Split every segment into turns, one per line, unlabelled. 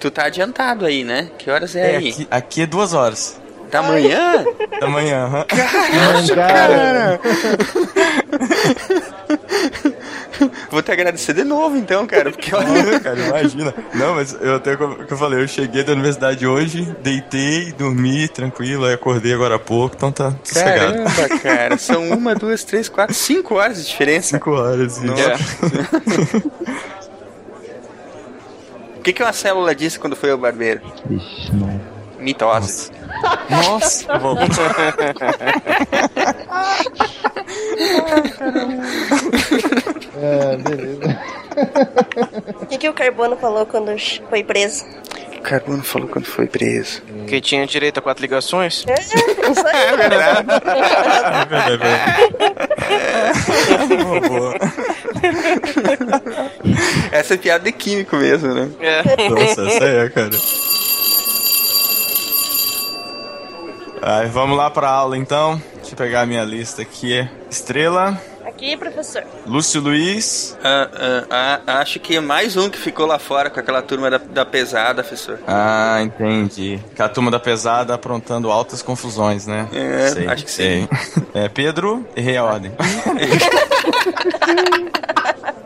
Tu tá adiantado aí, né? Que horas é,
É,
aí?
aqui, aqui é duas horas
Da manhã?
da manhã. aham.
Caraca, cara! Vou te agradecer de novo, então, cara, porque olha.
Cara, imagina. Não, mas eu até como que eu falei, eu cheguei da universidade hoje, deitei, dormi tranquilo, aí acordei agora há pouco, então tá sossegado.
Caramba, cara, são uma, duas, três, quatro, cinco horas de diferença.
Cinco horas. isso.
O que, que uma célula disse quando foi ao barbeiro?
Não.
Mitose.
Nossa, voltou.
É, beleza.
O que, que o Carbono falou quando foi preso?
O Carbono falou quando foi preso.
Que tinha direito a quatro ligações?
É, isso aí.
É verdade, é verdade. Boa.
Essa é piada de químico mesmo, né?
É.
Nossa, essa é, cara. Aí, vamos lá pra aula então. Deixa eu pegar a minha lista aqui. Estrela,
Aqui, professor.
Lúcio Luiz.
Ah, ah, ah, acho que é mais um que ficou lá fora com aquela turma da, da pesada, professor.
Ah, entendi. Que a turma da pesada aprontando altas confusões, né?
É, acho que
sim. É, Pedro, errei a ordem.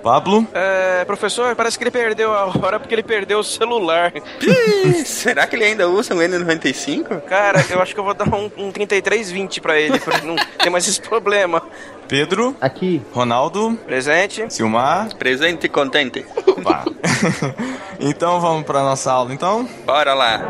Pablo,
É, professor, parece que ele perdeu a hora porque ele perdeu o celular.
Será que ele ainda usa um N95?
Cara, eu acho que eu vou dar um, um 3320 pra ele, pra não ter mais esse problema.
Pedro,
Aqui,
Ronaldo,
Presente?
Silmar.
Presente e contente.
Opa. então vamos pra nossa aula, então?
Bora lá.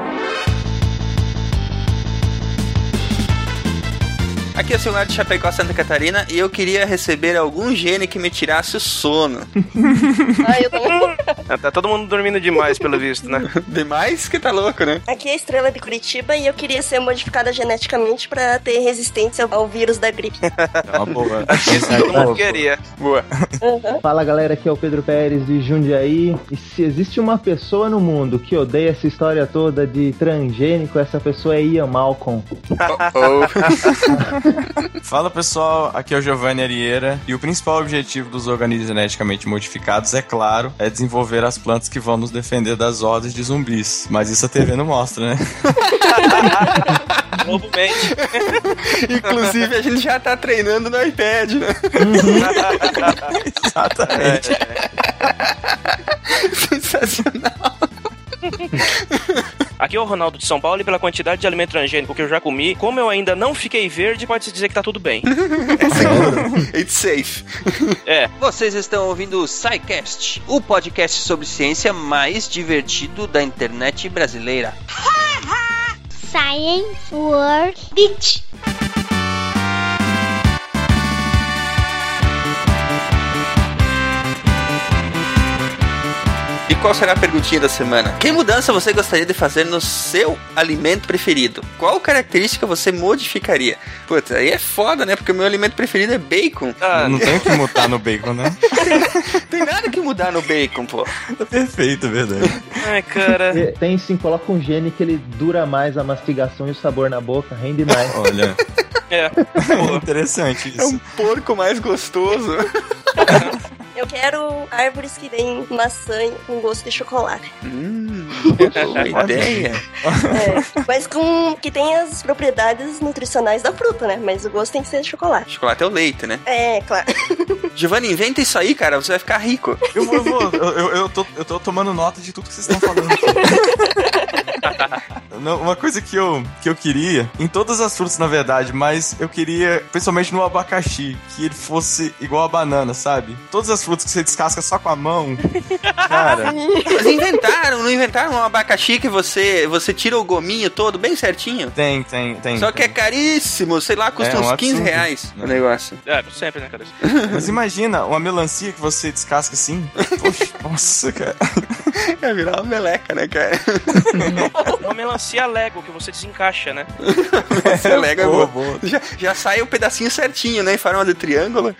Aqui é o celular de Chapecó, Santa Catarina, e eu queria receber algum gene que me tirasse o sono.
Ai, eu também.
Tá todo mundo dormindo demais, pelo visto, né?
Demais que tá louco, né?
Aqui é a estrela de Curitiba e eu queria ser modificada geneticamente pra ter resistência ao vírus da gripe.
É uma boa.
Todo mundo queria.
Boa.
fala galera, aqui é o Pedro Pérez de Jundiaí. E se existe uma pessoa no mundo que odeia essa história toda de transgênico, essa pessoa é Ian Malcolm.
Oh,
Fala pessoal, aqui é o Giovanni Arieira e o principal objetivo dos organismos geneticamente modificados, é claro, é desenvolver as plantas que vão nos defender das hordas de zumbis. Mas isso a TV não mostra, né?
Globo.
Inclusive, a gente já tá treinando no iPad, né?
Exatamente.
Sensacional.
Aqui é o Ronaldo de São Paulo e pela quantidade de alimento transgênico que eu já comi, como eu ainda não fiquei verde, pode-se dizer que tá tudo bem.
It's safe.
É.
Vocês estão ouvindo o SciCast, o podcast sobre ciência mais divertido da internet brasileira.
Science World Beach.
E qual será a perguntinha da semana? Que mudança você gostaria de fazer no seu alimento preferido? Qual característica você modificaria? Puta, aí é foda, né? Porque o meu alimento preferido é bacon.
Ah,
Não tem o que mutar no bacon, né?
Tem nada que mudar no bacon, pô.
Tá perfeito, é verdade.
ai, cara.
E Tem sim, coloca um gene que ele dura mais a mastigação e o sabor na boca, rende mais.
Olha,
É.
é interessante
É um
isso.
porco mais gostoso.
Eu quero árvores que deem maçã com gosto de chocolate.
Hum, boa ideia.
É, mas com que tenha as propriedades nutricionais da fruta, né? Mas o gosto tem que ser de chocolate.
Chocolate é o leite, né?
É, claro.
Giovanni, inventa isso aí, cara. Você vai ficar rico.
Eu vou, eu, vou eu, eu, eu tô, eu tô tomando nota de tudo que vocês estão falando. Não, uma coisa que eu, que eu queria, em todas as frutas na verdade, mas eu queria, principalmente no abacaxi, que ele fosse igual a banana, sabe? Todas as frutas que você descasca só com a mão. Cara,
Mas inventaram, não inventaram um abacaxi que você, você tira o gominho todo bem certinho?
tem, tem, tem.
Só que é
tem.
caríssimo, sei lá, custa
É, um
uns 15
absurdo.
reais o negócio.
É, sempre, né, cara?
Mas imagina, uma melancia que você descasca assim. Poxa, nossa, cara.
É virar uma meleca, né, cara?
Uma melancia Lego que você desencaixa, né?
Você lega
boa,
boa.
boa.
Já, já sai o pedacinho certinho, né? Em forma de triângulo.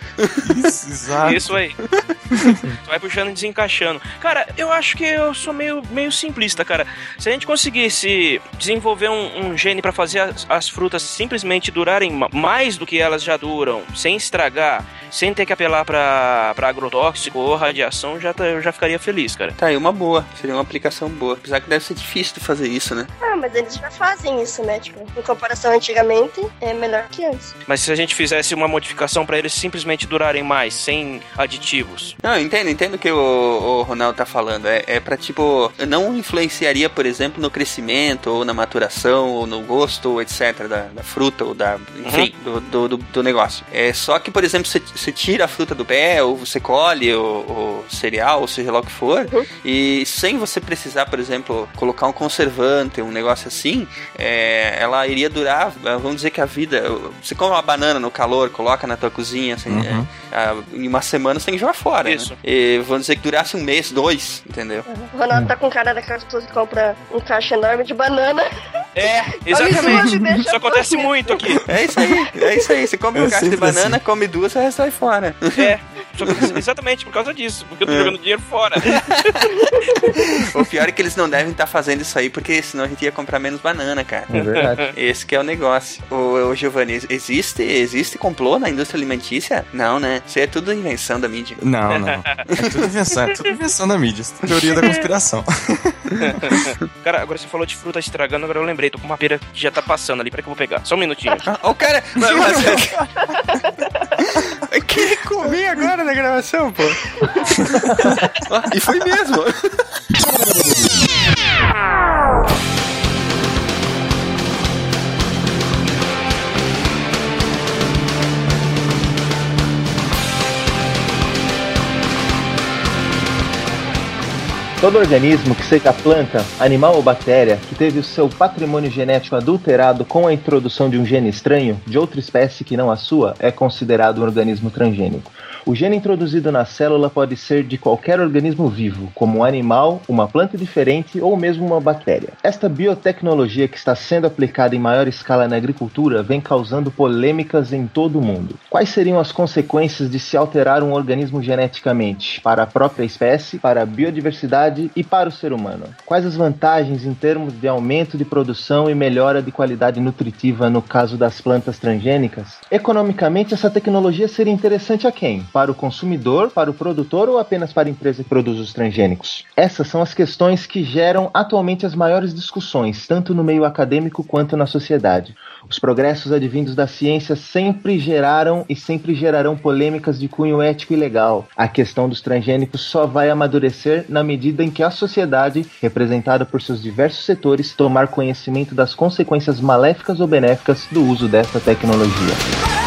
Isso, exato.
Isso aí. tu vai puxando e desencaixando. Cara, eu acho que eu sou meio, meio simplista, cara. Se a gente conseguisse desenvolver um, um gene pra fazer as, as frutas simplesmente durarem ma- mais do que elas já duram, sem estragar, sem ter que apelar pra, pra agrotóxico ou radiação, já, tá- eu já ficaria feliz, cara.
Tá aí uma boa, seria uma aplicação boa. Apesar que deve ser difícil de fazer isso, né?
Ah, mas eles já fazem isso, né? Tipo, em comparação antigamente, é melhor que antes.
Mas se a gente fizesse uma modificação pra eles simplesmente durarem mais, sem aditivos.
Não, eu entendo, entendo o que o, o Ronaldo tá falando. É, é pra, tipo, não influenciaria, por exemplo, no crescimento, ou na maturação, ou no gosto, ou etc., da, da fruta, ou da. Enfim, do, do, do, do negócio. É só que, por exemplo, você, tira a fruta do pé, ou você colhe o, o cereal, ou seja lá o que for, e sem você precisar, por exemplo, colocar um conservante, um negócio assim, é, ela iria durar, vamos dizer que a vida. Você come uma banana no calor, coloca na tua cozinha, assim,
Uhum.
é, a- em uma semana você tem que jogar fora. né?
Isso.
E vamos dizer que durasse um mês, dois, entendeu?
O Ronaldo tá com cara daquelas pessoas que compra um caixa enorme de banana.
É, exatamente. Isso acontece muito aqui.
É isso aí, é isso aí. Você come
É
um caixa de
sempre
banana,
assim.
come duas, o resto sai fora.
É, exatamente por causa disso, porque eu tô
É.
jogando dinheiro fora.
o pior é que eles não devem estar fazendo isso aí, porque senão a gente ia comprar menos banana, cara.
É verdade.
Esse que é o negócio. O, o Giovanni, existe, existe complô na indústria alimentícia? Não, né? Isso é tudo invenção da mídia.
Não, não. É tudo invenção, é tudo invenção da mídia. é Teoria da conspiração.
Cara, agora você falou de fruta estragando, agora eu lembrei, tô com uma pera que já tá passando ali, peraí que eu vou pegar. Só um minutinho.
Ah, o cara. Mas, mas... Queria comer agora na gravação, pô. Ó, e foi mesmo.
Todo organismo, que seja planta, animal ou bactéria, que teve o seu patrimônio genético adulterado com a introdução de um gene estranho, de outra espécie que não a sua, é considerado um organismo transgênico. O gene introduzido na célula pode ser de qualquer organismo vivo, como um animal, uma planta diferente ou mesmo uma bactéria. Esta biotecnologia que está sendo aplicada em maior escala na agricultura vem causando polêmicas em todo o mundo. Quais seriam as consequências de se alterar um organismo geneticamente para a própria espécie, para a biodiversidade e para o ser humano? Quais as vantagens em termos de aumento de produção e melhora de qualidade nutritiva no caso das plantas transgênicas? Economicamente, essa tecnologia seria interessante a quem? Para o consumidor, para o produtor ou apenas para a empresa que produz os transgênicos? Essas são as questões que geram atualmente as maiores discussões, tanto no meio acadêmico quanto na sociedade. Os progressos advindos da ciência sempre geraram e sempre gerarão polêmicas de cunho ético e legal. A questão dos transgênicos só vai amadurecer na medida em que a sociedade, representada por seus diversos setores, tomar conhecimento das consequências maléficas ou benéficas do uso desta tecnologia.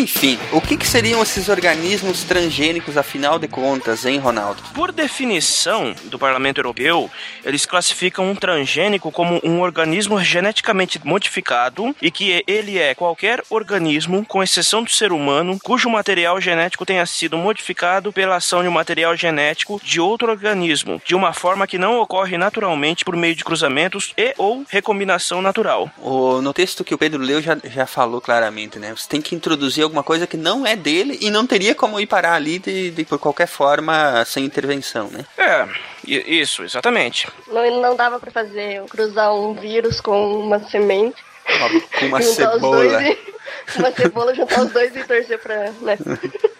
Enfim, o que, que seriam esses organismos transgênicos, afinal de contas, hein, Ronaldo?
Por definição do Parlamento Europeu, eles classificam um transgênico como um organismo geneticamente modificado e que ele é qualquer organismo, com exceção do ser humano, cujo material genético tenha sido modificado pela ação de um material genético de outro organismo, de uma forma que não ocorre naturalmente por meio de cruzamentos e ou recombinação natural.
O, no texto que o Pedro leu já, já falou claramente, né? Você tem que introduzir alguma coisa que não é dele e não teria como ir parar ali de, de por qualquer forma sem intervenção, né?
É, isso, exatamente.
Não, não dava pra fazer, cruzar um vírus com uma semente.
Uma- com uma
juntar
cebola.
os dois e. Uma cebola, juntar os dois e torcer pra. Né?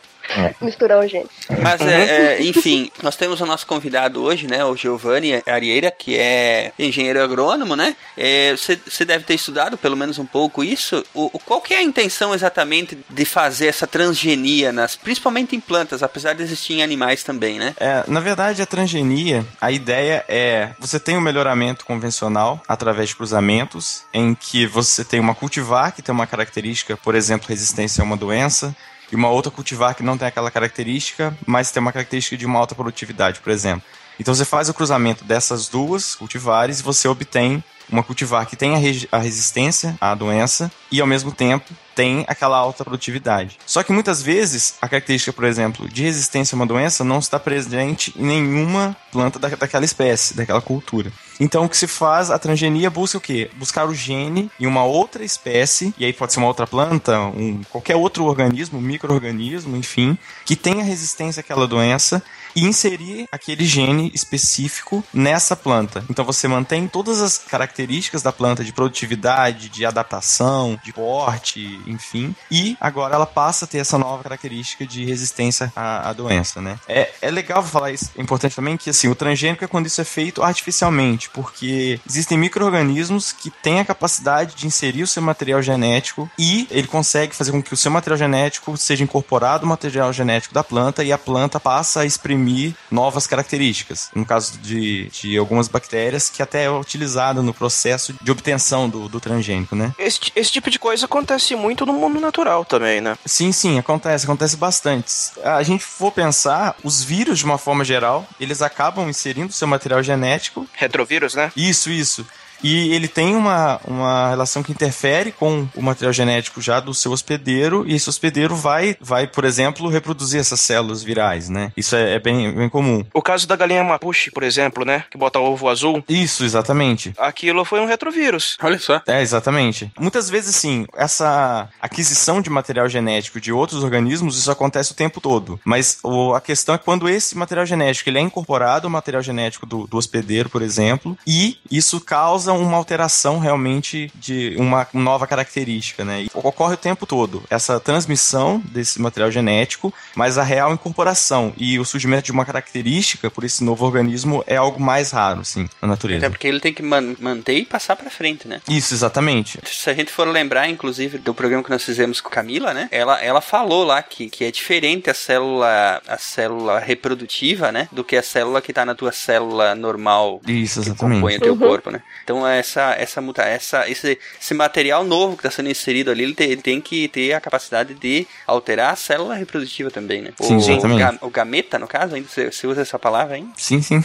Misturar o gene.
Mas, é, é, enfim, nós temos o nosso convidado hoje, né? O Giovanni Arieira, que é engenheiro agrônomo, né? É, Você você deve ter estudado pelo menos um pouco isso. O, o- qual que é a intenção exatamente de fazer essa transgenia, nas, principalmente em plantas, apesar de existir em animais também, né?
É, na verdade, a transgenia, a ideia é você tem um melhoramento convencional através de cruzamentos, em que você tem uma cultivar que tem uma característica, por exemplo, resistência a uma doença, e uma outra cultivar que não tem aquela característica, mas tem uma característica de uma alta produtividade, por exemplo. Então você faz o cruzamento dessas duas cultivares e você obtém uma cultivar que tem a, a resistência à doença e ao mesmo tempo tem aquela alta produtividade. Só que muitas vezes a característica, por exemplo, de resistência a uma doença não está presente em nenhuma planta da, daquela espécie, daquela cultura. Então o que se faz, a transgenia busca o quê? Buscar o gene em uma outra espécie, e aí pode ser uma outra planta, um, qualquer outro organismo, um microorganismo, enfim, que tenha resistência àquela doença e inserir aquele gene específico nessa planta. Então você mantém todas as características da planta de produtividade, de adaptação, de porte, enfim, e agora ela passa a ter essa nova característica de resistência à, à doença, né? É, é legal falar isso, é importante também que assim, o transgênico é quando isso é feito artificialmente, porque existem micro-organismos que têm a capacidade de inserir o seu material genético e ele consegue fazer com que o seu material genético seja incorporado no material genético da planta e a planta passa a exprimir imprimir novas características. No caso de, de algumas bactérias, que até é utilizada no processo de obtenção do, do transgênico, né?
Esse, esse tipo de coisa acontece muito no mundo natural também, né?
Sim, sim, acontece, acontece bastante. A gente for pensar, os vírus, de uma forma geral, eles acabam inserindo seu material genético.
Retrovírus, né?
Isso, isso. E ele tem uma, uma relação que interfere com o material genético já do seu hospedeiro, e esse hospedeiro vai, vai por exemplo, reproduzir essas células virais, né? Isso é, é bem, bem comum.
O caso da galinha mapuche, por exemplo, né? Que bota ovo azul.
Isso, exatamente.
Aquilo foi um retrovírus.
Olha só.
É, exatamente. Muitas vezes, sim, essa aquisição de material genético de outros organismos, isso acontece o tempo todo. Mas o, a questão é quando esse material genético ele é incorporado ao material genético do, do hospedeiro, por exemplo, e isso causa causa uma alteração realmente de uma nova característica, né? E ocorre o tempo todo essa transmissão desse material genético, mas a real incorporação e o surgimento de uma característica por esse novo organismo é algo mais raro, sim, na natureza.
Até porque ele tem que man manter e passar para frente, né?
Isso, exatamente.
Se a gente for lembrar, inclusive, do programa que nós fizemos com Camila, né? Ela, ela falou lá que, que é diferente a célula, a célula reprodutiva, né? Do que a célula que tá na tua célula normal.
Isso, exatamente.
Que compõe o teu uhum. corpo, né? Então essa essa essa esse, esse material novo que está sendo inserido ali, ele tem, ele tem, que ter a capacidade de alterar a célula reprodutiva também, né?
Sim,
o,
exatamente.
O, gameta, no caso, ainda você, você usa essa palavra hein?
Sim, sim.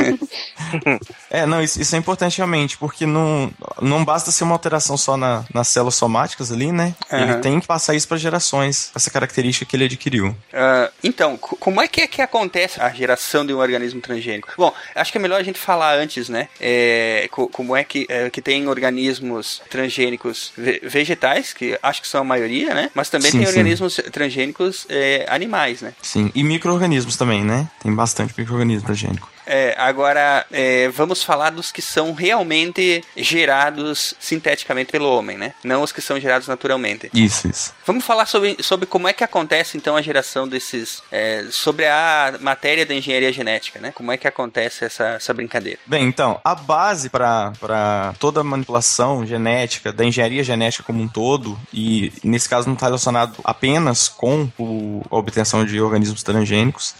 é, não, isso, isso, é importante realmente, porque não, não basta ser uma alteração só na, nas células somáticas ali, né? Uhum. Ele tem que passar isso para gerações, essa característica que ele adquiriu.
Uh, então, como é que, é que acontece a geração de um organismo transgênico? Bom, acho que é melhor a gente falar antes, né? É, como é que, é, que tem organismos transgênicos vegetais, que acho que são a maioria, né? Mas também sim, tem sim. organismos transgênicos é, animais, né?
Sim, e micro-organismos também, né? Tem bastante micro-organismo transgênico.
É, agora, é, vamos falar dos que são realmente gerados sinteticamente pelo homem, né? Não os que são gerados naturalmente.
Isso, isso.
Vamos falar sobre, sobre como é que acontece, então, a geração desses... É, sobre a matéria da engenharia genética, né? Como é que acontece essa, essa brincadeira?
Bem, então, a base para toda a manipulação genética, da engenharia genética como um todo, e nesse caso não está relacionado apenas com o, a obtenção de organismos transgênicos,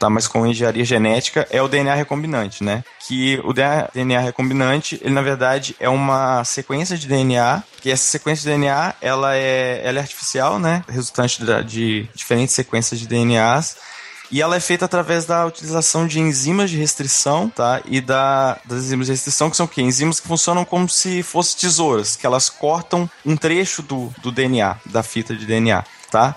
tá? Mas com engenharia genética é o DNA recombinante, né? Que o DNA recombinante, ele na verdade é uma sequência de DNA, que essa sequência de DNA, ela é, ela é artificial, né? Resultante de, de diferentes sequências de DNAs. E ela é feita através da utilização de enzimas de restrição, tá? E da, das enzimas de restrição, que são o quê? Enzimas que funcionam como se fossem tesouras, que elas cortam um trecho do, do DNA, da fita de DNA, tá?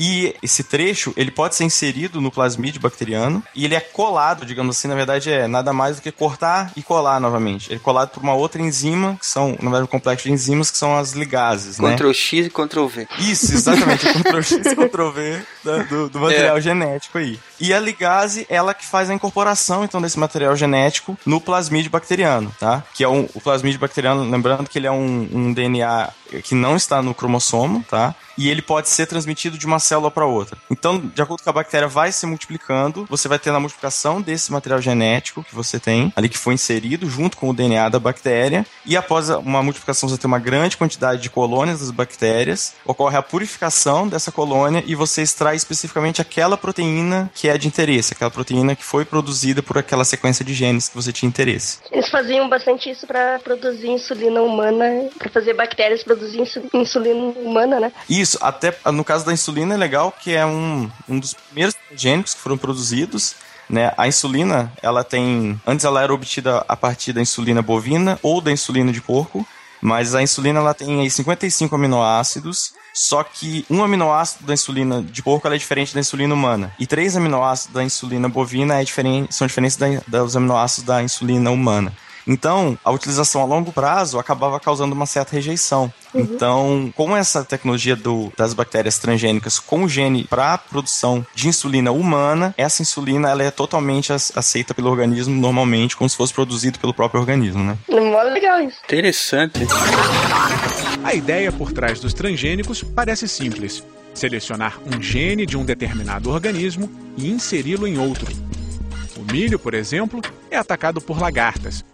E esse trecho, ele pode ser inserido no plasmídio bacteriano e ele é colado, digamos assim, na verdade é nada mais do que cortar e colar novamente. Ele é colado por uma outra enzima, que são, na verdade, um complexo de enzimas, que são as ligases,
né? Ctrl X e Ctrl V.
Isso, exatamente, Ctrl X e Ctrl V do, do material é. genético aí. E a ligase, ela que faz a incorporação, então, desse material genético no plasmídio bacteriano, tá? Que é um, o plasmídio bacteriano, lembrando que ele é um, um DNA que não está no cromossomo, tá? E ele pode ser transmitido de uma célula para outra. Então, de acordo com a bactéria vai se multiplicando, você vai ter a multiplicação desse material genético que você tem, ali que foi inserido junto com o DNA da bactéria, e após uma multiplicação você tem uma grande quantidade de colônias das bactérias, ocorre a purificação dessa colônia e você extrai especificamente aquela proteína que é de interesse, aquela proteína que foi produzida por aquela sequência de genes que você tinha interesse.
Eles faziam bastante isso para produzir insulina humana, para fazer bactérias produzir insulina humana, né?
Isso, até no caso da insulina é legal que é um, um dos primeiros gênicos que foram produzidos. Né? A insulina, ela tem. Antes ela era obtida a partir da insulina bovina ou da insulina de porco, mas a insulina ela tem aí 55 aminoácidos só que um aminoácido da insulina de porco é diferente da insulina humana. E três aminoácidos da insulina bovina é diferente, são diferentes da, dos aminoácidos da insulina humana. Então, a utilização a longo prazo acabava causando uma certa rejeição. Uhum. Então, com essa tecnologia do, das bactérias transgênicas com o gene para a produção de insulina humana, essa insulina ela é totalmente aceita pelo organismo normalmente, como se fosse produzido pelo próprio organismo, né?
Mó legal isso.
Interessante.
A ideia por trás dos transgênicos parece simples: selecionar um gene de um determinado organismo e inseri-lo em outro. O milho, por exemplo, é atacado por lagartas.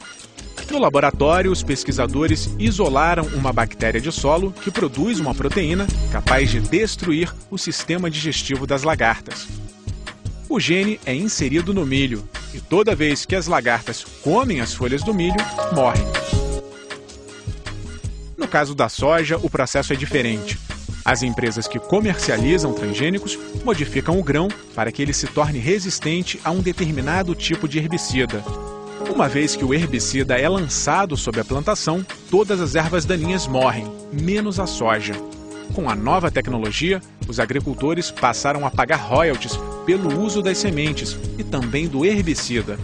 No laboratório, os pesquisadores isolaram uma bactéria de solo que produz uma proteína capaz de destruir o sistema digestivo das lagartas. O gene é inserido no milho e toda vez que as lagartas comem as folhas do milho, morrem. No caso da soja, o processo é diferente. As empresas que comercializam transgênicos modificam o grão para que ele se torne resistente a um determinado tipo de herbicida, uma vez que o herbicida é lançado sobre a plantação, todas as ervas daninhas morrem, menos a soja. Com a nova tecnologia, os agricultores passaram a pagar royalties pelo uso das sementes e também do herbicida.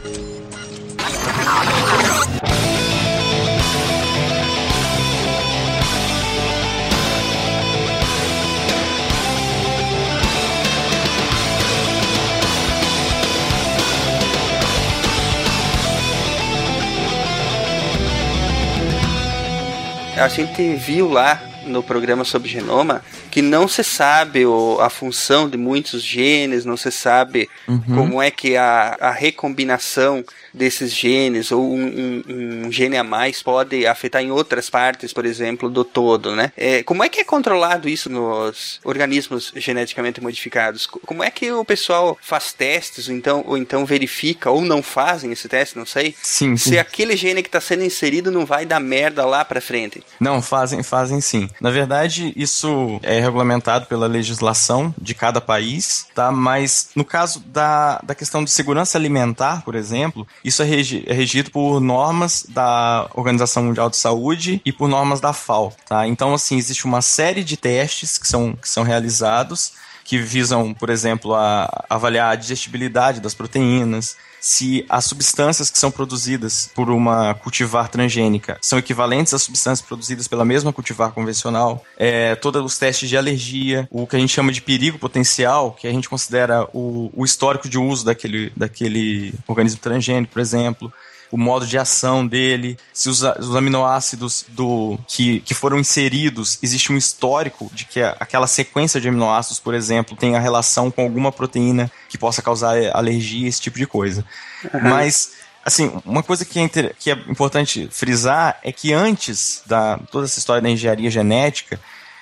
A gente viu lá no programa sobre genoma que não se sabe o, a função de muitos genes, não se sabe uhum. como é que a, a recombinação desses genes ou um, um, um, gene a mais pode afetar em outras partes, por exemplo, do todo, né? É, como é que é controlado isso nos organismos geneticamente modificados? Como é que o pessoal faz testes ou então, ou então verifica ou não fazem esse teste, não sei?
Sim,
sim. Se aquele gene que está sendo inserido não vai dar merda lá para frente.
Não, fazem, fazem sim. Na verdade, isso é regulamentado pela legislação de cada país, tá? Mas no caso da, da questão de segurança alimentar, por exemplo, isso é, regi é regido por normas da Organização Mundial de Saúde e por normas da FAO, tá? Então, assim, existe uma série de testes que são, que são realizados que visam, por exemplo, a avaliar a digestibilidade das proteínas, se as substâncias que são produzidas por uma cultivar transgênica são equivalentes às substâncias produzidas pela mesma cultivar convencional, é, todos os testes de alergia, o que a gente chama de perigo potencial, que a gente considera o, o histórico de uso daquele, daquele organismo transgênico, por exemplo, o modo de ação dele, se os, os aminoácidos do que, que foram inseridos, existe um histórico de que aquela sequência de aminoácidos, por exemplo, tem a relação com alguma proteína que possa causar alergia, esse tipo de coisa. Uhum. Mas assim, uma coisa que é, que é importante frisar é que antes da toda essa história da engenharia genética,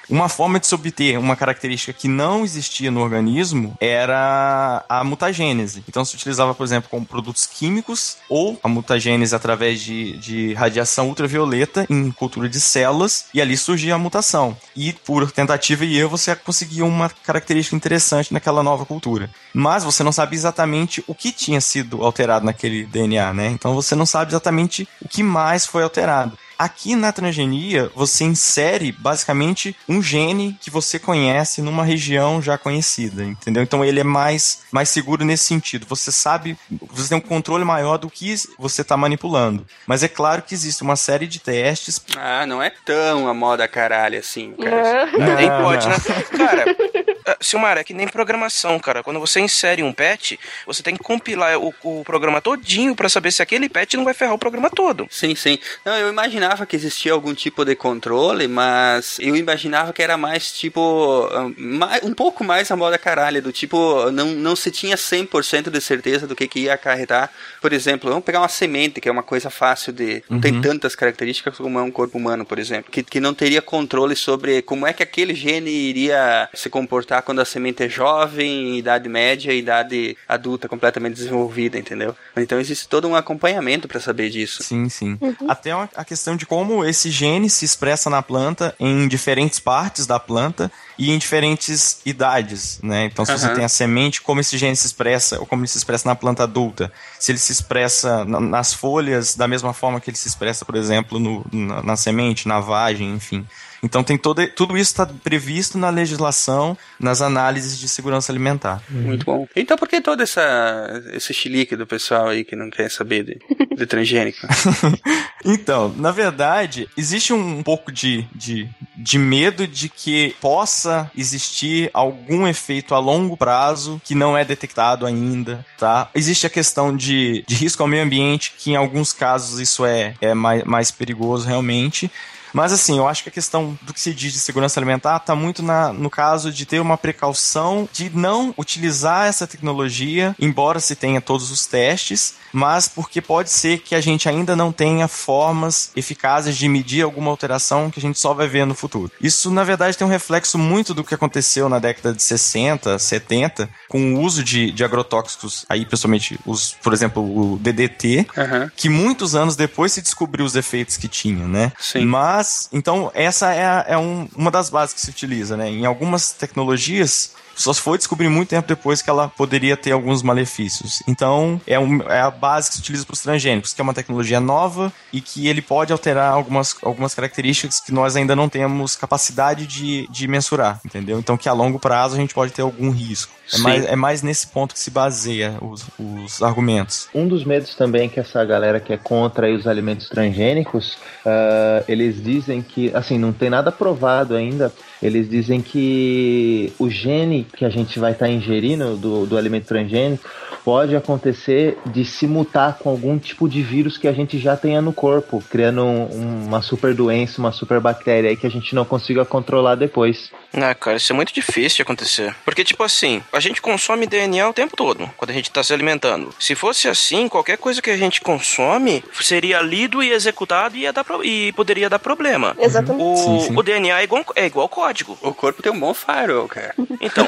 uma forma de se obter uma característica que não existia no organismo era a mutagênese. Então se utilizava, por exemplo, como produtos químicos ou a mutagênese através de, de radiação ultravioleta em cultura de células e ali surgia a mutação. E por tentativa e erro você conseguia uma característica interessante naquela nova cultura. Mas você não sabe exatamente o que tinha sido alterado naquele DNA, né? Então você não sabe exatamente o que mais foi alterado. Aqui na transgenia, você insere basicamente um gene que você conhece numa região já conhecida, entendeu? Então ele é mais, mais seguro nesse sentido. Você sabe, você tem um controle maior do que você está manipulando. Mas é claro que existe uma série de testes.
Ah, não é tão a moda caralho assim,
cara. Não. Nem pode, né? Cara, ah, Silmar, é que nem programação, cara. Quando você insere um patch, você tem que compilar o, o programa todinho para saber se aquele patch não vai ferrar o programa todo.
Sim, sim. Não, eu imaginava que existia algum tipo de controle, mas eu imaginava que era mais tipo. Um pouco mais a moda caralho, do tipo, não, não se tinha 100% de certeza do que, que ia acarretar. Por exemplo, vamos pegar uma semente, que é uma coisa fácil de. Não uhum. tem tantas características como é um corpo humano, por exemplo. Que, que não teria controle sobre como é que aquele gene iria se comportar quando a semente é jovem, idade média, idade adulta completamente desenvolvida, entendeu? Então existe todo um acompanhamento para saber disso.
Sim, sim. Uhum. Até a questão de como esse gene se expressa na planta em diferentes partes da planta e em diferentes idades, né? Então, se uhum. você tem a semente, como esse gene se expressa, ou como ele se expressa na planta adulta. Se ele se expressa nas folhas da mesma forma que ele se expressa, por exemplo, no, na, na semente, na vagem, enfim. Então tem todo, tudo isso está previsto na legislação, nas análises de segurança alimentar.
Muito bom. Então por que todo essa, esse chilique do pessoal aí que não quer saber de, de transgênico?
então, na verdade, existe um pouco de, de, de medo de que possa existir algum efeito a longo prazo que não é detectado ainda, tá? Existe a questão de, de risco ao meio ambiente, que em alguns casos isso é, é mais, mais perigoso realmente. Mas assim, eu acho que a questão do que se diz de segurança alimentar está muito na, no caso de ter uma precaução de não utilizar essa tecnologia, embora se tenha todos os testes, mas porque pode ser que a gente ainda não tenha formas eficazes de medir alguma alteração que a gente só vai ver no futuro. Isso, na verdade, tem um reflexo muito do que aconteceu na década de 60, 70, com o uso de, de agrotóxicos, aí pessoalmente, os, por exemplo, o DDT, uhum. que muitos anos depois se descobriu os efeitos que tinha, né?
Sim.
Mas, então, essa é, é um, uma das bases que se utiliza, né? Em algumas tecnologias, só se foi descobrir muito tempo depois que ela poderia ter alguns malefícios. Então, é, um, é a base que se utiliza para os transgênicos, que é uma tecnologia nova e que ele pode alterar algumas, algumas características que nós ainda não temos capacidade de, de mensurar, entendeu? Então, que a longo prazo a gente pode ter algum risco. É mais, é mais nesse ponto que se baseia os, os argumentos.
Um dos medos também que essa galera que é contra os alimentos transgênicos, uh, eles dizem que, assim, não tem nada provado ainda, eles dizem que o gene que a gente vai estar tá ingerindo do, do alimento transgênico pode acontecer de se mutar com algum tipo de vírus que a gente já tenha no corpo, criando um, uma super doença, uma super bactéria aí que a gente não consiga controlar depois.
Ah, cara, isso é muito difícil de acontecer. Porque, tipo assim, a gente consome DNA o tempo todo, quando a gente tá se alimentando. Se fosse assim, qualquer coisa que a gente consome seria lido e executado e, ia dar pro... e poderia dar problema.
Exatamente.
O, sim, sim. o DNA é igual, é igual código.
O corpo tem um bom firewall, cara.
Então,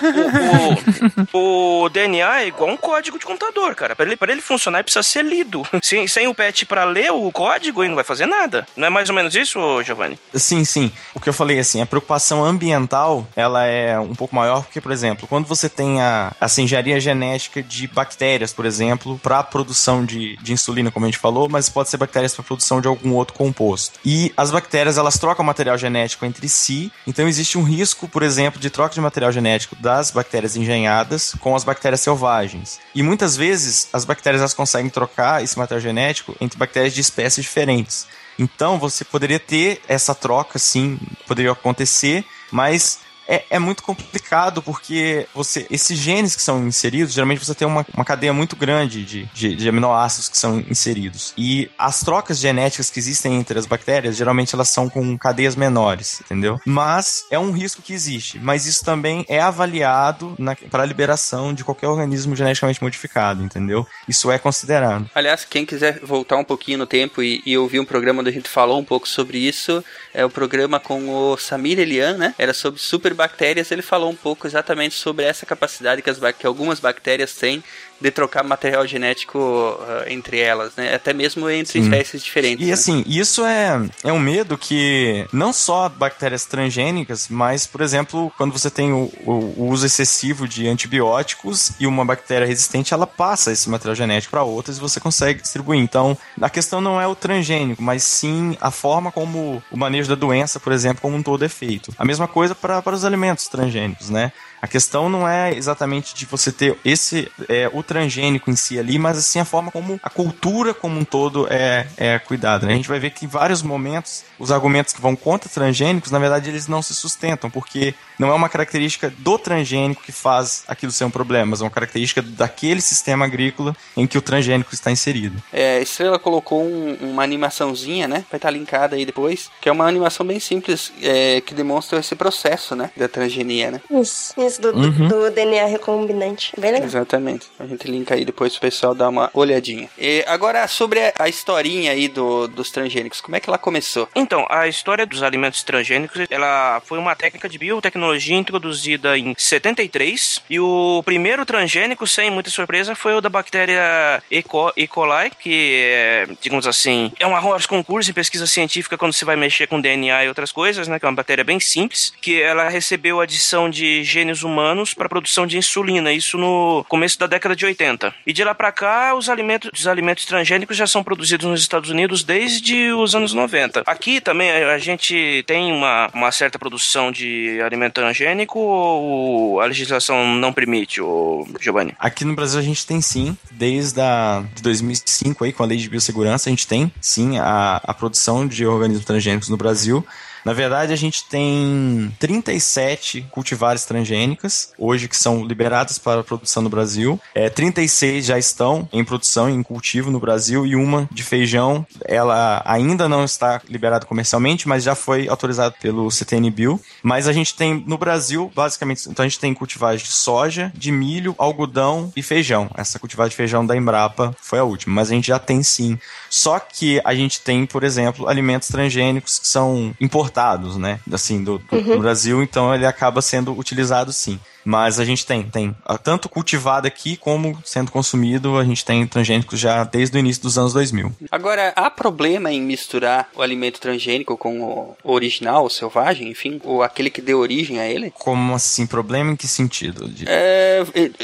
o, o, o, DNA é igual um código de computador, cara. Para ele, pra ele funcionar, ele precisa ser lido. Sem, sem o patch para ler o código, ele não vai fazer nada. Não é mais ou menos isso, Giovanni?
Sim, sim. O que eu falei, assim, a preocupação ambiental, ela é um pouco maior porque, por exemplo, quando você tem a, engenharia genética de bactérias, por exemplo, para produção de, de insulina, como a gente falou, mas pode ser bactérias para produção de algum outro composto. E as bactérias, elas trocam material genético entre si, então existe um risco, por exemplo, de troca de material genético das bactérias engenhadas com as bactérias selvagens. E muitas vezes as bactérias elas conseguem trocar esse material genético entre bactérias de espécies diferentes. Então você poderia ter essa troca, sim, poderia acontecer, mas é, é muito complicado porque você esses genes que são inseridos, geralmente você tem uma, uma cadeia muito grande de, de, de, aminoácidos que são inseridos. E as trocas genéticas que existem entre as bactérias, geralmente elas são com cadeias menores, entendeu? Mas é um risco que existe. Mas isso também é avaliado para a liberação de qualquer organismo geneticamente modificado, entendeu? Isso é considerado.
Aliás, quem quiser voltar um pouquinho no tempo e, e ouvir um programa onde a gente falou um pouco sobre isso, é o programa com o Samir Elian, né? Era sobre super bactérias, ele falou um pouco exatamente sobre essa capacidade que, as, que algumas bactérias têm de trocar material genético uh, entre elas, né? Até mesmo entre Sim. espécies diferentes.
E
né?
assim, isso é, é um medo que não só bactérias transgênicas, mas, por exemplo, quando você tem o, o, o uso excessivo de antibióticos e uma bactéria resistente, ela passa esse material genético para outras e você consegue distribuir. Então, a questão não é o transgênico, mas sim a forma como o manejo da doença, por exemplo, como um todo é feito. A mesma coisa para os alimentos transgênicos, né? A questão não é exatamente de você ter esse é, o transgênico em si ali, mas assim a forma como a cultura como um todo é, é cuidada. Né? A gente vai ver que em vários momentos os argumentos que vão contra transgênicos, na verdade, eles não se sustentam, porque não é uma característica do transgênico que faz aquilo ser um problema, mas é uma característica daquele sistema agrícola em que o transgênico está inserido.
É, a Estrela colocou um, uma animaçãozinha, né? Vai estar linkada aí depois, que é uma animação bem simples é, que demonstra esse processo, né? Da transgenia, né?
Isso, isso do, uhum. do, DNA recombinante. Bem legal.
Exatamente. A gente linka aí depois pro pessoal dar uma olhadinha. E agora, sobre a, a historinha aí do, dos transgênicos, como é que ela começou?
Então, a história dos alimentos transgênicos, ela foi uma técnica de biotecnologia tecnologia introduzida em 73 e o primeiro transgênico, sem muita surpresa, foi o da bactéria E. coli, que é, digamos assim, é um arroz concurso em pesquisa científica quando você vai mexer com DNA e outras coisas, né? Que é uma bactéria bem simples, que ela recebeu adição de genes humanos para produção de insulina, isso no começo da década de 80. E de lá para cá, os alimentos, os alimentos transgênicos já são produzidos nos Estados Unidos desde os anos 90. Aqui também a gente tem uma, uma certa produção de alimento transgênico ou a legislação não permite, ô Giovanni?
Aqui no Brasil a gente tem sim, desde a, de 2005 aí, com a lei de biossegurança, a gente tem sim a, a produção de organismos transgênicos no Brasil. Na verdade, a gente tem 37 cultivares transgênicas hoje que são liberadas para produção no Brasil. É, 36 já estão em produção, em cultivo no Brasil, e uma de feijão, ela ainda não está liberada comercialmente, mas já foi autorizada pelo CTN Bill. Mas a gente tem no Brasil, basicamente, então a gente tem cultivares de soja, de milho, algodão e feijão. Essa cultivar de feijão da Embrapa foi a última, mas a gente já tem sim. Só que a gente tem, por exemplo, alimentos transgênicos que são importantes importados, né? Assim, do, do, uhum. do Brasil, então ele acaba sendo utilizado sim. Mas a gente tem, tem tanto cultivado aqui como sendo consumido, a gente tem transgênicos já desde o início dos anos 2000.
Agora, há problema em misturar o alimento transgênico com o original, o selvagem, enfim, ou aquele que deu origem a ele?
Como assim? Problema em que sentido?
É,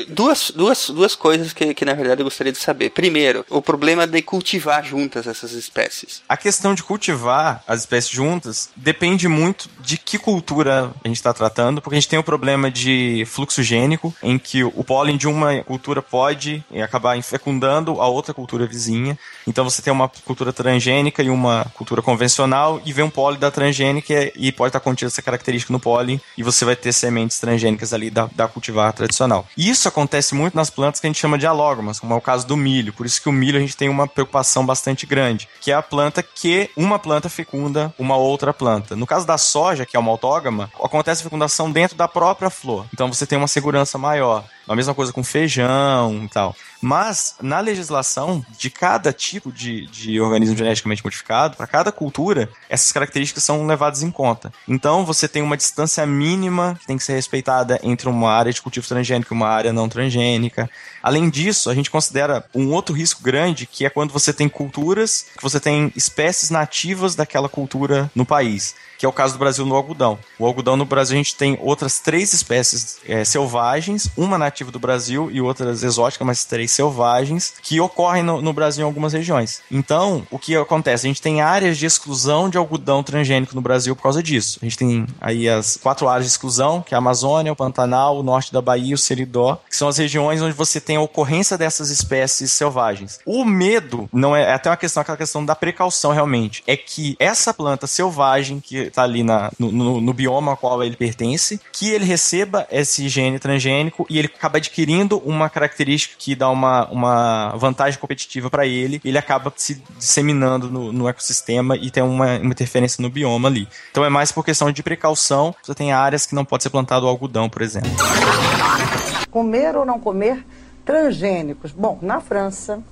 duas, duas, duas coisas que, que, na verdade, eu gostaria de saber. Primeiro, o problema de cultivar juntas essas espécies.
A questão de cultivar as espécies juntas depende muito de que cultura a gente está tratando, porque a gente tem o problema de fluxo gênico, em que o pólen de uma cultura pode acabar fecundando a outra cultura vizinha. Então você tem uma cultura transgênica e uma cultura convencional, e vem um pólen da transgênica e pode estar contida essa característica no pólen, e você vai ter sementes transgênicas ali da, da cultivar tradicional. Isso acontece muito nas plantas que a gente chama de alógomas, como é o caso do milho. Por isso que o milho a gente tem uma preocupação bastante grande, que é a planta que uma planta fecunda uma outra planta. No caso da soja, que é uma autógama, acontece a fecundação dentro da própria flor. Então você tem uma segurança maior. A mesma coisa com feijão e tal. Mas, na legislação de cada tipo de, de organismo geneticamente modificado, para cada cultura, essas características são levadas em conta. Então, você tem uma distância mínima que tem que ser respeitada entre uma área de cultivo transgênico e uma área não transgênica. Além disso, a gente considera um outro risco grande, que é quando você tem culturas, que você tem espécies nativas daquela cultura no país que é o caso do Brasil no algodão. O algodão no Brasil a gente tem outras três espécies é, selvagens, uma nativa do Brasil e outras exóticas, mas três selvagens, que ocorrem no, no, Brasil em algumas regiões. Então, o que acontece? A gente tem áreas de exclusão de algodão transgênico no Brasil por causa disso. A gente tem aí as quatro áreas de exclusão, que é a Amazônia, o Pantanal, o norte da Bahia, o Seridó, que são as regiões onde você tem a ocorrência dessas espécies selvagens. O medo não é, é até uma questão, aquela questão da precaução realmente, é que essa planta selvagem que está ali na, no, no, no, bioma ao qual ele pertence, que ele receba esse gene transgênico e ele acaba adquirindo uma característica que dá uma vantagem competitiva para ele, ele acaba se disseminando no, no ecossistema e tem uma, uma, interferência no bioma ali. Então é mais por questão de precaução, você tem áreas que não pode ser plantado algodão, por exemplo.
Comer ou não comer transgênicos? Bom, na França,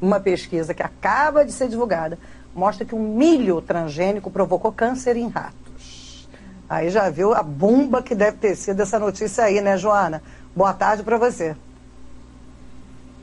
uma pesquisa que acaba de ser divulgada mostra que um milho transgênico provocou câncer em ratos. Aí já viu a bomba que deve ter sido essa notícia aí, né, Joana? Boa tarde para você.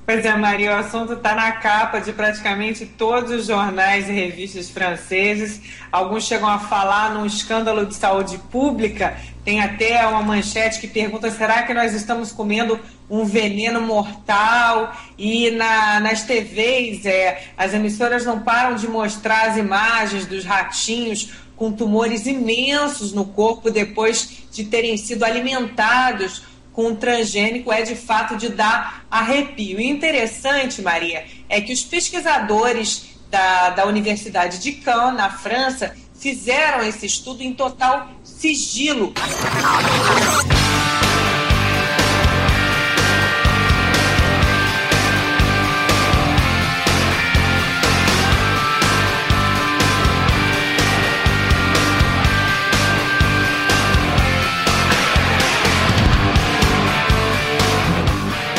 Pois é, Maria, o assunto está na capa de praticamente todos os jornais e revistas franceses. Alguns chegam a falar num escândalo de saúde pública. Tem até uma manchete que pergunta: será que nós estamos comendo um veneno mortal? E na, nas TVs, é, as emissoras não param de mostrar as imagens dos ratinhos com tumores imensos no corpo depois de terem sido alimentados com o transgênico é de fato de dar arrepio. E interessante, Maria, é que os pesquisadores da, da Universidade de Caen, na França, fizeram esse estudo em total sigilo.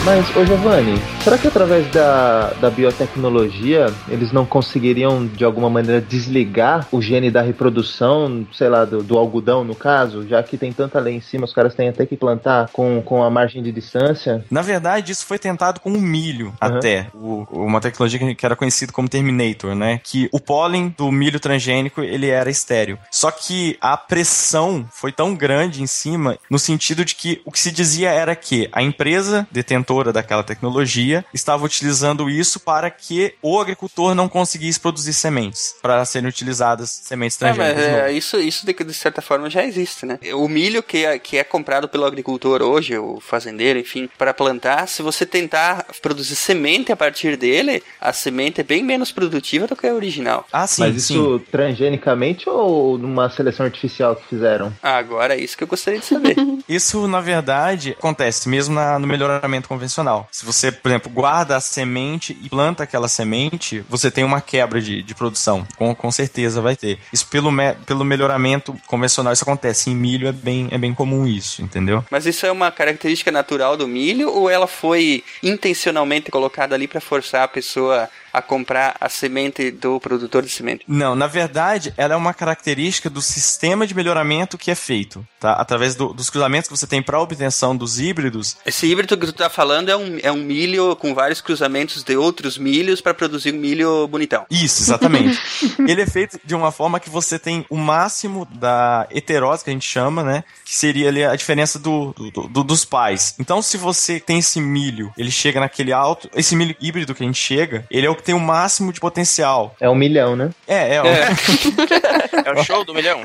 Mas, ô Giovanni, Será que através da, da biotecnologia eles não conseguiriam de alguma maneira desligar o gene da reprodução, sei lá, do, do algodão no caso, já que tem tanta lei em cima, os caras têm até que plantar com, com a margem de distância?
Na verdade, isso foi tentado com o milho até. O- uma tecnologia que- que era conhecida como Terminator, né? Que o pólen do milho transgênico, ele era estéreo. Só que a pressão foi tão grande em cima, no sentido de que o que se dizia era que a empresa detentora daquela tecnologia estava utilizando isso para que o agricultor não conseguisse produzir sementes, para serem utilizadas sementes
É, mas
transgênicas. de
é, isso, isso de, de certa forma já existe, né? O milho que é, que é comprado pelo agricultor hoje, o fazendeiro, enfim, para plantar, se você tentar produzir semente a partir dele, a semente é bem menos produtiva do que a original.
Ah, sim,
Mas isso
sim.
transgenicamente ou numa seleção artificial que fizeram?
Ah, Agora é isso que eu gostaria de saber.
Isso, na verdade, acontece mesmo na- no melhoramento convencional. Se você, por exemplo, guarda a semente e planta aquela semente, você tem uma quebra de, de produção. Com, com certeza vai ter. Isso pelo, me- pelo melhoramento convencional, isso acontece. Em milho é bem, é bem comum isso, entendeu?
Mas isso é uma característica natural do milho ou ela foi intencionalmente colocada ali para forçar a pessoa a comprar a semente do produtor de semente?
Não, na verdade, ela é uma característica do sistema de melhoramento que é feito, tá? Através do- dos cruzamentos que você tem para obtenção dos híbridos,
Esse híbrido que tu tá falando é um, é um milho com vários cruzamentos de outros milhos para produzir um milho bonitão.
Isso, exatamente. Ele é feito de uma forma que você tem o máximo da heterose, que a gente chama, né? Que seria ali a diferença do, do- do- dos pais. Então, se você tem esse milho, ele chega naquele alto. Esse milho híbrido que a gente chega, ele é o tem o máximo de potencial.
É um milhão, né?
É, é. o-
É o show do milhão.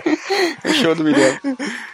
Show do milhão.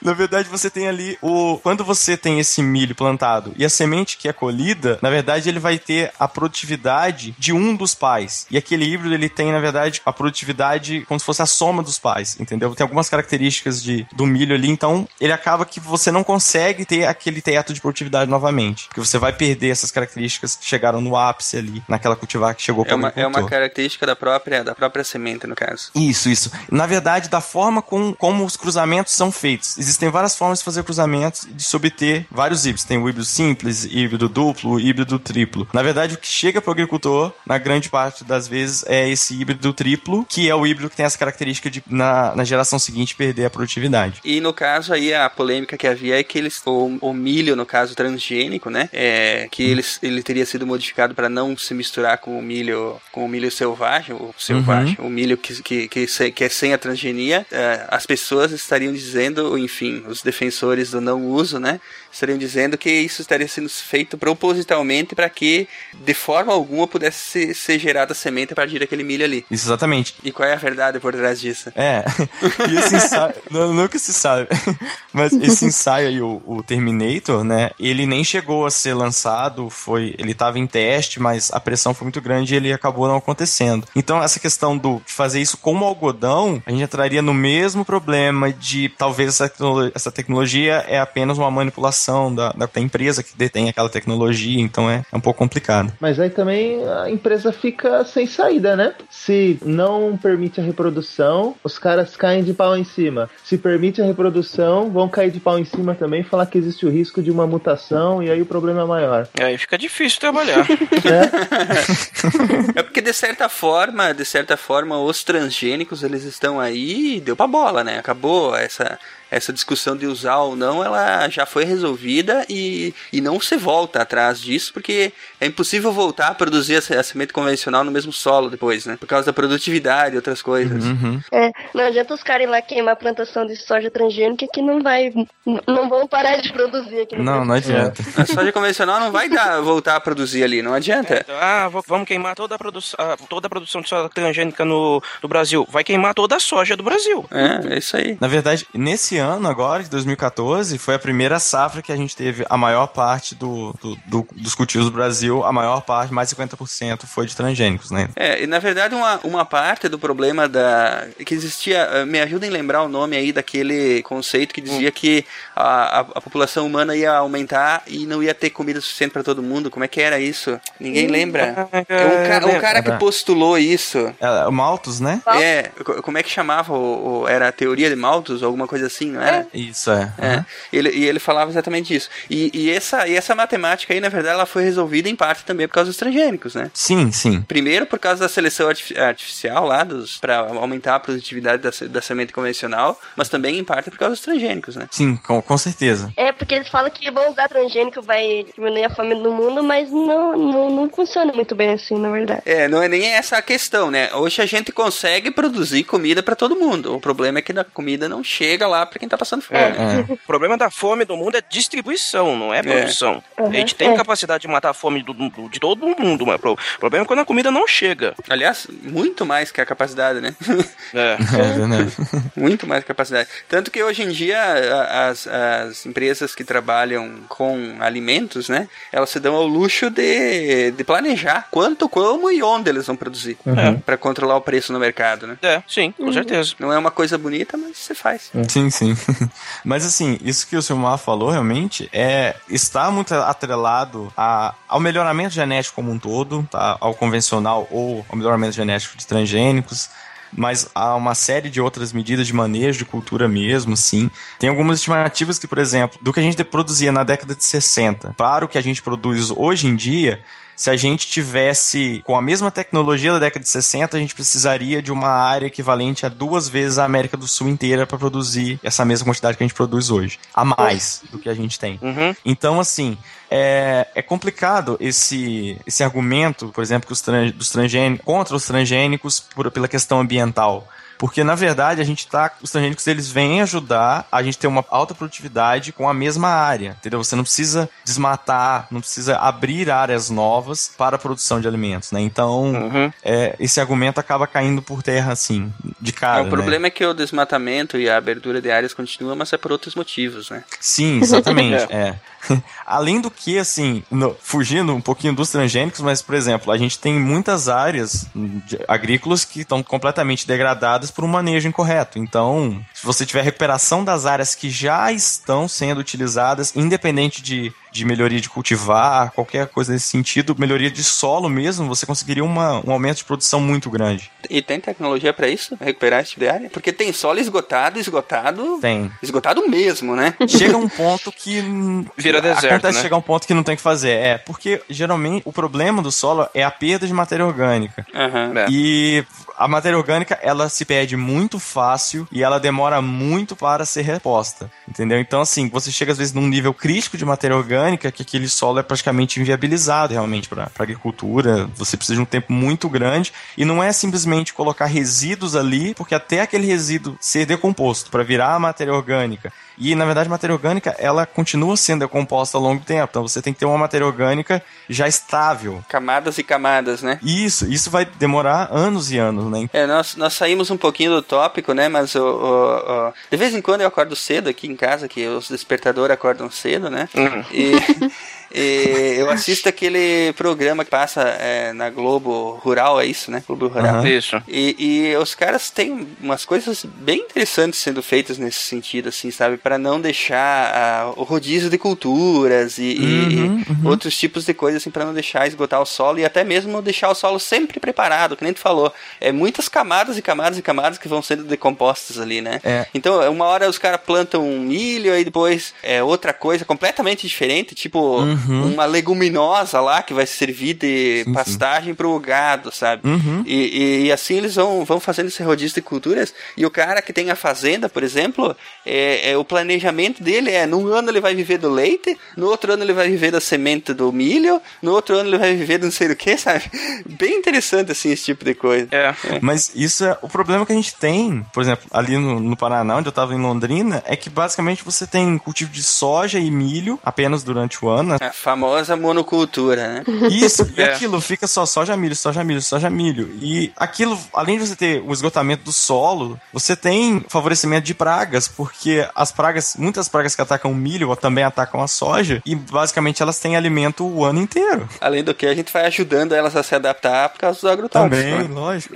Na verdade, você tem ali o. Quando você tem esse milho plantado e a semente que é colhida, na verdade, ele vai ter a produtividade de um dos pais. E aquele híbrido, ele tem, na verdade, a produtividade como se fosse a soma dos pais, entendeu? Tem algumas características de, do milho ali, então ele acaba que você não consegue ter aquele teto de produtividade novamente. Porque você vai perder essas características que chegaram no ápice ali, naquela cultivar que chegou
É
para
uma, é uma característica da própria, da própria semente, no caso.
isso, isso. Na verdade, da forma com, como os cruzamentos são feitos. Existem várias formas de fazer cruzamentos e de se obter vários híbridos. Tem o híbrido simples, híbrido duplo, híbrido triplo. Na verdade, o que chega para o agricultor, na grande parte das vezes, é esse híbrido triplo, que é o híbrido que tem essa característica de, na, na geração seguinte, perder a produtividade.
E no caso aí, a polêmica que havia é que eles, o, o milho, no caso transgênico, né? É, que eles, ele teria sido modificado para não se misturar com o milho, com o milho selvagem, o selvagem, o milho que, que, que, é sem a transgenia. É, as pessoas estariam dizendo, enfim, os defensores do não uso, né? Estariam dizendo que isso estaria sendo feito propositalmente para que, de forma alguma, pudesse ser, gerada semente a partir daquele milho ali.
Isso exatamente.
E qual é a verdade por trás disso?
É, e esse ensaio, não, nunca se sabe, mas esse ensaio aí, o, o Terminator, né, ele nem chegou a ser lançado, foi, ele tava em teste, mas a pressão foi muito grande e ele acabou não acontecendo. Então, essa questão do, de fazer isso como algodão, a gente entraria no mesmo problema de talvez essa, essa tecnologia é apenas uma manipulação da, da, da empresa que detém aquela tecnologia, então é, é um pouco complicado.
Mas aí também a empresa fica sem saída, né? Se não permite a reprodução, os caras caem de pau em cima. Se permite a reprodução, vão cair de pau em cima também, falar que existe o risco de uma mutação e aí o problema é maior.
Aí fica difícil trabalhar.
É porque de certa forma, de certa forma, os transgênicos eles estão aí e deu pra bola, né? Acabou essa essa discussão de usar ou não, ela já foi resolvida e, e não se volta atrás disso, porque é impossível voltar a produzir a, a semente convencional no mesmo solo depois, né? Por causa da produtividade e outras coisas.
Uhum.
É, não adianta os caras ir lá queimar a plantação de soja transgênica que não vai. Não vão parar de produzir aqui no
Não, não adianta.
A soja convencional não vai dar, voltar a produzir ali, não adianta.
Então, ah, v- vamos queimar toda a, produção, a- toda a produção de soja transgênica no, no Brasil. Vai queimar toda a soja do Brasil.
É, é isso aí.
Na verdade, nesse ano agora, de 2014, foi a primeira safra que a gente teve a maior parte do, do- do- dos cultivos do Brasil, a maior parte, mais de 50%, foi de transgênicos, né?
É, e na verdade uma, uma parte do problema da que existia, eh, me ajudem a lembrar o nome aí daquele conceito que dizia que a, a, a população humana ia aumentar e não ia ter comida suficiente para todo mundo. Como é que era isso? Ninguém lembra.
Ah,
É um, ca- um cara que
Era-
postulou isso.
É, o Malthus, né?
É, co- como é que chamava? O, o- era a teoria de Malthus ou alguma coisa assim? Assim, não era?
Isso é.
É.
Uhum.
Ele, e ele falava exatamente disso. E, e, essa, e essa matemática aí, na verdade, ela foi resolvida em parte também por causa dos transgênicos, né?
Sim, sim.
Primeiro por causa da seleção artif- artificial lá, dos, pra aumentar a produtividade da, da semente convencional, mas também em parte por causa dos transgênicos, né?
Sim, com, com certeza.
É, porque eles falam que vão usar transgênico vai diminuir a fome no mundo, mas não, não, não funciona muito bem assim, na verdade.
É, não é nem essa a questão, né? Hoje a gente consegue produzir comida pra todo mundo. O problema é que a comida não chega lá pra quem tá passando fome.
É.
O problema da fome do mundo é distribuição, não é produção.
Uhum.
A gente tem
É.
capacidade de matar a fome do- do- de todo mundo, mas o problema é quando a comida não chega.
Aliás, muito mais que a capacidade, né?
É.
É verdade.
Muito mais capacidade. Tanto que hoje em dia a- as, as empresas que trabalham com alimentos, né? Elas se dão ao luxo de, de planejar quanto, como e onde eles vão produzir.
Uhum.
Pra controlar o preço no mercado, né?
É, sim, com certeza.
Não é uma coisa bonita, mas você faz.
Sim, sim. Mas assim, isso que o Silmar falou realmente é está muito atrelado a, ao melhoramento genético como um todo, tá? ao convencional ou ao melhoramento genético de transgênicos. Mas há uma série de outras medidas de manejo de cultura mesmo, sim. Tem algumas estimativas que, por exemplo, do que a gente produzia na década de 60 para o que a gente produz hoje em dia, se a gente tivesse com a mesma tecnologia da década de 60, a gente precisaria de uma área equivalente a duas vezes a América do Sul inteira para produzir essa mesma quantidade que a gente produz hoje. A mais do que a gente tem.
Uhum.
Então, assim, é, é complicado esse, esse argumento, por exemplo, que os tran, dos transgênicos, contra os transgênicos por, pela questão ambiental. Porque, na verdade, a gente tá. Os transgênicos eles vêm ajudar a gente ter uma alta produtividade com a mesma área. Entendeu? Você não precisa desmatar, não precisa abrir áreas novas para a produção de alimentos, né? Então,
Uhum.
é, esse argumento acaba caindo por terra, assim, de cara.
o
né?
problema é que o desmatamento e a abertura de áreas continua, mas é por outros motivos, né?
Sim, exatamente. é. Além do que, assim, no- fugindo um pouquinho dos transgênicos, mas, por exemplo, a gente tem muitas áreas agrícolas que estão completamente degradadas por um manejo incorreto. Então, se você tiver recuperação das áreas que já estão sendo utilizadas, independente de, de melhoria de cultivar, qualquer coisa nesse sentido, melhoria de solo mesmo, você conseguiria uma- um aumento de produção muito grande.
E tem tecnologia pra isso? Recuperar esse tipo de área? Porque tem solo esgotado, esgotado.
Tem.
Esgotado mesmo, né?
chega um ponto que
Vira deserto,
acontece
né?
chegar um ponto que não tem o que fazer é porque geralmente o problema do solo é a perda de matéria orgânica
Aham.
É.
e a matéria orgânica ela se perde muito fácil e ela demora muito para ser reposta entendeu? Então assim você chega às vezes num nível crítico de matéria orgânica que aquele solo é praticamente inviabilizado realmente para agricultura. Você precisa de um tempo muito grande e não é simplesmente colocar resíduos ali porque até aquele resíduo ser decomposto para virar matéria orgânica e, na verdade, a matéria orgânica, ela continua sendo decomposta ao longo do tempo. Então, você tem que ter uma matéria orgânica já estável.
Camadas e camadas, né?
Isso, isso vai demorar anos e anos, né?
É, nós, nós saímos um pouquinho do tópico, né? Mas o, o- o- de vez em quando eu acordo cedo aqui em casa, que os despertadores acordam cedo, né?
Uhum.
E, e eu assisto aquele programa que passa é, na Globo Rural, é isso, né? Globo Rural.
Aham.
Isso.
E, e os caras têm umas coisas bem interessantes sendo feitas nesse sentido, assim, sabe? Para não deixar ah, o rodízio de culturas e, e-
Uhum,
e outros tipos de coisas, assim, para não deixar esgotar o solo e até mesmo deixar o solo sempre preparado, que nem tu falou. É muitas camadas e camadas e camadas que vão sendo decompostas ali, né?
É.
Então, uma hora os caras plantam um milho, aí depois é outra coisa completamente diferente, tipo
Uhum.
Uma leguminosa lá que vai servir de
Sim, sim.
pastagem pro gado, sabe?
Uhum.
E, e- e assim eles vão, vão fazendo esse rodízio de culturas. E o cara que tem a fazenda, por exemplo, é, é, o planejamento dele é: num ano ele vai viver do leite, no outro ano ele vai viver da semente do milho, no outro ano ele vai viver do não sei o que, sabe? Bem interessante assim esse tipo de coisa.
É.
Mas isso é o problema que a gente tem, por exemplo, ali no, no Paraná, onde eu tava em Londrina, é que basicamente você tem cultivo de soja e milho apenas durante o ano.
A famosa monocultura, né?
Isso, e
É.
aquilo fica só soja milho, soja milho, soja milho. E aquilo, além de você ter o esgotamento do solo, você tem favorecimento de pragas, porque as pragas, muitas pragas que atacam o milho também atacam a soja, e basicamente elas têm alimento o ano inteiro.
Além do que a gente vai ajudando elas a se adaptar por causa dos agrotóxicos.
Também,
né?
lógico.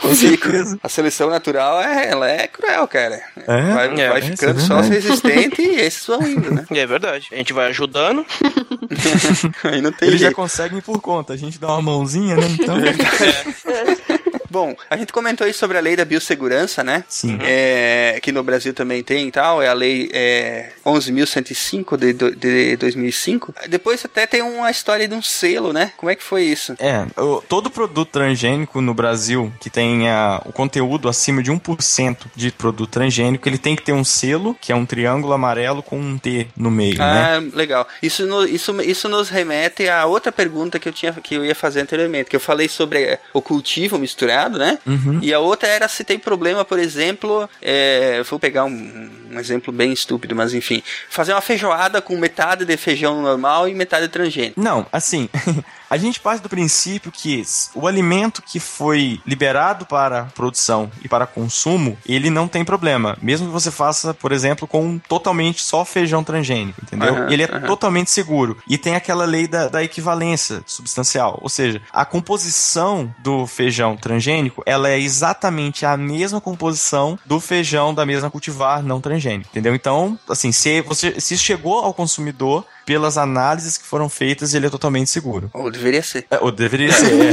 Com certeza.
A seleção natural é, ela é cruel, cara.
É?
vai
É,
vai
é,
ficando
é
só
verdade.
resistente e esses vão indo, né?
É verdade. A gente vai ajudando.
Aí não tem
Eles já
jeito.
conseguem por conta, a gente dá uma mãozinha, né? Então.
Bom, a gente comentou aí sobre a lei da biossegurança, né?
Sim.
É, que no Brasil também tem e tal, é a lei é, 11.105 de, de 2005. Depois até tem uma história de um selo, né? Como é que foi isso?
É, o- todo produto transgênico no Brasil que tenha o conteúdo acima de 1% de produto transgênico, ele tem que ter um selo, que é um triângulo amarelo com um T no meio, né?
Ah, legal. Isso, no- isso, isso nos remete a outra pergunta que eu, tinha, que eu ia fazer anteriormente, que eu falei sobre o cultivo misturado, né?
Uhum.
E a outra era se tem problema, por exemplo, é, vou pegar um, um exemplo bem estúpido, mas enfim, fazer uma feijoada com metade de feijão normal e metade transgênico.
Não, assim, a gente parte do princípio que o alimento que foi liberado para produção e para consumo, ele não tem problema. Mesmo que você faça, por exemplo, com totalmente só feijão transgênico, entendeu?
Aham,
ele é
aham.
totalmente seguro. E tem aquela lei da, da equivalência substancial. Ou seja, a composição do feijão transgênico, ela é exatamente a mesma composição do feijão da mesma cultivar não transgênico, entendeu? Então, assim, se, você, se chegou ao consumidor pelas análises que foram feitas, ele é totalmente seguro.
Ou deveria ser.
É, ou deveria ser, é.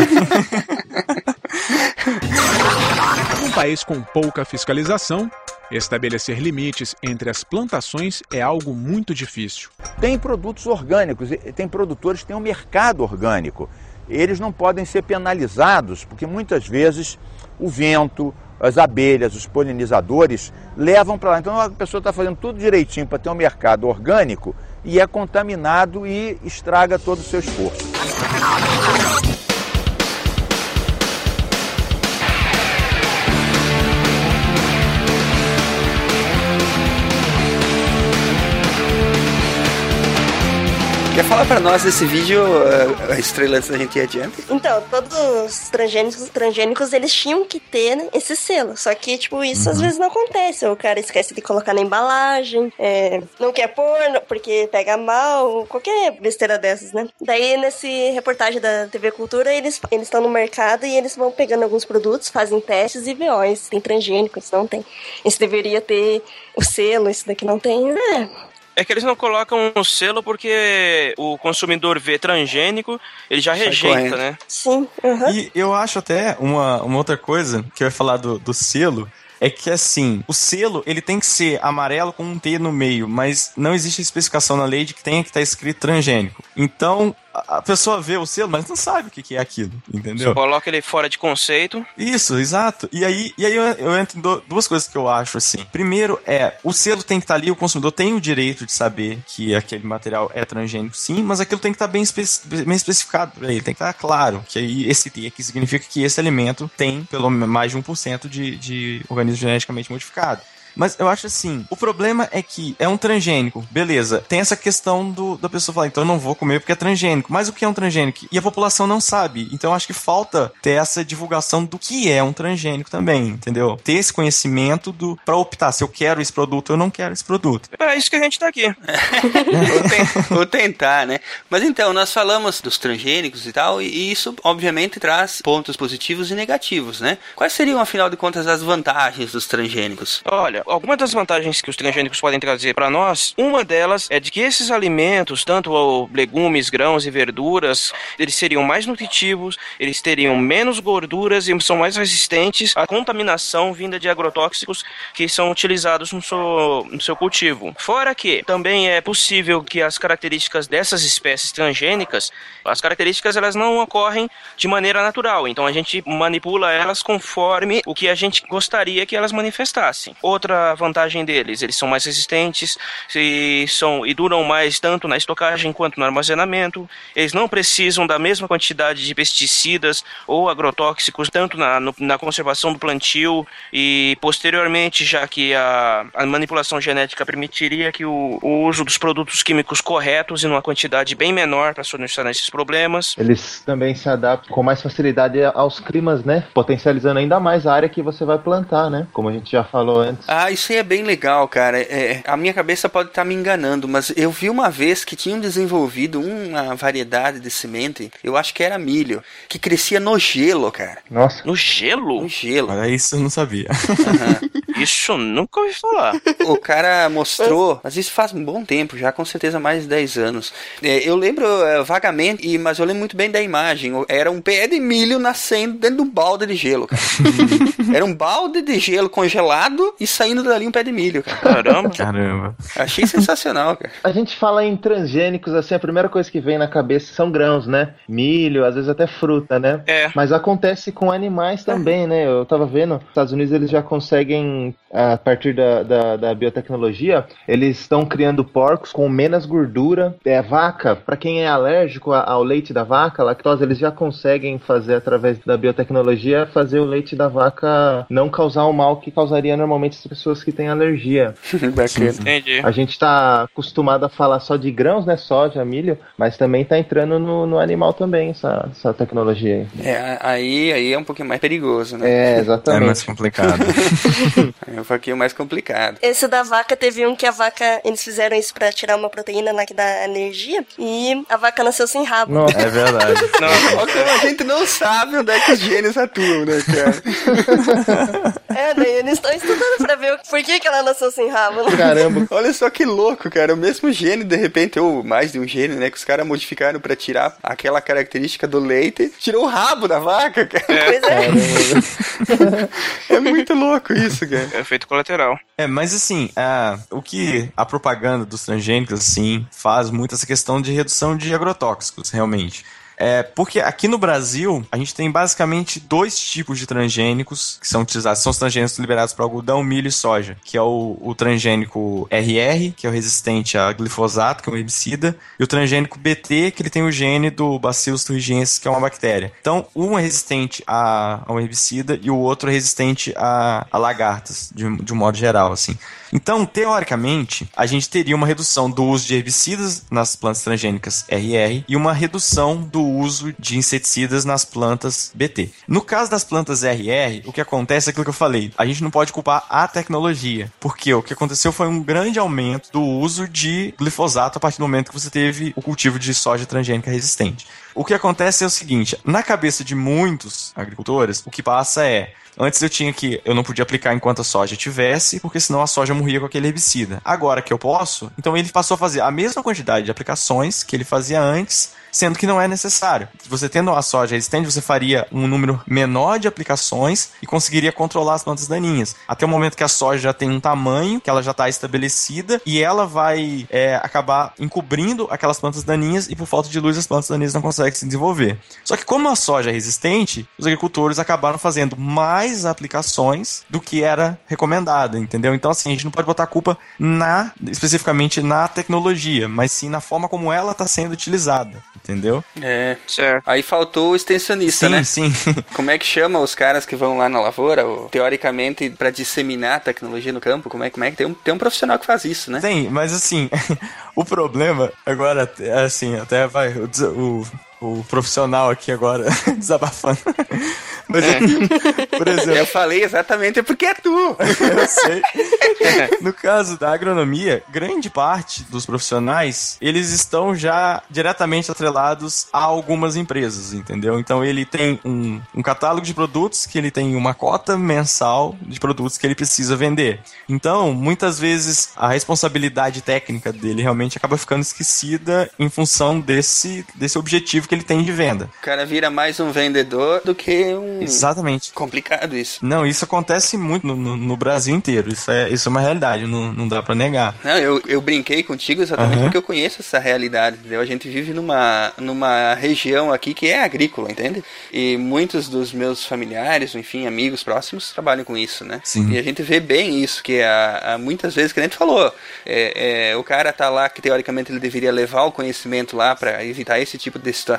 Num país com pouca fiscalização, estabelecer limites entre as plantações é algo muito difícil.
Tem produtos orgânicos, e tem produtores que têm um mercado orgânico. Eles não podem ser penalizados, porque muitas vezes o vento, as abelhas, os polinizadores levam para lá. Então a pessoa está fazendo tudo direitinho para ter um mercado orgânico e é contaminado e estraga todo o seu esforço.
Quer falar pra nós desse vídeo, uh, a estrela, antes da gente ir adiante?
Então, todos os transgênicos, transgênicos eles tinham que ter né, esse selo. Só que, tipo, isso às vezes não acontece. O cara esquece de colocar na embalagem, é, não quer pôr porque pega mal, qualquer besteira dessas, né? Daí, nesse reportagem da TV Cultura, eles eles estão no mercado e eles vão pegando alguns produtos, fazem testes e vê, ó, esse tem transgênico, esse não tem. Esse deveria ter o selo, esse daqui não tem. É,
É que eles não colocam o selo porque o consumidor vê transgênico, ele já rejeita,
correndo.
né?
Sim.
E eu acho até uma, uma outra coisa que eu ia falar do, do selo. É que assim, o selo ele tem que ser amarelo com um T no meio, mas não existe especificação na lei de que tenha que estar escrito transgênico. Então a a pessoa vê o selo, mas não sabe o que que é aquilo, entendeu?
Você coloca ele fora de conceito.
Isso, exato. E aí, e aí eu, eu entro em do- duas coisas que eu acho assim. Primeiro é, o selo tem que estar ali, o consumidor tem o direito de saber que aquele material é transgênico, sim, mas aquilo tem que estar bem, espe- bem especificado pra ele, tem que estar claro que aí esse T aqui significa que esse alimento tem pelo menos mais de 1% de, de organismo geneticamente modificado. Mas eu acho assim, o problema é que é um transgênico, beleza. Tem essa questão do, da pessoa falar, então eu não vou comer porque é transgênico. Mas o que é um transgênico? E a população não sabe. Então eu acho que falta ter essa divulgação do que é um transgênico também, entendeu? Ter esse conhecimento do para optar se eu quero esse produto ou eu não quero esse produto.
É isso que a gente tá aqui.
Vou ten- Vou tentar, né? Mas então, nós falamos dos transgênicos e tal, e isso obviamente traz pontos positivos e negativos, né? Quais seriam, afinal de contas, as vantagens dos transgênicos?
Olha, algumas das vantagens que os transgênicos podem trazer para nós, uma delas é de que esses alimentos, tanto legumes, grãos e verduras, eles seriam mais nutritivos, eles teriam menos gorduras e são mais resistentes à contaminação vinda de agrotóxicos que são utilizados no seu, no seu cultivo. Fora que também é possível que as características dessas espécies transgênicas, as características elas não ocorrem de maneira natural, então a gente manipula elas conforme o que a gente gostaria que elas manifestassem. Outra vantagem deles, eles são mais resistentes e, são, e duram mais tanto na estocagem quanto no armazenamento. Eles não precisam da mesma quantidade de pesticidas ou agrotóxicos, tanto na, no- na conservação do plantio e posteriormente, já que a, a manipulação genética permitiria que o, o uso dos produtos químicos corretos e numa quantidade bem menor para solucionar esses problemas.
Eles também se adaptam com mais facilidade aos climas, né? Potencializando ainda mais a área que você vai plantar, né? Como a gente já falou antes.
Ah, isso aí é bem legal, cara. É, a minha cabeça pode estar me enganando, mas eu vi uma vez que tinham desenvolvido uma variedade de semente, eu acho que era milho, que crescia no gelo, cara.
Nossa.
No gelo?
No gelo.
Olha, isso eu não sabia.
Isso eu nunca ouvi falar.
O cara mostrou, mas isso faz um bom tempo, já com certeza mais de 10 anos. É, eu lembro é, vagamente, e- mas eu lembro muito bem da imagem. Era um pé de milho nascendo dentro de um balde de gelo, cara. Era um balde de gelo congelado e saindo dali um pé de milho, cara.
Caramba.
Caramba.
Achei sensacional, cara.
A gente fala em transgênicos, assim, a primeira coisa que vem na cabeça são grãos, né? Milho, às vezes até fruta, né?
É.
Mas acontece com animais também, né? Eu tava vendo, nos Estados Unidos eles já conseguem, a partir da, da, da biotecnologia, eles estão criando porcos com menos gordura. É, vaca, para quem é alérgico ao leite da vaca, lactose, eles já conseguem fazer, através da biotecnologia, fazer o leite da vaca não causar o mal que causaria normalmente as pessoas que têm alergia.
Bacana.
Entendi.
A gente tá acostumado a falar só de grãos, né? Soja, milho, mas também tá entrando no, no animal também, essa, essa tecnologia aí.
É, aí, aí é um pouquinho mais perigoso, né?
É,
É
exatamente.
mais complicado.
É um pouquinho mais complicado.
Esse da vaca teve um que a vaca. Eles fizeram isso pra tirar uma proteína lá que dá energia. E a vaca nasceu sem rabo.
Nossa.
É verdade.
Não,
como a gente não sabe onde é que os genes atuam, né, cara?
É, daí eles estão estudando pra ver por que, que ela nasceu sem rabo. né?
Caramba.
Olha só que louco, cara. O mesmo gene, de repente, ou mais de um gene, né? Que os caras modificaram pra tirar aquela característica do leite. Tirou o rabo da vaca, cara.
Pois é.
É muito louco isso, cara.
é efeito colateral.
É, mas assim, a- o que a propaganda dos transgênicos, assim, faz muito essa questão de redução de agrotóxicos, realmente. É, porque aqui no Brasil, a gente tem basicamente dois tipos de transgênicos que são utilizados. São os transgênicos liberados para algodão, milho e soja, que é o, o transgênico RR, que é o resistente a glifosato, que é um herbicida, e o transgênico BT, que ele tem o gene do Bacillus thuringiensis, que é uma bactéria. Então, um é resistente a, a um herbicida e o outro é resistente a, a lagartas, de, de um modo geral, assim. Então, teoricamente, a gente teria uma redução do uso de herbicidas nas plantas transgênicas RR e uma redução do uso de inseticidas nas plantas BT. No caso das plantas RR, o que acontece é aquilo que eu falei. A gente não pode culpar a tecnologia, porque o que aconteceu foi um grande aumento do uso de glifosato a partir do momento que você teve o cultivo de soja transgênica resistente. O que acontece é o seguinte, na cabeça de muitos agricultores, o que passa é Antes eu tinha que. Eu não podia aplicar enquanto a soja tivesse, porque senão a soja morria com aquele herbicida. Agora que eu posso, então ele passou a fazer a mesma quantidade de aplicações que ele fazia antes, sendo que não é necessário. Você tendo a soja resistente, você faria um número menor de aplicações e conseguiria controlar as plantas daninhas. Até o momento que a soja já tem um tamanho, que ela já está estabelecida, e ela vai é, acabar encobrindo aquelas plantas daninhas, e por falta de luz as plantas daninhas não conseguem se desenvolver. Só que como a soja é resistente, os agricultores acabaram fazendo mais aplicações do que era recomendado, entendeu? Então assim, a gente não pode botar a culpa na especificamente na tecnologia, mas sim na forma como ela está sendo utilizada, entendeu?
É.
Certo.
Aí faltou o extensionista,
sim,
né?
sim.
Como é que chama os caras que vão lá na lavoura, ou, teoricamente, pra disseminar a tecnologia no campo? Como é, como é que tem um, tem um profissional que faz isso, né?
Tem, mas assim, o problema agora, é assim, até vai o, o, o profissional aqui agora desabafando. Mas aqui, por exemplo,
Eu falei exatamente porque é tu!
eu sei. No caso da agronomia, grande parte dos profissionais, eles estão já diretamente atrelados a algumas empresas, entendeu? Então ele tem um, um catálogo de produtos que ele tem uma cota mensal de produtos que ele precisa vender. Então, muitas vezes a responsabilidade técnica dele realmente acaba ficando esquecida em função desse, desse objetivo que ele tem de venda.
O cara vira mais um vendedor do que um.
Exatamente.
Complicado isso.
Não, isso acontece muito no, no- no Brasil inteiro. Isso é, isso é uma realidade, não, não dá pra negar.
Não, eu, eu brinquei contigo exatamente
Aham.
porque eu conheço essa realidade, entendeu? A gente vive numa, numa região aqui que é agrícola, entende? E muitos dos meus familiares, enfim, amigos próximos, trabalham com isso, né?
Sim.
E a gente vê bem isso, que a, a muitas vezes, que a gente falou, é, é, o cara tá lá que teoricamente ele deveria levar o conhecimento lá pra evitar esse tipo de situação,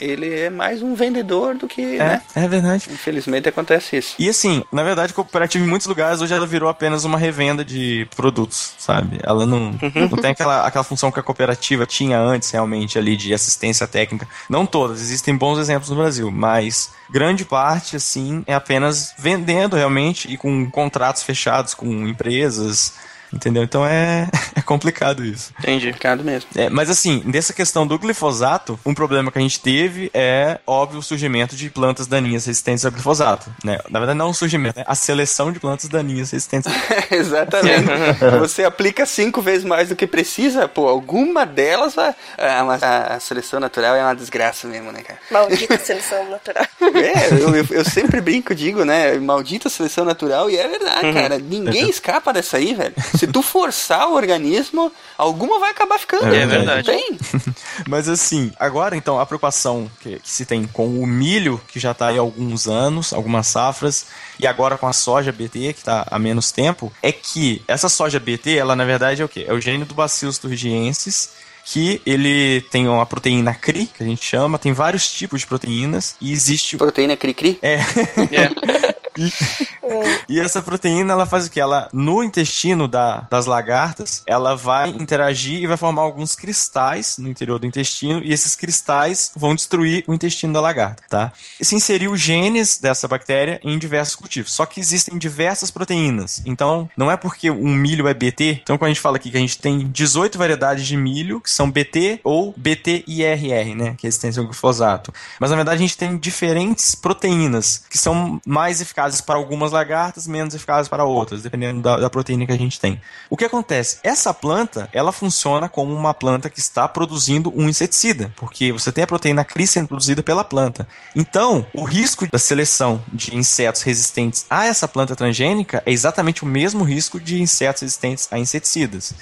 ele é mais um vendedor do que, né?
É, é verdade.
Infelizmente acontece isso.
E assim, na verdade, a cooperativa em muitos lugares hoje ela virou apenas uma revenda de produtos, sabe? Ela não, não tem aquela, aquela função que a cooperativa tinha antes, realmente, ali, de assistência técnica. Não todas, existem bons exemplos no Brasil, mas grande parte, assim, é apenas vendendo realmente e com contratos fechados com empresas. Entendeu? Então é, é complicado isso.
Entendi. Complicado mesmo.
É, mas assim, nessa questão do glifosato, um problema que a gente teve é, óbvio, o surgimento de plantas daninhas resistentes ao glifosato. Né? Na verdade, não o surgimento, é a seleção de plantas daninhas resistentes.
Exatamente. Você aplica cinco vezes mais do que precisa, pô, alguma delas vai. Ah, mas a, a seleção natural é uma desgraça mesmo, né, cara?
Maldita seleção natural.
É, eu, eu, eu sempre brinco, digo, né? Maldita seleção natural, e é verdade, cara. Ninguém escapa dessa aí, velho. Se tu forçar o organismo, alguma vai acabar ficando.
É verdade.
Tem.
Mas assim, agora então a preocupação que, que se tem com o milho, que já está aí há alguns anos, algumas safras, e agora com a soja BT, que está há menos tempo, é que essa soja BT, ela na verdade é o quê? É o gênio do Bacillus thuringiensis, que ele tem uma proteína CRI, que a gente chama, tem vários tipos de proteínas, e existe...
Proteína cri-cri?
É. E, e essa proteína, ela faz o que? Ela, no intestino da, das lagartas, ela vai interagir e vai formar alguns cristais no interior do intestino, e esses cristais vão destruir o intestino da lagarta, tá? E se inseriu genes dessa bactéria em diversos cultivos. Só que existem diversas proteínas. Então, não é porque um milho é BT. Então, quando a gente fala aqui que a gente tem 18 variedades de milho, que são BT ou BTIRR, né? Que é resistência ao glifosato. Mas, na verdade, a gente tem diferentes proteínas que são mais eficazes para algumas lagartas, menos eficazes para outras, dependendo da, da proteína que a gente tem. O que acontece? Essa planta, ela funciona como uma planta que está produzindo um inseticida, porque você tem a proteína CRI sendo produzida pela planta. Então, o risco da seleção de insetos resistentes a essa planta transgênica é exatamente o mesmo risco de insetos resistentes a inseticidas.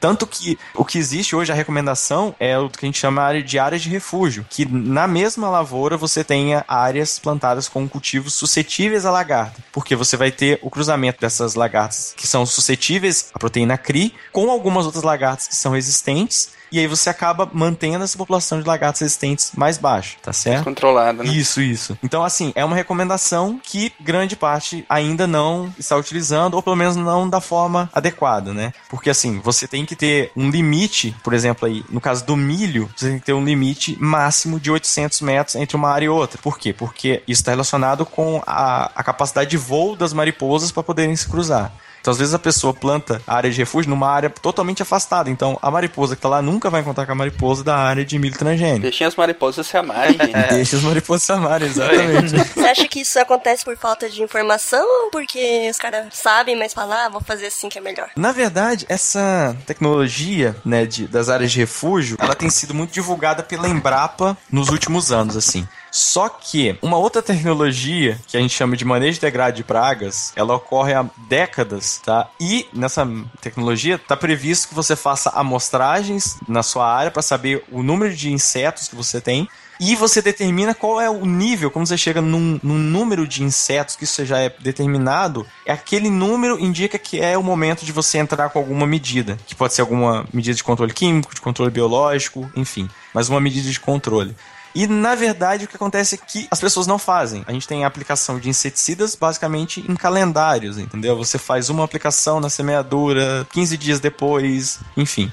Tanto que o que existe hoje, a recomendação é o que a gente chama de áreas de refúgio, que na mesma lavoura você tenha áreas plantadas com cultivos suscetíveis à lagarta, porque você vai ter o cruzamento dessas lagartas que são suscetíveis à proteína CRI com algumas outras lagartas que são resistentes e aí você acaba mantendo essa população de lagartos resistentes mais baixa, tá certo?
Controlada, né?
Isso, isso. Então, assim, é uma recomendação que grande parte ainda não está utilizando, ou pelo menos não da forma adequada, né? Porque, assim, você tem que ter um limite, por exemplo, aí, no caso do milho, você tem que ter um limite máximo de 800 metros entre uma área e outra. Por quê? Porque isso está relacionado com a, a capacidade de voo das mariposas para poderem se cruzar. Então, às vezes, a pessoa planta a área de refúgio numa área totalmente afastada. Então, a mariposa que tá lá nunca vai encontrar com a mariposa da área de milho transgênico.
Deixem as mariposas se amarem, gente.
Deixa as mariposas se amarem, exatamente.
Você acha que isso acontece por falta de informação ou porque os caras sabem, mas falam, ah, vou fazer assim que é melhor?
Na verdade, essa tecnologia, né, de, das áreas de refúgio, ela tem sido muito divulgada pela Embrapa nos últimos anos, assim. Só que uma outra tecnologia que a gente chama de manejo integrado de pragas, ela ocorre há décadas, tá? E nessa tecnologia tá previsto que você faça amostragens na sua área para saber o número de insetos que você tem e você determina qual é o nível, quando você chega num, num, número de insetos, que isso já é determinado, aquele número indica que é o momento de você entrar com alguma medida, que pode ser alguma medida de controle químico, de controle biológico, enfim, mas uma medida de controle. E na verdade o que acontece é que as pessoas não fazem. A gente tem a aplicação de inseticidas basicamente em calendários, entendeu? Você faz uma aplicação na semeadura, 15 dias depois, enfim.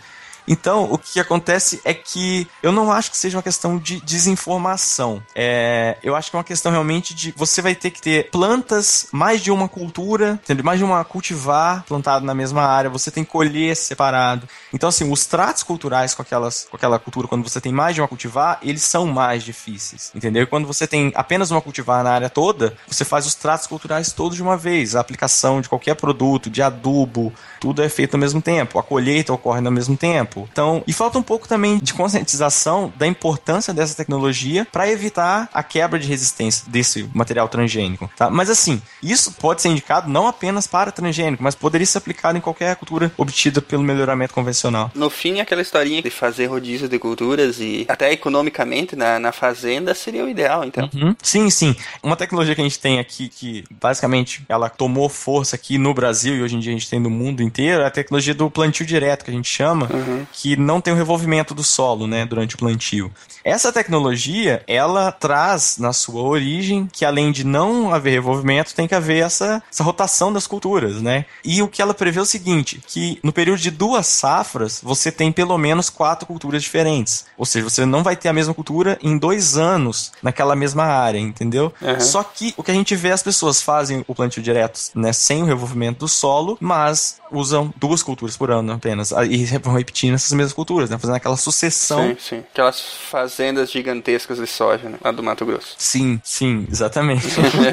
Então, o que acontece é que eu não acho que seja uma questão de desinformação. É, eu acho que é uma questão realmente de você vai ter que ter plantas, mais de uma cultura, mais de uma cultivar plantado na mesma área, você tem que colher separado. Então, assim, os tratos culturais com, aquelas, com aquela cultura, quando você tem mais de uma cultivar, eles são mais difíceis, entendeu? E quando você tem apenas uma cultivar na área toda, você faz os tratos culturais todos de uma vez. A aplicação de qualquer produto, de adubo, tudo é feito ao mesmo tempo. A colheita ocorre ao mesmo tempo. Então, e falta um pouco também de conscientização da importância dessa tecnologia para evitar a quebra de resistência desse material transgênico, tá? Mas assim, isso pode ser indicado não apenas para transgênico, mas poderia ser aplicado em qualquer cultura obtida pelo melhoramento convencional.
No fim, aquela historinha de fazer rodízio de culturas e até economicamente na, na fazenda seria o ideal, então.
Uhum. Sim, sim. Uma tecnologia que a gente tem aqui que basicamente ela tomou força aqui no Brasil e hoje em dia a gente tem no mundo inteiro é a tecnologia do plantio direto que a gente chama, uhum. Que não tem o revolvimento do solo, né, durante o plantio. Essa tecnologia, ela traz na sua origem que além de não haver revolvimento, tem que haver essa, essa rotação das culturas, né? E o que ela prevê é o seguinte, que no período de duas safras, você tem pelo menos quatro culturas diferentes. Ou seja, você não vai ter a mesma cultura em dois anos naquela mesma área, entendeu? Uhum. Só que o que a gente vê, as pessoas fazem o plantio direto, né, sem o revolvimento do solo, mas usam duas culturas por ano apenas. E vão repetindo essas mesmas culturas, né? Fazendo aquela sucessão.
Sim, sim. Aquelas fazendas gigantescas de soja, né? Lá do Mato Grosso.
Sim, sim, exatamente.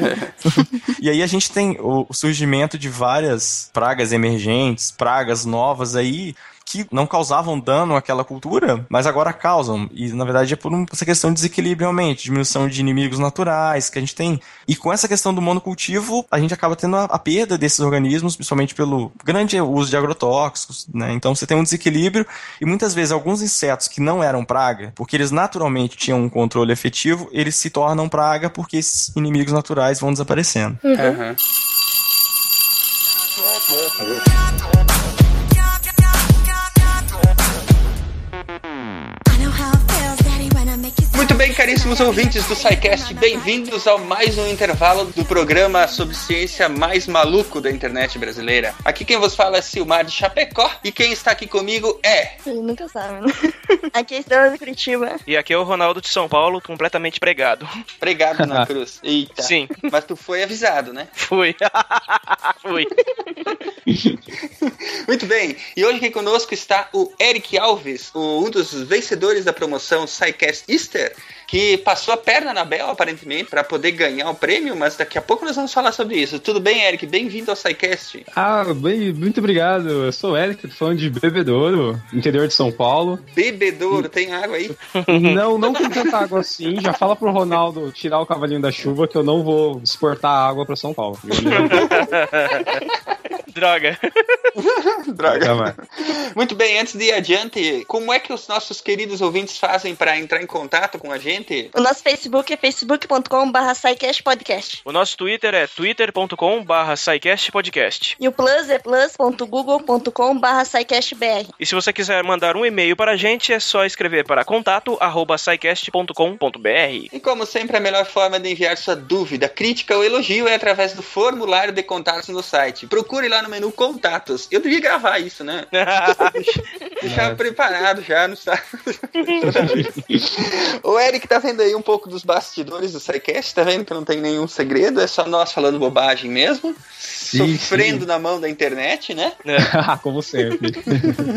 e aí a gente tem o surgimento de várias pragas emergentes, pragas novas aí, que não causavam dano àquela cultura, mas agora causam. E na verdade é por um, essa questão de desequilíbrio realmente, diminuição de inimigos naturais que a gente tem. E com essa questão do monocultivo, a gente acaba tendo a, a perda desses organismos, principalmente pelo grande uso de agrotóxicos, né? Então você tem um desequilíbrio e muitas vezes alguns insetos que não eram praga, porque eles naturalmente tinham um controle efetivo, eles se tornam praga porque esses inimigos naturais vão desaparecendo. Uhum. uhum.
Bem, caríssimos ouvintes do SciCast, bem-vindos ao mais um intervalo do programa sobre ciência mais maluco da internet brasileira. Aqui quem vos fala é Silmar de Chapecó e quem está aqui comigo é.
Ele nunca sabe, né? Aqui é Estrela de Curitiba.
E aqui é o Ronaldo de São Paulo, completamente pregado.
Pregado na cruz. Eita.
Sim.
Mas tu foi avisado, né?
Fui. Fui.
Muito bem, e hoje aqui conosco está o Eric Alves, um dos vencedores da promoção SciCast Easter, que passou a perna na Bel, aparentemente, para poder ganhar o prêmio, mas daqui a pouco nós vamos falar sobre isso. Tudo bem, Eric? Bem-vindo ao SciCast.
Ah, bem, muito obrigado. Eu sou o Eric, falando de Bebedouro, interior de São Paulo.
Bebedouro, tem água aí?
Não, não tem tanta água assim. Já fala pro Ronaldo tirar o cavalinho da chuva que eu não vou exportar água para São Paulo.
Droga.
Droga. Muito bem, antes de ir adiante, como é que os nossos queridos ouvintes fazem para entrar em contato com a gente?
O nosso Facebook é facebook.com.br podcast.
O nosso Twitter é twitter.com.br podcast.
E o Plus é plus.google.com.br br.
E se você quiser mandar um e-mail para a gente, é só escrever para contato arroba
E como sempre, a melhor forma de enviar sua dúvida, crítica ou elogio é através do formulário de contatos no site. Procure lá no menu contatos. Eu devia gravar isso, né? Deixar é. preparado já no site. o Eric tá vendo aí um pouco dos bastidores do SciCast, tá vendo que não tem nenhum segredo, é só nós falando bobagem mesmo. Sim, sofrendo sim. na mão da internet, né?
É. como sempre.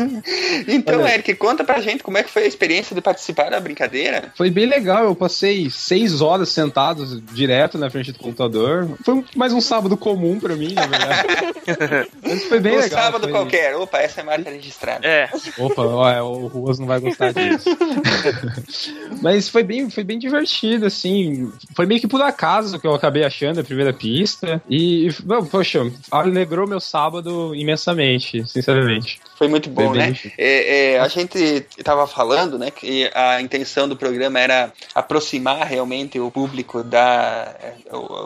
então, Olha, Eric, conta pra gente como é que foi a experiência de participar da brincadeira.
Foi bem legal, eu passei seis horas sentados direto na frente do computador. Foi mais um sábado comum pra mim, na verdade. Mas foi bem
um
legal.
Um sábado
foi...
qualquer. Opa, essa é a marca registrada.
É.
Opa, ó, é, o Ruas não vai gostar disso. Mas foi bem, foi bem divertido, assim. Foi meio que por acaso que eu acabei achando a primeira pista. E, poxa, alegrou meu sábado imensamente, sinceramente.
Foi muito bom, Foi né? É, é, a gente estava falando, né, que a intenção do programa era aproximar realmente o público da,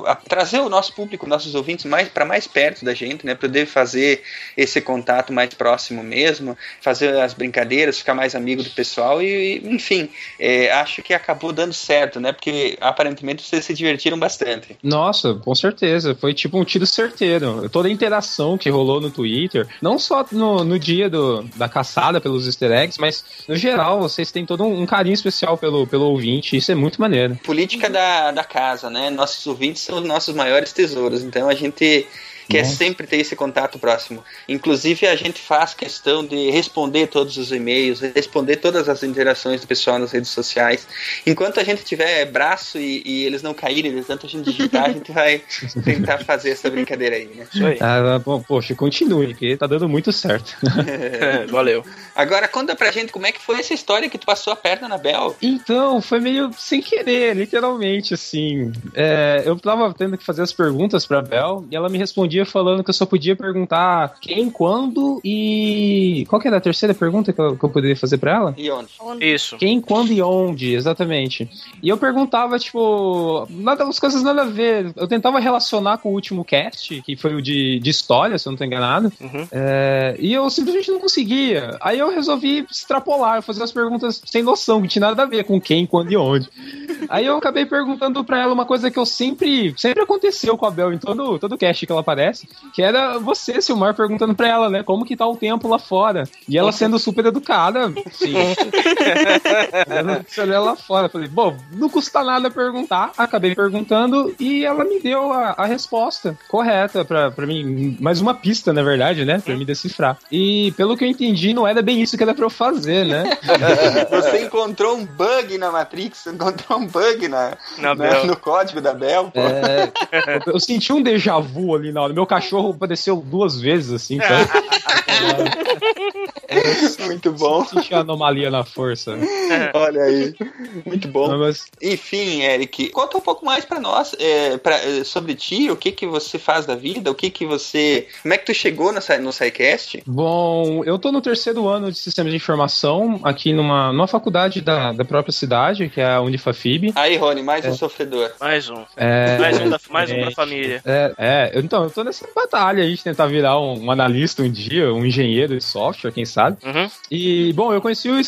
a, a, trazer o nosso público, nossos ouvintes mais para mais perto da gente, né, poder fazer esse contato mais próximo mesmo, fazer as brincadeiras, ficar mais amigo do pessoal e, enfim, é, acho que acabou dando certo, né, porque aparentemente vocês se divertiram bastante.
Nossa, com certeza, foi tipo um tiro certeiro. Toda a interação que rolou no Twitter, não só no, no dia do, da caçada pelos easter eggs, mas no geral vocês têm todo um, um carinho especial pelo, pelo ouvinte, isso é muito maneiro.
Política da, da casa, né? Nossos ouvintes são os nossos maiores tesouros, então a gente quer Nossa. sempre ter esse contato próximo. Inclusive, a gente faz questão de responder todos os e-mails, responder todas as interações do pessoal nas redes sociais. Enquanto a gente tiver braço e, e eles não caírem, de tanto a gente digitar, a gente vai tentar fazer essa brincadeira aí, né? Isso aí.
Ah, bom, poxa, continue, porque tá dando muito certo.
Valeu.
Agora, conta pra gente como é que foi essa história que tu passou a perna na Bel.
Então, foi meio sem querer, literalmente, assim. É, eu tava tendo que fazer as perguntas pra Bel e ela me respondia dia falando que eu só podia perguntar quem, quando e. Qual que era a terceira pergunta que eu, que eu poderia fazer pra ela?
E onde?
Isso.
Quem, quando e onde, exatamente. E eu perguntava, tipo, nada, as coisas nada a ver. Eu tentava relacionar com o último cast, que foi o de, de história, se eu não tô enganado.
Uhum.
É, e eu simplesmente não conseguia. Aí eu resolvi extrapolar, fazer as perguntas sem noção, que tinha nada a ver com quem, quando e onde. Aí eu acabei perguntando pra ela uma coisa que eu sempre. Sempre aconteceu com a Bel em todo, todo cast que ela aparece, que era você, Silmar, perguntando pra ela, né? Como que tá o tempo lá fora. E ela sendo super educada, sim. ela olhou lá fora. Falei, bom, não custa nada perguntar. Acabei perguntando e ela me deu a, a resposta correta pra, pra mim. Mais uma pista, na verdade, né? Pra me decifrar. E pelo que eu entendi, não era bem isso que era pra eu fazer, né?
Você encontrou um bug na Matrix, encontrou um bug na,
Na
na- no código da Bel. pô.
É, eu, eu senti um déjà vu ali na hora. Meu cachorro apareceu duas vezes, assim, sabe?
Muito bom.
Senti a anomalia na força.
Olha aí. Muito bom.
Não, mas
Enfim, Eric, conta um pouco mais pra nós é, pra- é, sobre ti, o que que você faz da vida, o que que você... Como é que tu chegou nessa, no SciCast?
Bom, eu tô no terceiro ano de Sistemas de Informação aqui numa, numa faculdade da, da própria cidade, que é a Unifafib.
Aí, Rony, mais
É.
um sofredor.
Mais um.
É,
Mais um da, mais um da
é,
família.
É, é, então, eu tô nessa batalha aí de tentar virar um, um analista um dia, um engenheiro de software, quem sabe.
Uhum.
E, bom, eu conheci o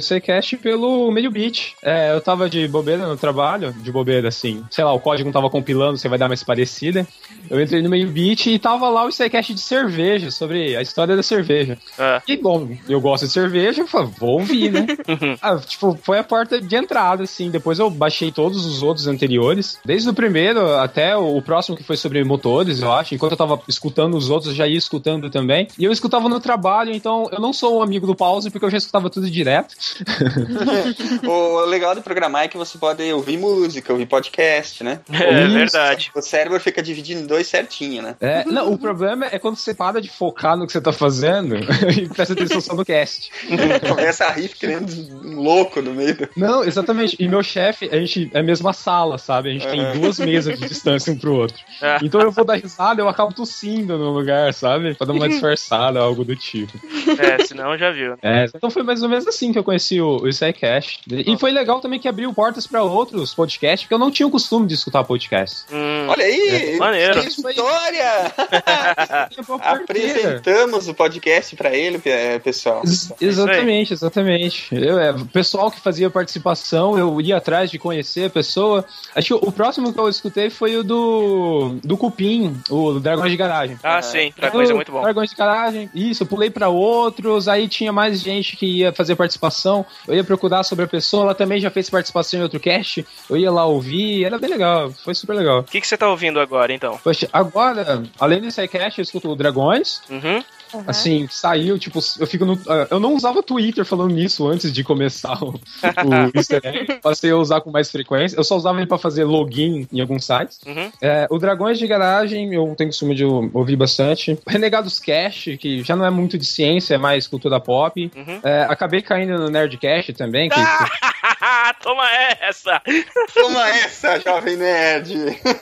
SciCast pelo meio beat. É, eu tava de bobeira no trabalho, de bobeira assim, sei lá, o código não tava compilando, você vai dar mais parecida. Eu entrei no meio beat e tava lá o SciCast de cerveja, sobre a história da cerveja.
É.
E, bom, eu gosto de cerveja, eu falei, vou ouvir, né? Ah, tipo, foi a porta de entrada, assim. Depois eu baixei todos os outros anteriores. Desde o primeiro até o próximo que foi sobre motores, eu acho. Enquanto eu tava escutando os outros, eu já ia escutando também. E eu escutava no trabalho, então eu não sou um amigo do pause porque eu já escutava tudo direto.
o legal do programar é que você pode ouvir música, ouvir podcast, né?
É
Isso.
verdade.
O cérebro fica dividido em dois certinho, né?
É, não, o problema é quando você para de focar no que você tá fazendo e presta atenção só no cast.
Começa a rir querendo um louco no meio do...
Não, exatamente. E meu chefe, a gente é a mesma sala, sabe? A gente tem
Uhum.
duas mesas de distância um pro outro.
É.
Então eu vou dar risada, eu acabo tossindo no lugar, sabe? Pra dar uma disfarçada, algo do tipo.
É, senão já viu.
É, então foi mais ou menos assim que eu conheci o, o. E foi legal também que abriu portas pra outros podcasts, porque eu não tinha o costume de escutar podcast.
Hum,
Olha aí!
Maneiro.
Que história!
Apresenta.
Apresentamos o podcast pra ele, pe- pessoal.
Ex- Exatamente, exatamente. Eu, é, o pessoal que fazia participação, eu ia atrás de conhecer a pessoa. Acho que o próximo que eu escutei foi o do, do Cupim, o Dragões de Garagem.
Ah, sim. Dragões é muito bom.
Dragões de Garagem, isso, eu pulei pra aí tinha mais gente que ia fazer participação, eu ia procurar sobre a pessoa, ela também já fez participação em outro cast, eu ia lá ouvir, era bem legal, foi super legal.
O que, que você tá ouvindo agora, então?
Poxa, agora, além do SciCast, eu escuto o Dragões,
Uhum.
Assim, saiu, tipo, eu fico no. ah, Eu não usava Twitter falando nisso antes de começar o, o easter egg. Passei a usar com mais frequência. Eu só usava ele pra fazer login em alguns sites.
Uhum.
É, o Dragões de Garagem, eu tenho costume de ouvir bastante. Renegados Cash, que já não é muito de ciência, é mais cultura pop.
Uhum.
É, acabei caindo no Nerdcast também. Que,
Toma essa!
Toma essa, jovem nerd!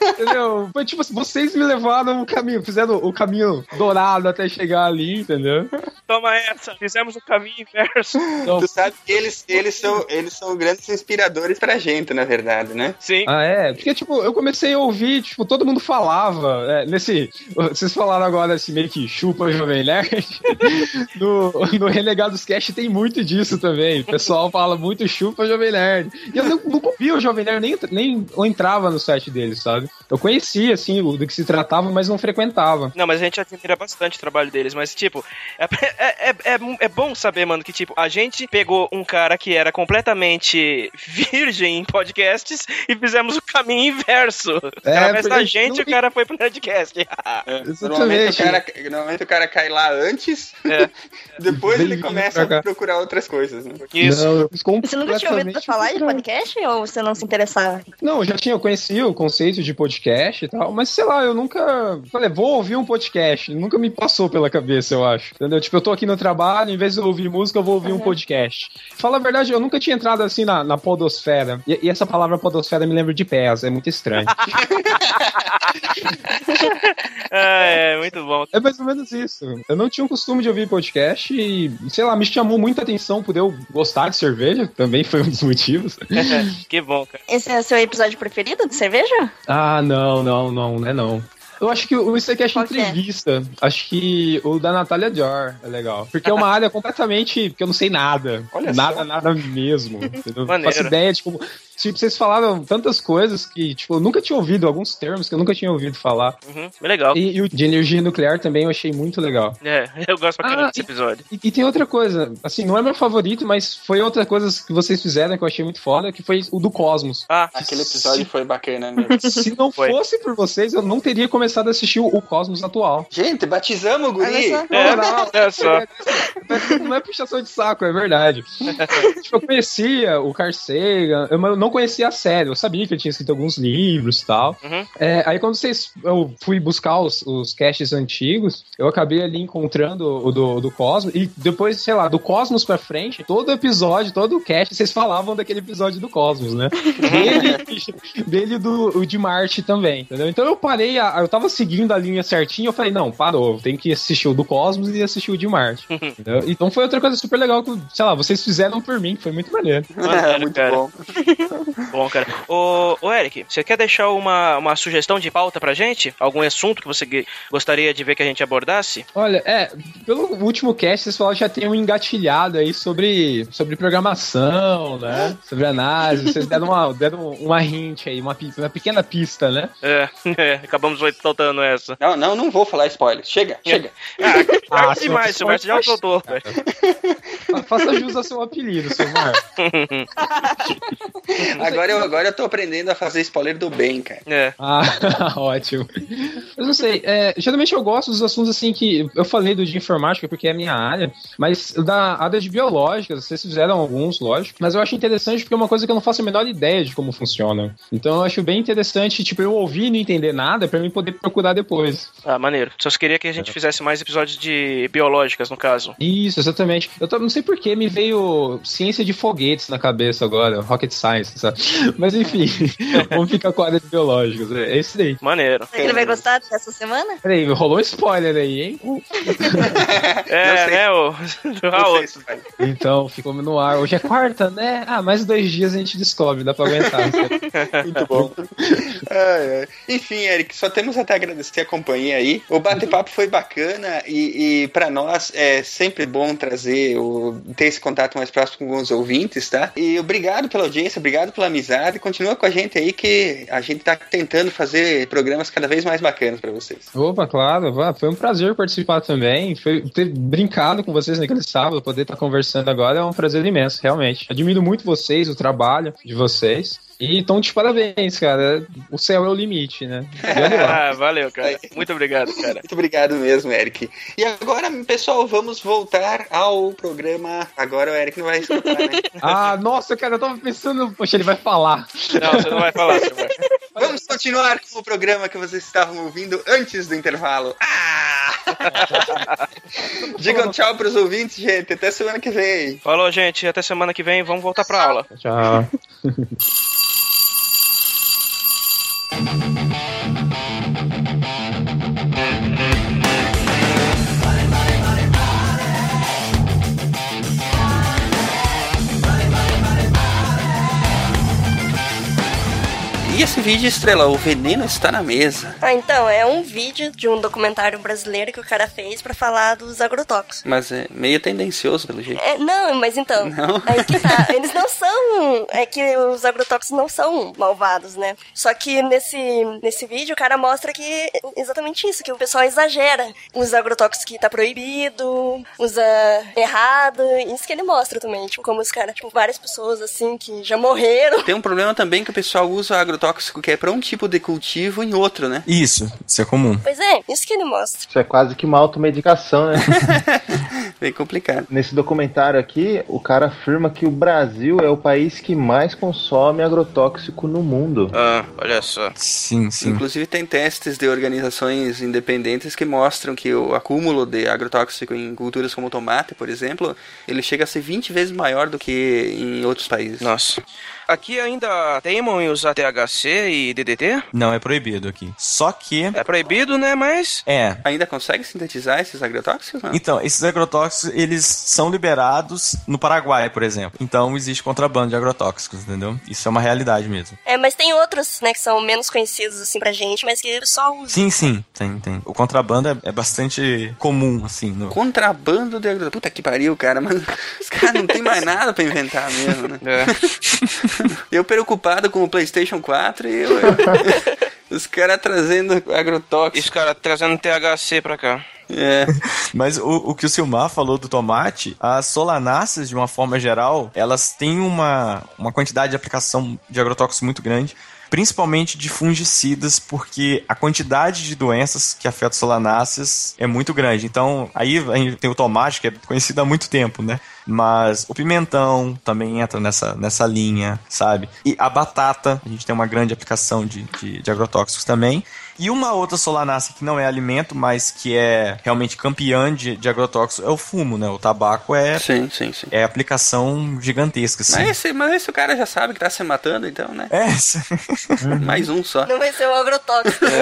entendeu? Foi tipo assim, vocês me levaram o caminho, fizeram o caminho dourado até chegar ali, entendeu?
Toma essa! Fizemos o caminho inverso.
Então,
Tu sabe que eles, eles, são, eles são grandes inspiradores pra gente, na verdade, né?
Sim.
Ah, é? Porque, tipo, eu comecei a ouvir, tipo, todo mundo falava, é, nesse... Vocês falaram agora, assim, meio que chupa Jovem Nerd. no, no Renegados Cast tem muito disso também. O pessoal fala muito chupa Jovem Nerd. E eu não- nunca vi o Jovem Nerd, nem, nem eu entrava no site deles, sabe? Eu conhecia, assim, do que se tratava, mas não frequentava.
Não, mas a gente admira bastante o trabalho deles, mas, tipo, é, é, é, é, é bom saber, mano, que, tipo, a gente pegou um cara que era completamente virgem em podcasts e fizemos o caminho inverso.
É,
Através da gente,
não-
o cara foi pro Nerdcast.
Normalmente o, cara, normalmente o cara cai lá antes,
É.
depois ele começa a procurar outras coisas, né?
Isso.
Não, eu
Você nunca tinha ouvido falar de podcast ou você não se interessava?
Não, eu já tinha conhecido o conceito de podcast e tal, mas sei lá, eu nunca falei, vou ouvir um podcast, nunca me passou pela cabeça. Cabeça, eu acho. Entendeu? Tipo, eu tô aqui no trabalho, em vez de eu ouvir música, eu vou ouvir um podcast. Fala a verdade, eu nunca tinha entrado assim na, na podosfera. E, e essa palavra podosfera me lembra de pés, é muito estranho.
é, é, muito bom.
É mais ou menos isso. Eu não tinha o costume de ouvir podcast e, sei lá, me chamou muita atenção por eu gostar de cerveja, também foi um dos motivos.
que bom, cara.
Esse é o seu episódio preferido de cerveja?
Ah, não, não, não, não é não. Eu acho que o
Qual que é?
entrevista, acho que o da Natália Dior é legal. Porque é uma área completamente que eu não sei nada.
Olha
nada,
só.
nada mesmo. Entendeu? Não faço ideia de como. Tipo, vocês falaram tantas coisas que, tipo, eu nunca tinha ouvido, alguns termos que eu nunca tinha ouvido falar.
Uhum, bem legal.
E, e o de energia nuclear também eu achei muito legal.
É, eu gosto pra caramba
Ah,
desse episódio.
E, e tem outra coisa, assim, não é meu favorito, mas foi outra coisa que vocês fizeram que eu achei muito foda, que foi o do Cosmos.
Ah,
Aquele episódio foi bacana mesmo.
Se não
Foi.
fosse por vocês, eu não teria começado a assistir o, o Cosmos atual.
Gente, batizamos o guri.
Só.
É,
Não,
olha só.
Não é puxação de saco, é verdade. tipo, eu conhecia o Carl Sagan, eu não conhecia a série, eu sabia que ele tinha escrito alguns livros e tal.
Uhum.
É, aí quando vocês, eu fui buscar os, os casts antigos, eu acabei ali encontrando o do, do Cosmos, e depois, sei lá, do Cosmos pra frente, todo episódio, todo o cast, vocês falavam daquele episódio do Cosmos, né? Dele, dele e do o de Marte também, entendeu? Então eu parei, a- eu tava seguindo a linha certinha, eu falei, não, parou, tem que assistir o do Cosmos e assistir o de Marte. entendeu? Então foi outra coisa super legal que, sei lá, vocês fizeram por mim, que foi muito maneiro.
Maneiro,
Muito
cara.
bom.
Bom, cara. Ô, ô, Eric, você quer deixar uma, uma sugestão de pauta pra gente? Algum assunto que você gostaria de ver que a gente abordasse?
Olha, é, pelo último cast, vocês falaram que já tem um engatilhado aí sobre, sobre programação, né? Sobre análise, vocês deram uma, deram uma hint aí, uma, uma pequena pista, né?
É, é, acabamos soltando essa.
Não, não, não vou falar spoiler. Chega, chega.
Ah,
Ah,
demais,
seu-
já soltou. velho.
Fa- Faça jus ao seu apelido, seu Mar.
Agora eu, agora eu tô aprendendo a fazer spoiler do bem, cara.
É.
Ah, ótimo. Mas não sei, é, geralmente eu gosto dos assuntos assim que. Eu falei do de informática porque é a minha área, mas da área de biológicas, vocês fizeram alguns, lógico, mas eu acho interessante porque é uma coisa que eu não faço a menor ideia de como funciona. Então eu acho bem interessante, tipo, eu ouvir e não entender nada pra mim poder procurar depois.
Ah, maneiro. Só queria que a gente fizesse mais episódios de biológicas, no caso.
Isso, exatamente. Eu tô- não sei por que me veio ciência de foguetes na cabeça agora, rocket science, Mas enfim, vamos ficar com a área de biológicas. É esse daí.
Maneiro.
Ele vai gostar dessa semana?
Peraí, rolou um spoiler aí, hein?
É, né, o Raul.
Se.
Então, ficou no ar. Hoje é quarta, né? Ah, mais dois dias a gente descobre, dá pra aguentar.
Muito bom. Enfim, Eric, só temos até a agradecer a companhia aí. O bate-papo foi bacana e, e para nós é sempre bom trazer, o, ter esse contato mais próximo com os ouvintes, tá? E obrigado pela audiência, obrigado pela amizade. Continua com a gente aí que a gente tá tentando fazer programas cada vez mais bacanas para vocês.
Opa, claro, foi um prazer participar também. Foi ter brincado com vocês naquele sábado, poder estar conversando agora é um prazer imenso, realmente. Admiro muito vocês, o trabalho de vocês. E então, de parabéns, cara. O céu é o limite, né?
Ah, valeu, cara. Muito obrigado, cara.
Muito obrigado mesmo, Eric. E agora, pessoal, vamos voltar ao programa. Agora o Eric não vai escutar, né?
Ah, nossa, cara, eu tava pensando, poxa, ele vai falar.
Não, você não vai falar, Silvestre.
Vamos continuar com o programa que vocês estavam ouvindo antes do intervalo. Ah! Digam tchau pros ouvintes, gente. Até semana que vem.
Falou, gente. Até semana que vem. Vamos voltar pra aula.
Tchau. Thank you.
E esse vídeo, Estrela, o veneno está na mesa.
Ah, então, é um vídeo de um documentário brasileiro que o cara fez pra falar dos agrotóxicos.
Mas é meio tendencioso, pelo jeito.
É, não, mas então,
Não?
aí que tá. Eles não são. É que os agrotóxicos não são malvados, né? Só que nesse, nesse vídeo o cara mostra que é exatamente isso, que o pessoal exagera. Usa agrotóxicos que tá proibido, usa errado. Isso que ele mostra também. Tipo, como os caras, tipo, várias pessoas assim que já morreram.
Tem um problema também que o pessoal usa agrotóxico que é para um tipo de cultivo em outro, né?
Isso, isso é comum.
Pois é, isso que ele mostra.
Isso é quase que uma automedicação, né?
bem complicado.
Nesse documentário aqui, o cara afirma que o Brasil é o país que mais consome agrotóxico no mundo.
Ah, olha só.
Sim, sim.
Inclusive tem testes de organizações independentes que mostram que o acúmulo de agrotóxico em culturas como tomate, por exemplo, ele chega a ser 20 vezes maior do que em outros países.
Nossa. Aqui ainda teimam em usar THC e DDT?
Não, é proibido aqui. Só que.
É proibido, né? Mas.
É.
Ainda consegue sintetizar esses agrotóxicos? Não?
Então, esses agrotóxicos, eles são liberados no Paraguai, por exemplo. Então, existe contrabando de agrotóxicos, entendeu? Isso é uma realidade mesmo.
É, mas tem outros, né, que são menos conhecidos, assim, pra gente, mas que só usam.
Sim, sim, tem, tem. O contrabando é, é bastante comum, assim. No...
Contrabando de agrotóxicos. Puta que pariu, cara, mas os caras não tem mais nada pra inventar mesmo, né?
É.
Eu preocupado com o PlayStation 4 e eu, eu- os caras trazendo agrotóxico.
Esse cara trazendo THC pra cá.
É.
Mas o, o que o Silmar falou do tomate, as solanáceas, de uma forma geral, elas têm uma, uma quantidade de aplicação de agrotóxicos muito grande. Principalmente de fungicidas, porque a quantidade de doenças que afetam solanáceas é muito grande. Então, aí tem o tomate, que é conhecido há muito tempo, né? Mas o pimentão também entra nessa, nessa linha, sabe? E a batata, a gente tem uma grande aplicação de, de, de agrotóxicos também. E uma outra solanácea que não é alimento, mas que é realmente campeã de, de agrotóxicos é o fumo, né? O tabaco é,
Sim, sim, sim.
é aplicação gigantesca, assim.
Mas esse, mas esse o cara já sabe que tá se matando, então, né?
É,
Mais um só.
Não vai ser um agrotóxico.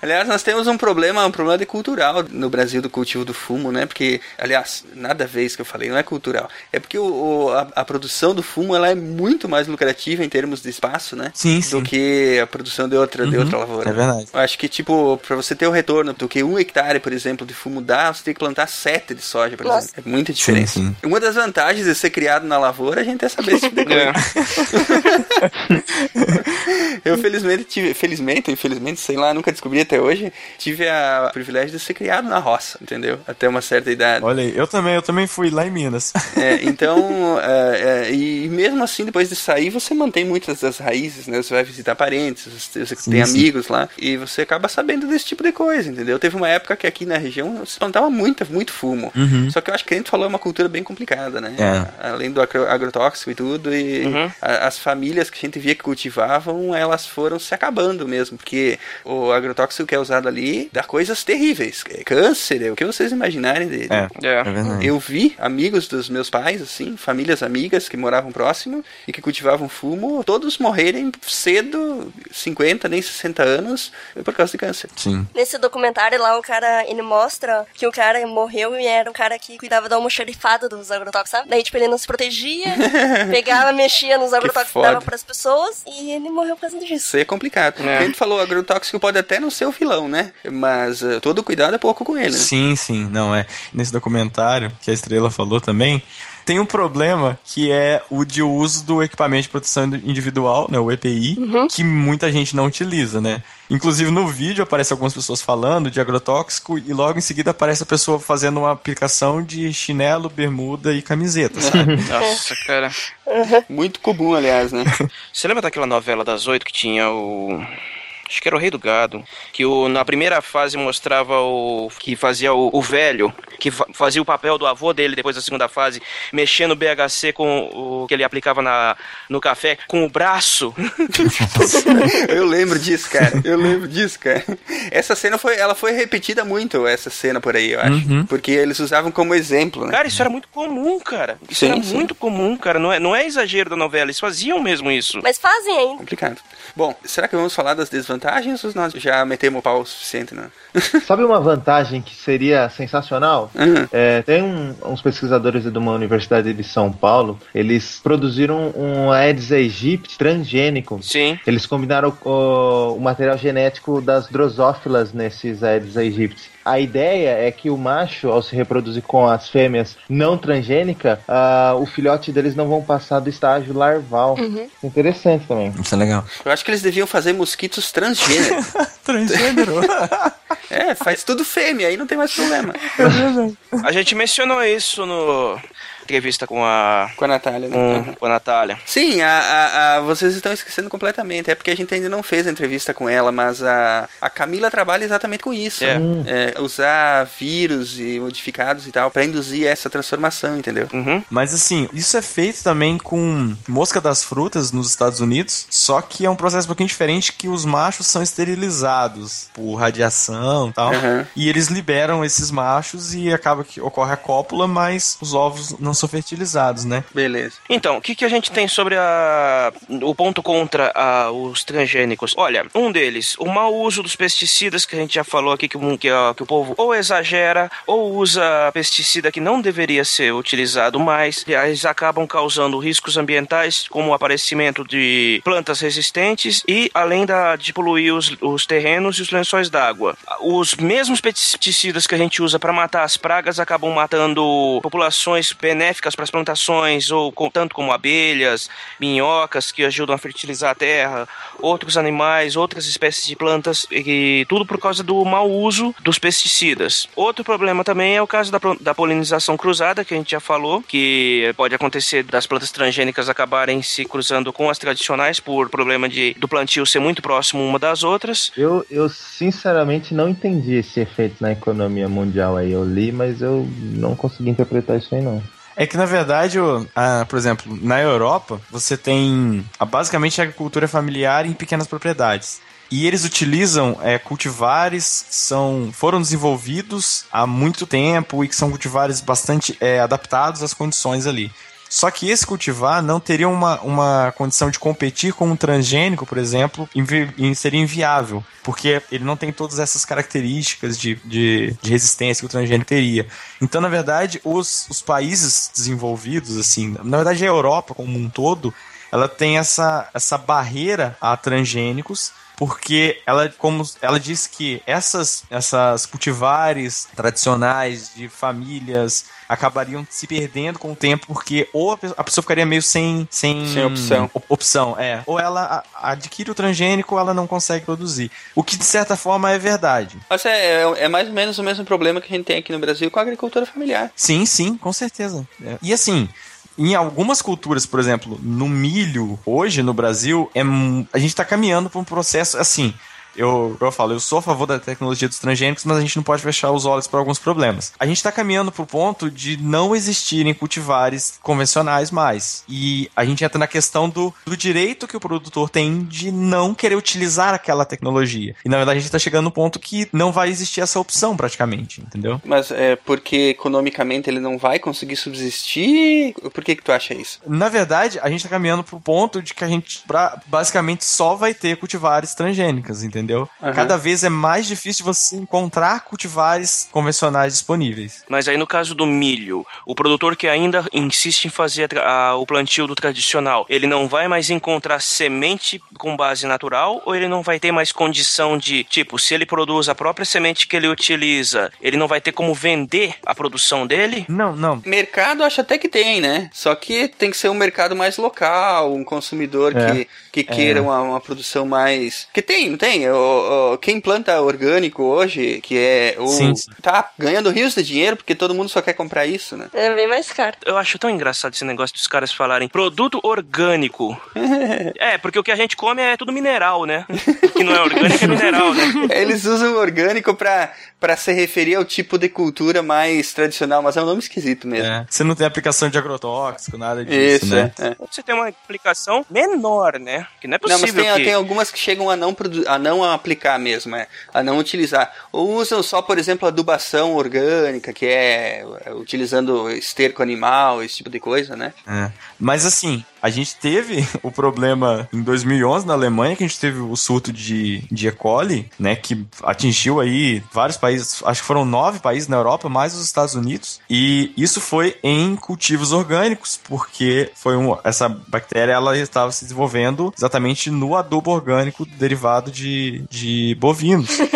Aliás, nós temos um problema, um problema de cultural no Brasil do cultivo do fumo, né? Porque, aliás, nada a ver isso que eu falei, não é cultural. É porque o, o- a, a produção do fumo ela é muito mais lucrativa em termos de espaço, né?
Sim,
Do
sim.
que a produção de outra, de
Uhum,
outra lavoura.
é verdade.
Eu acho que, tipo, pra você ter o retorno do que um hectare, por exemplo, de fumo dá, você tem que plantar sete de soja, por
Nossa.
exemplo. É muita diferença.
sim.
Uma das vantagens de ser criado na lavoura, a gente é saber esse tipo de coisa.
É.
Eu felizmente tive, felizmente, infelizmente, sei lá, nunca descobri até hoje, tive a o privilégio de ser criado na roça, entendeu? Até uma certa idade.
Olha aí, eu também, eu também fui lá em Minas.
É, então, é, é, e mesmo assim, depois de sair, você mantém muitas das raízes, né? Você vai visitar parentes, você, você
Sim,
tem
sim.
amigos lá, e você acaba sabendo desse tipo de coisa, entendeu? Teve uma época que aqui na região se plantava muito, muito fumo.
Uhum.
Só que eu acho que a gente falou é uma cultura bem complicada, né?
É.
Além do agro- agrotóxico e tudo, e
Uhum.
a- as famílias que a gente via que cultivavam, elas foram se acabando mesmo, porque o agrotóxico que é usado ali dá coisas terríveis. É câncer, é o que vocês imaginarem dele.
É,
É.
é.
Eu vi amigos dos meus pais, assim, famílias amigas que moravam próximo e que cultivavam fumo, todos morrerem cedo, 50, nem 60 anos, por causa de câncer.
Sim.
Nesse documentário lá, o cara, ele mostra que o cara morreu e era um cara que cuidava do almoxarifado dos agrotóxicos, sabe? Daí, tipo, ele não se protegia, pegava, mexia nos agrotóxicos que dava pras pessoas e ele morreu por causa disso.
Isso é complicado.
É.
A gente falou, agrotóxico pode até não ser o vilão, né? Mas eh, todo cuidado é pouco com ele, né?
Sim, sim, não é. Nesse documentário que a Estrela falou também, tem um problema que é o de uso do equipamento de proteção individual, né, o EPI, que muita gente não utiliza, né? Inclusive no vídeo aparece algumas pessoas falando de agrotóxico e logo em seguida aparece a pessoa fazendo uma aplicação de chinelo, bermuda e camiseta, sabe?
Nossa, cara.
Muito comum, aliás, né?
Você lembra daquela novela das oito que tinha o. Acho que era o Rei do Gado. Que o, na primeira fase mostrava o. que fazia o, o velho, que fa- fazia o papel do avô dele depois da segunda fase, mexendo o BHC com o que ele aplicava na, no café com o braço.
Eu lembro disso, cara. Eu lembro disso, cara. Essa cena foi, ela foi repetida muito, essa cena por aí, eu acho.
Uhum.
Porque eles usavam como exemplo, né?
Cara, isso era muito comum, cara. Isso
Sim,
era
sim.
muito comum, cara. Não é, não é exagero da novela, eles faziam mesmo isso.
Mas fazem ainda.
Complicado. Bom, será que vamos falar das desvantagens ou nós já metemos o pau o suficiente, né?
Sabe uma vantagem que seria sensacional?
Uhum.
É, tem um- uns pesquisadores de uma universidade de São Paulo, eles produziram um Aedes aegypti transgênico.
Sim.
Eles combinaram o, o material genético das drosófilas nesses Aedes aegypti. A ideia é que o macho, ao se reproduzir com as fêmeas não transgênica, ah, o filhote deles não vão passar do estágio larval. Interessante também.
Isso é legal.
Eu acho que eles deviam fazer mosquitos transgênero.
Transgênero.
é, faz tudo fêmea, aí não tem mais problema.
A gente mencionou isso no, entrevista com a.
Com a Natália, né?
Com,
Uhum.
com a Natália.
Sim, a, a- a- vocês estão esquecendo completamente. É porque a gente ainda não fez a entrevista com ela, mas a, a Camila trabalha exatamente com isso.
É.
É, usar vírus e modificados e tal pra induzir essa transformação, entendeu?
Uhum.
Mas assim, isso é feito também com mosca das frutas nos Estados Unidos, só que é um processo um pouquinho diferente que os machos são esterilizados por radiação e tal.
Uhum.
E eles liberam esses machos e acaba que ocorre a cópula, mas os ovos não são fertilizados, né?
Beleza.
Então, o que, que a gente tem sobre a, o ponto contra a- os transgênicos? Olha, um deles, o mau uso dos pesticidas, que a gente já falou aqui, que, que, ó, que o povo ou exagera ou usa pesticida que não deveria ser utilizado mais, e eles acabam causando riscos ambientais, como o aparecimento de plantas resistentes e além da, de poluir os, os terrenos e os lençóis d'água. Os mesmos pesticidas que a gente usa para matar as pragas acabam matando populações benéficas para as plantações, ou tanto como abelhas, minhocas que ajudam a fertilizar a terra, outros animais, outras espécies de plantas, e tudo por causa do mau uso dos pesticidas. Outro problema também é o caso da, da polinização cruzada, que a gente já falou, que pode acontecer das plantas transgênicas acabarem se cruzando com as tradicionais por problema de, do plantio ser muito próximo uma das outras.
Eu, eu sinceramente não entendi esse efeito na economia mundial aí. Eu li, mas eu não consegui interpretar isso aí não.
É que na verdade, o- a- por exemplo, na Europa, você tem a, basicamente a agricultura familiar em pequenas propriedades. E eles utilizam é, cultivares que são, foram desenvolvidos há muito tempo e que são cultivares bastante é, adaptados às condições ali. Só que esse cultivar não teria uma, uma condição de competir com um transgênico, por exemplo, e seria inviável, porque ele não tem todas essas características de, de, de resistência que o transgênico teria. Então, na verdade, os, os países desenvolvidos, assim, na verdade a Europa como um todo, ela tem essa, essa barreira a transgênicos, porque ela, como ela diz que essas, essas cultivares tradicionais de famílias acabariam se perdendo com o tempo, porque ou a pe- a pessoa ficaria meio sem, sem,
Sem opção.
op- opção, é. Ou ela adquire o transgênico ou ela não consegue produzir. O que de certa forma é verdade.
Mas é, é, é mais ou menos o mesmo problema que a gente tem aqui no Brasil com a agricultura familiar.
Sim, sim, com certeza. É. E assim, em algumas culturas, por exemplo, no milho, hoje no Brasil, é, a gente está caminhando para um processo assim. Eu, eu falo, eu sou a favor da tecnologia dos transgênicos, mas a gente não pode fechar os olhos para alguns problemas. A gente está caminhando para o ponto de não existirem cultivares convencionais mais. E a gente entra na questão do, do direito que o produtor tem de não querer utilizar aquela tecnologia. E na verdade a gente está chegando no ponto que não vai existir essa opção praticamente, entendeu?
Mas é porque economicamente ele não vai conseguir subsistir? Por que que tu acha isso?
Na verdade, a gente tá caminhando pro ponto de que a gente pra- basicamente só vai ter cultivares transgênicas, entendeu?
Aham.
Cada vez é mais difícil você encontrar cultivares convencionais disponíveis.
Mas aí no caso do milho, o produtor que ainda insiste em fazer a a- o plantio do tradicional, ele não vai mais encontrar semente com base natural ou ele não vai ter mais condição de, tipo, se ele produz a própria semente que ele utiliza, ele não vai ter como vender a produção dele?
Não, não.
Mercado acho até que tem, né? Só que tem que ser um mercado mais local, um consumidor
É.
que, que queira
É.
uma, uma produção mais. Que tem, não tem? O, o- quem planta orgânico hoje, que é o.
Sim, sim.
Tá ganhando rios de dinheiro porque todo mundo só quer comprar isso, né?
É bem mais caro.
Eu acho tão engraçado esse negócio dos caras falarem produto orgânico. é, porque o que a gente come é tudo mineral, né? O que não é orgânico é mineral, né?
Eles usam orgânico pra, pra se referir ao tipo de cultura mais tradicional, mas é um nome esquisito mesmo.
É. Você não tem aplicação de agrotóxico, nada disso,
Isso,
né?
é, é.
Você tem uma aplicação menor, né? Que não é
Não,
possível
mas tem,
que...
tem algumas que chegam a não, produ- a não aplicar mesmo, é, a não utilizar. Ou usam só, por exemplo, adubação orgânica, que é é, utilizando esterco animal, esse tipo de coisa, né?
É. Mas assim, a gente teve o problema em 2011 na Alemanha, que a gente teve o surto de, de E. coli, né, que atingiu aí vários países, acho que foram nove países na Europa, mais os Estados Unidos, e isso foi em cultivos orgânicos, porque foi um, essa bactéria ela estava se desenvolvendo exatamente no adubo orgânico derivado de, de bovinos.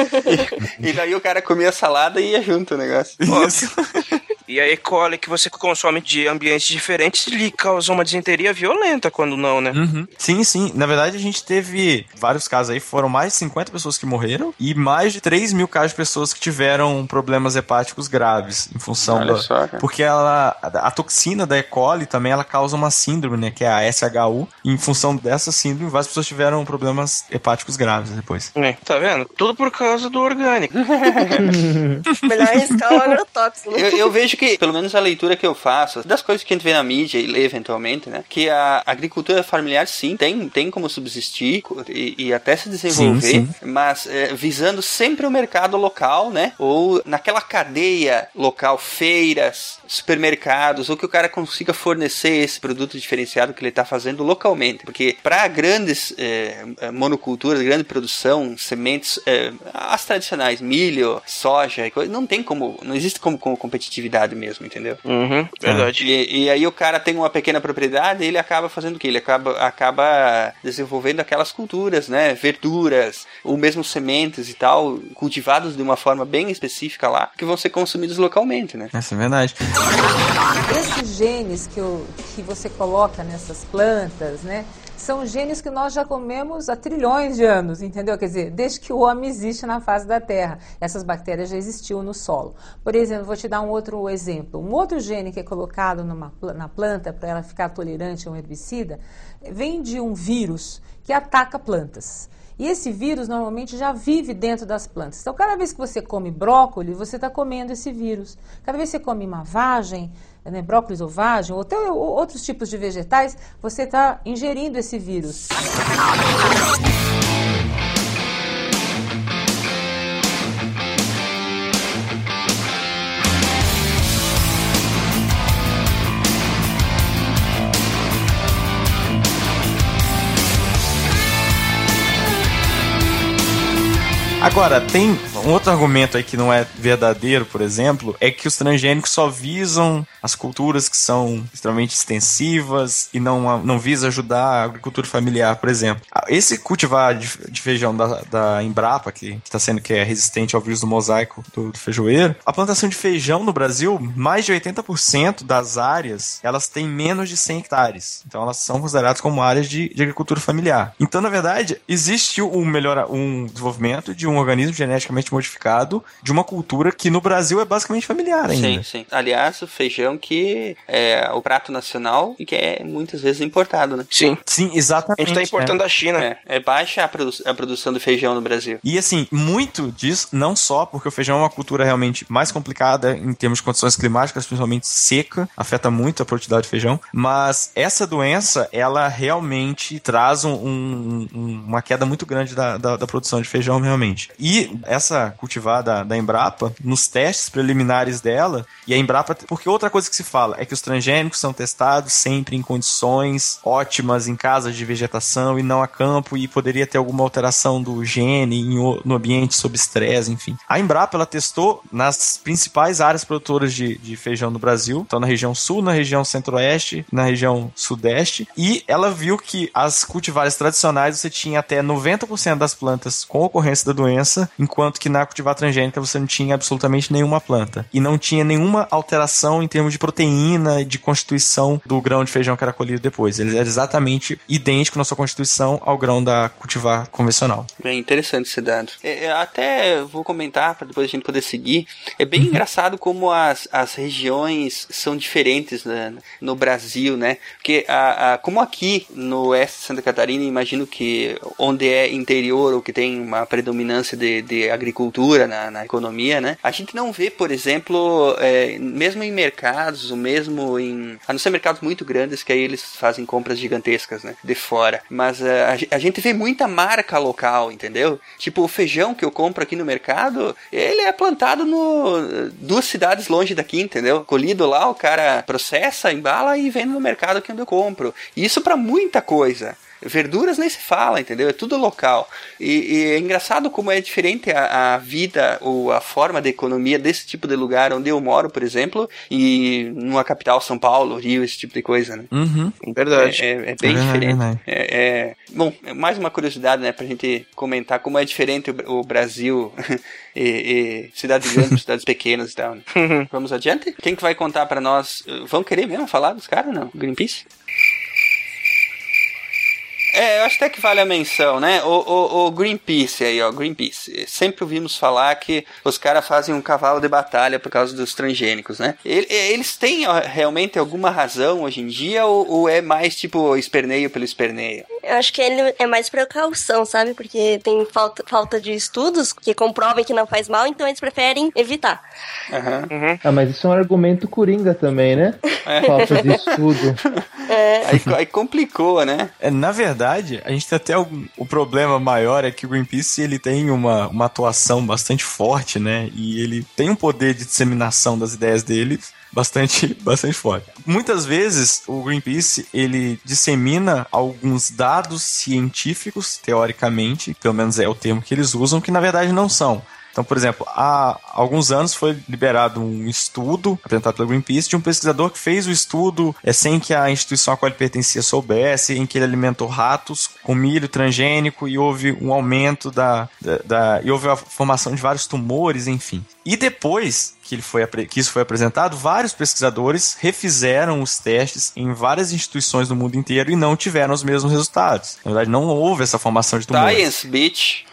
E daí o cara comia salada e ia junto o negócio.
Isso.
E a E. coli que você consome de ambientes diferentes lhe causa uma disenteria violenta quando não, né?
Uhum. Sim, sim. Na verdade, a gente teve vários casos aí, foram mais de 50 pessoas que morreram e mais de 3 mil casos de pessoas que tiveram problemas hepáticos graves em função
Olha
da.
só,
porque ela. A, a toxina da E. coli também ela causa uma síndrome, né? Que é a SHU. E em função dessa síndrome, várias pessoas tiveram problemas hepáticos graves depois.
É, tá vendo? Tudo por causa do orgânico.
Melhor arriscar o agrotóxico.
Eu, eu vejo que, pelo menos a leitura que eu faço, das coisas que a gente vê na mídia e lê eventualmente, né? Que a agricultura familiar, sim, tem, tem como subsistir e, e até se desenvolver,
Sim,
mas é, visando sempre o mercado local, né? Ou naquela cadeia local, feiras, supermercados, ou que o cara consiga fornecer esse produto diferenciado que ele está fazendo localmente. Porque para grandes é, é, monoculturas, grande produção, sementes, é, as tradicionais, milho, soja, e não tem como, não existe como, como competitividade mesmo, entendeu?
Uhum, verdade.
E, e aí o cara tem uma pequena propriedade, ele acaba fazendo o quê? Ele acaba, acaba desenvolvendo aquelas culturas, né? Verduras, ou mesmo sementes e tal, cultivados de uma forma bem específica lá, que vão ser consumidos localmente, né?
Essa é verdade.
Esses genes que, eu- que você coloca nessas plantas, né? São genes que nós já comemos há trilhões de anos, entendeu? Quer dizer, desde que o homem existe na face da Terra. Essas bactérias já existiam no solo. Por exemplo, vou te dar um outro exemplo. Um outro gene que é colocado numa na planta para ela ficar tolerante a um herbicida vem de um vírus que ataca plantas. E esse vírus normalmente já vive dentro das plantas. Então, cada vez que você come brócolis, você está comendo esse vírus. Cada vez que você come uma vagem, né, brócolis ou vagem, ou até outros tipos de vegetais, você está ingerindo esse vírus.
Agora, tem um outro argumento aí que não é verdadeiro, por exemplo, é que os transgênicos só visam as culturas que são extremamente extensivas e não, não visa ajudar a agricultura familiar, por exemplo. Ah, Esse cultivar de, de feijão da, da Embrapa, que está sendo que é resistente ao vírus do mosaico do, do feijoeiro, a plantação de feijão no Brasil, mais de 80% das áreas, elas têm menos de 100 hectares. Então elas são consideradas como áreas de, de agricultura familiar. Então, na verdade, existe um, melhor, um desenvolvimento de um organismo geneticamente modificado de uma cultura que no Brasil é basicamente familiar ainda.
Sim, sim. Aliás, o feijão que é o prato nacional e que é muitas vezes importado, né?
Sim.
Sim, exatamente.
A gente tá importando
é.
da China.
É, é baixa a, produ a produção do feijão no Brasil.
E assim, muito disso, não só porque o feijão é uma cultura realmente mais complicada em termos de condições climáticas, principalmente seca, afeta muito a produtividade de feijão, mas essa doença, ela realmente traz um- um- um- uma queda muito grande da, da, da produção de feijão, realmente. E essa cultivar da, da Embrapa, nos testes preliminares dela, e a Embrapa, porque outra coisa que se fala é que os transgênicos são testados sempre em condições ótimas, em casas de vegetação e não a campo, e poderia ter alguma alteração do gene no ambiente sob estresse, enfim. A Embrapa, ela testou nas principais áreas produtoras de, de feijão no Brasil, então na região sul, na região centro-oeste, na região sudeste, e ela viu que as cultivares tradicionais você tinha até 90% das plantas com ocorrência da doença, enquanto que na cultivar transgênica você não tinha absolutamente nenhuma planta. E não tinha nenhuma alteração em termos de proteína e de constituição do grão de feijão que era colhido depois. Ele era exatamente idêntico na sua constituição ao grão da cultivar convencional.
Bem interessante esse dado. É, é, até vou comentar para depois a gente poder seguir. É bem engraçado como as, as regiões são diferentes né, no Brasil, né? Porque a, a- como aqui no oeste de Santa Catarina, imagino que onde é interior ou que tem uma predominância de, de agricultura na, na economia, né? A gente não vê, por exemplo, é, mesmo em mercados, ou mesmo em. A não ser mercados muito grandes, que aí eles fazem compras gigantescas, né? De fora. Mas é, a, a gente vê muita marca local, entendeu? Tipo, o feijão que eu compro aqui no mercado, ele é plantado no duas cidades longe daqui, entendeu? Colhido lá, o cara processa, embala e vende no mercado que onde eu compro. Isso pra muita coisa. Verduras nem se fala, entendeu? É tudo local. E, e é engraçado como é diferente a, a, vida ou a forma de economia desse tipo de lugar onde eu moro, por exemplo, e numa capital, São Paulo, Rio, esse tipo de coisa, né?
Uhum.
Verdade.
É, é, é bem
verdade,
diferente.
verdade.
É, é- bom, mais uma curiosidade, né, pra gente comentar como é diferente o, o Brasil e, e cidades grandes, cidades pequenas e tal. Né? Vamos adiante? Quem que vai contar pra nós? Vão querer mesmo falar dos caras, não? Greenpeace? É, eu acho até que vale a menção, né? O, o, o Greenpeace aí, ó, Greenpeace. Sempre ouvimos falar que os caras fazem um cavalo de batalha por causa dos transgênicos, né? Ele- Eles têm realmente alguma razão hoje em dia ou, ou é mais tipo esperneio pelo esperneio?
Eu acho que ele é mais precaução, sabe? Porque tem falta, falta de estudos que comprovem que não faz mal, então eles preferem evitar.
Aham.
Ah, mas isso é um argumento coringa também, né? Falta de estudo.
Aí, aí complicou, né?
É, na verdade, a gente tem até algum, o problema maior é que o Greenpeace ele tem uma, uma atuação bastante forte, né? E ele tem um poder de disseminação das ideias dele bastante, bastante forte. Muitas vezes o Greenpeace ele dissemina alguns dados científicos, teoricamente, pelo menos é o termo que eles usam, que na verdade não são. Então, por exemplo, há alguns anos foi liberado um estudo apresentado pelo Greenpeace de um pesquisador que fez o estudo é, sem que a instituição a qual ele pertencia soubesse, em que ele alimentou ratos com milho transgênico e houve um aumento da, da, da- e houve a formação de vários tumores, enfim. E depois que, ele foi, que isso foi apresentado, vários pesquisadores refizeram os testes em várias instituições do mundo inteiro e não tiveram os mesmos resultados. Na verdade, não houve essa formação de tumores.
Science, bitch.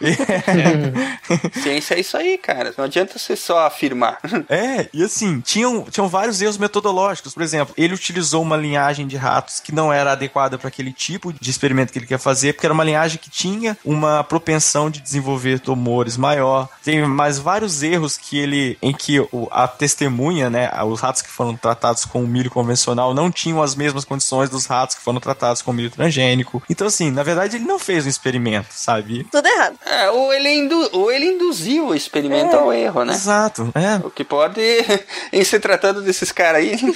É. Ciência é isso aí, cara. Não adianta você só afirmar.
É, e assim, tinham, tinham vários erros metodológicos. Por exemplo, ele utilizou uma linhagem de ratos que não era adequada para aquele tipo de experimento que ele quer fazer, porque era uma linhagem que tinha uma propensão de desenvolver tumores maior. Tem mais vários erros que ele, em que o- a testemunha, né, os ratos que foram tratados com o milho convencional não tinham as mesmas condições dos ratos que foram tratados com milho transgênico. Então, assim, na verdade, ele não fez um experimento, sabe?
Tudo errado.
É, ou, ele indu- ou ele induziu o experimento ao erro, né?
Exato, é.
O que pode, em se tratando desses caras aí.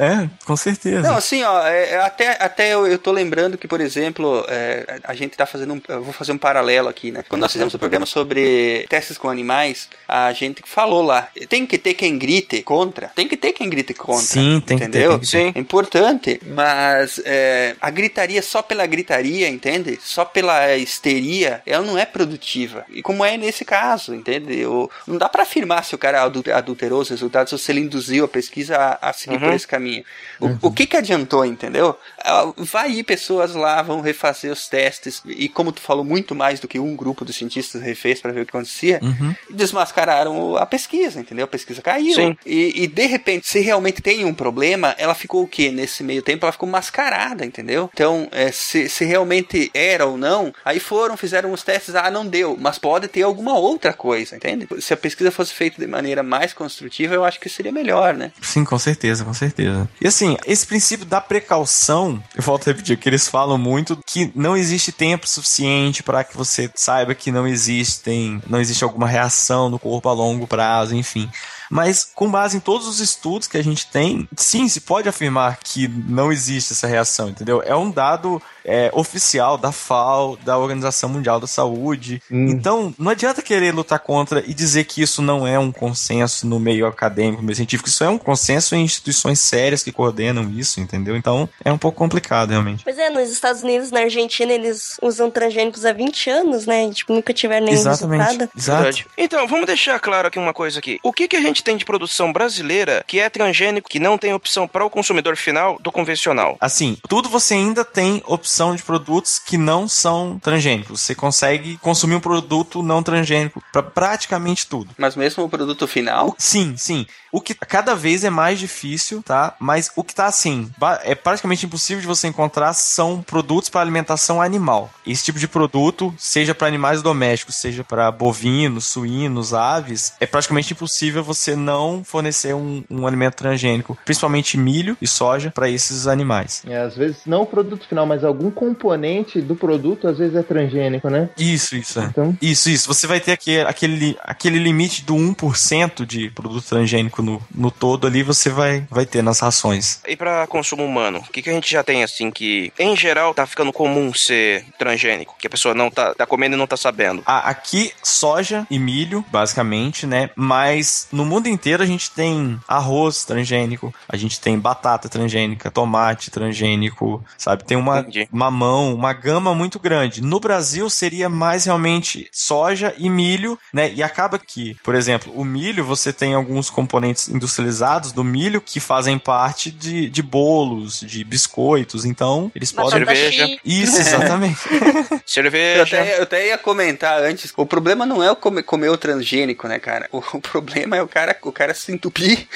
É, com certeza.
Não, assim, ó, é, é, até, até eu, eu tô lembrando que, por exemplo, é, a gente tá fazendo um. Eu vou fazer um paralelo aqui, né? Quando nós fizemos o programa sobre testes com animais, a gente falou lá. Tem que ter quem grite contra. Tem que ter quem grite contra.
Sim, tem que ter,
entendeu?
tem que ter.
Sim. É importante. Mas é, a gritaria só pela gritaria, entende? Só pela histeria, ela não é produtiva. E como é nesse caso, entende? O- não dá pra afirmar se o cara adul- adulterou os resultados ou se ele induziu a pesquisa a, a seguir
Uhum.
por esse caminho. O, o que que adiantou, entendeu? Ah, Vai ir pessoas lá, vão refazer os testes, e como tu falou, muito mais do que um grupo de cientistas refez para ver o que acontecia,
Uhum.
e desmascararam a pesquisa, entendeu? A pesquisa caiu.
Sim.
E, e, de repente, se realmente tem um problema, ela ficou o quê? Nesse meio tempo, ela ficou mascarada, entendeu? Então, é, se, se realmente era ou não, aí foram, fizeram os testes, ah, não deu, mas pode ter alguma outra coisa, entende? Se a pesquisa fosse feita de maneira mais construtiva, eu acho que seria melhor, né?
Sim, com certeza, com certeza. E assim, esse princípio da precaução, eu volto a repetir, que eles falam muito que não existe tempo suficiente para que você saiba que não existem, não existe alguma reação no corpo a longo prazo, enfim. Mas com base em todos os estudos que a gente tem, sim, se pode afirmar que não existe essa reação, entendeu? É um dado é, oficial da FAO, da Organização Mundial da Saúde. Então, não adianta querer lutar contra e dizer que isso não é um consenso no meio acadêmico, no meio científico. Isso é um consenso em instituições sérias que coordenam isso, entendeu? Então, é um pouco complicado, realmente.
Pois é, nos Estados Unidos, na Argentina, eles usam transgênicos há 20 anos, né? E, tipo, nunca tiveram nenhum resultado.
Verdade. Então, vamos deixar claro aqui uma coisa aqui. O que, que a gente tem de produção brasileira que é transgênico, que não tem opção para o consumidor final do convencional?
Assim, tudo você ainda tem opção de produtos que não são transgênicos. Você consegue consumir um produto não transgênico para praticamente tudo.
Mas mesmo o produto final?
Sim, sim. O que cada vez é mais difícil, tá? Mas o que tá assim, é praticamente impossível de você encontrar são produtos para alimentação animal. Esse tipo de produto, seja para animais domésticos, seja para bovinos, suínos, aves, é praticamente impossível você você não fornecer um, um alimento transgênico, principalmente milho e soja, para esses animais.
É, às vezes não o produto final, mas algum componente do produto às vezes é transgênico, né?
Isso, isso. É.
Então,
Isso, isso. Você vai ter aquele, aquele, aquele limite do 1% de produto transgênico no, no todo ali, você vai, vai ter nas rações.
E pra consumo humano, o que, que a gente já tem assim que, em geral, tá ficando comum ser transgênico? Que a pessoa não tá, tá comendo e não tá sabendo.
A- aqui, soja e milho, basicamente, né? Mas no mundo inteiro a gente tem arroz transgênico, a gente tem batata transgênica, tomate transgênico, sabe? Tem uma
Entendi.
mamão, uma gama muito grande. No Brasil seria mais realmente soja e milho, né? E acaba que, por exemplo, o milho, você tem alguns componentes industrializados do milho que fazem parte de, de bolos, de biscoitos, então eles podem...
Cerveja.
Isso, exatamente.
Eu
Cerveja.
até, eu até ia comentar antes, o problema não é o comer, comer o transgênico, né, cara? O, o problema é o cara, o cara se entupir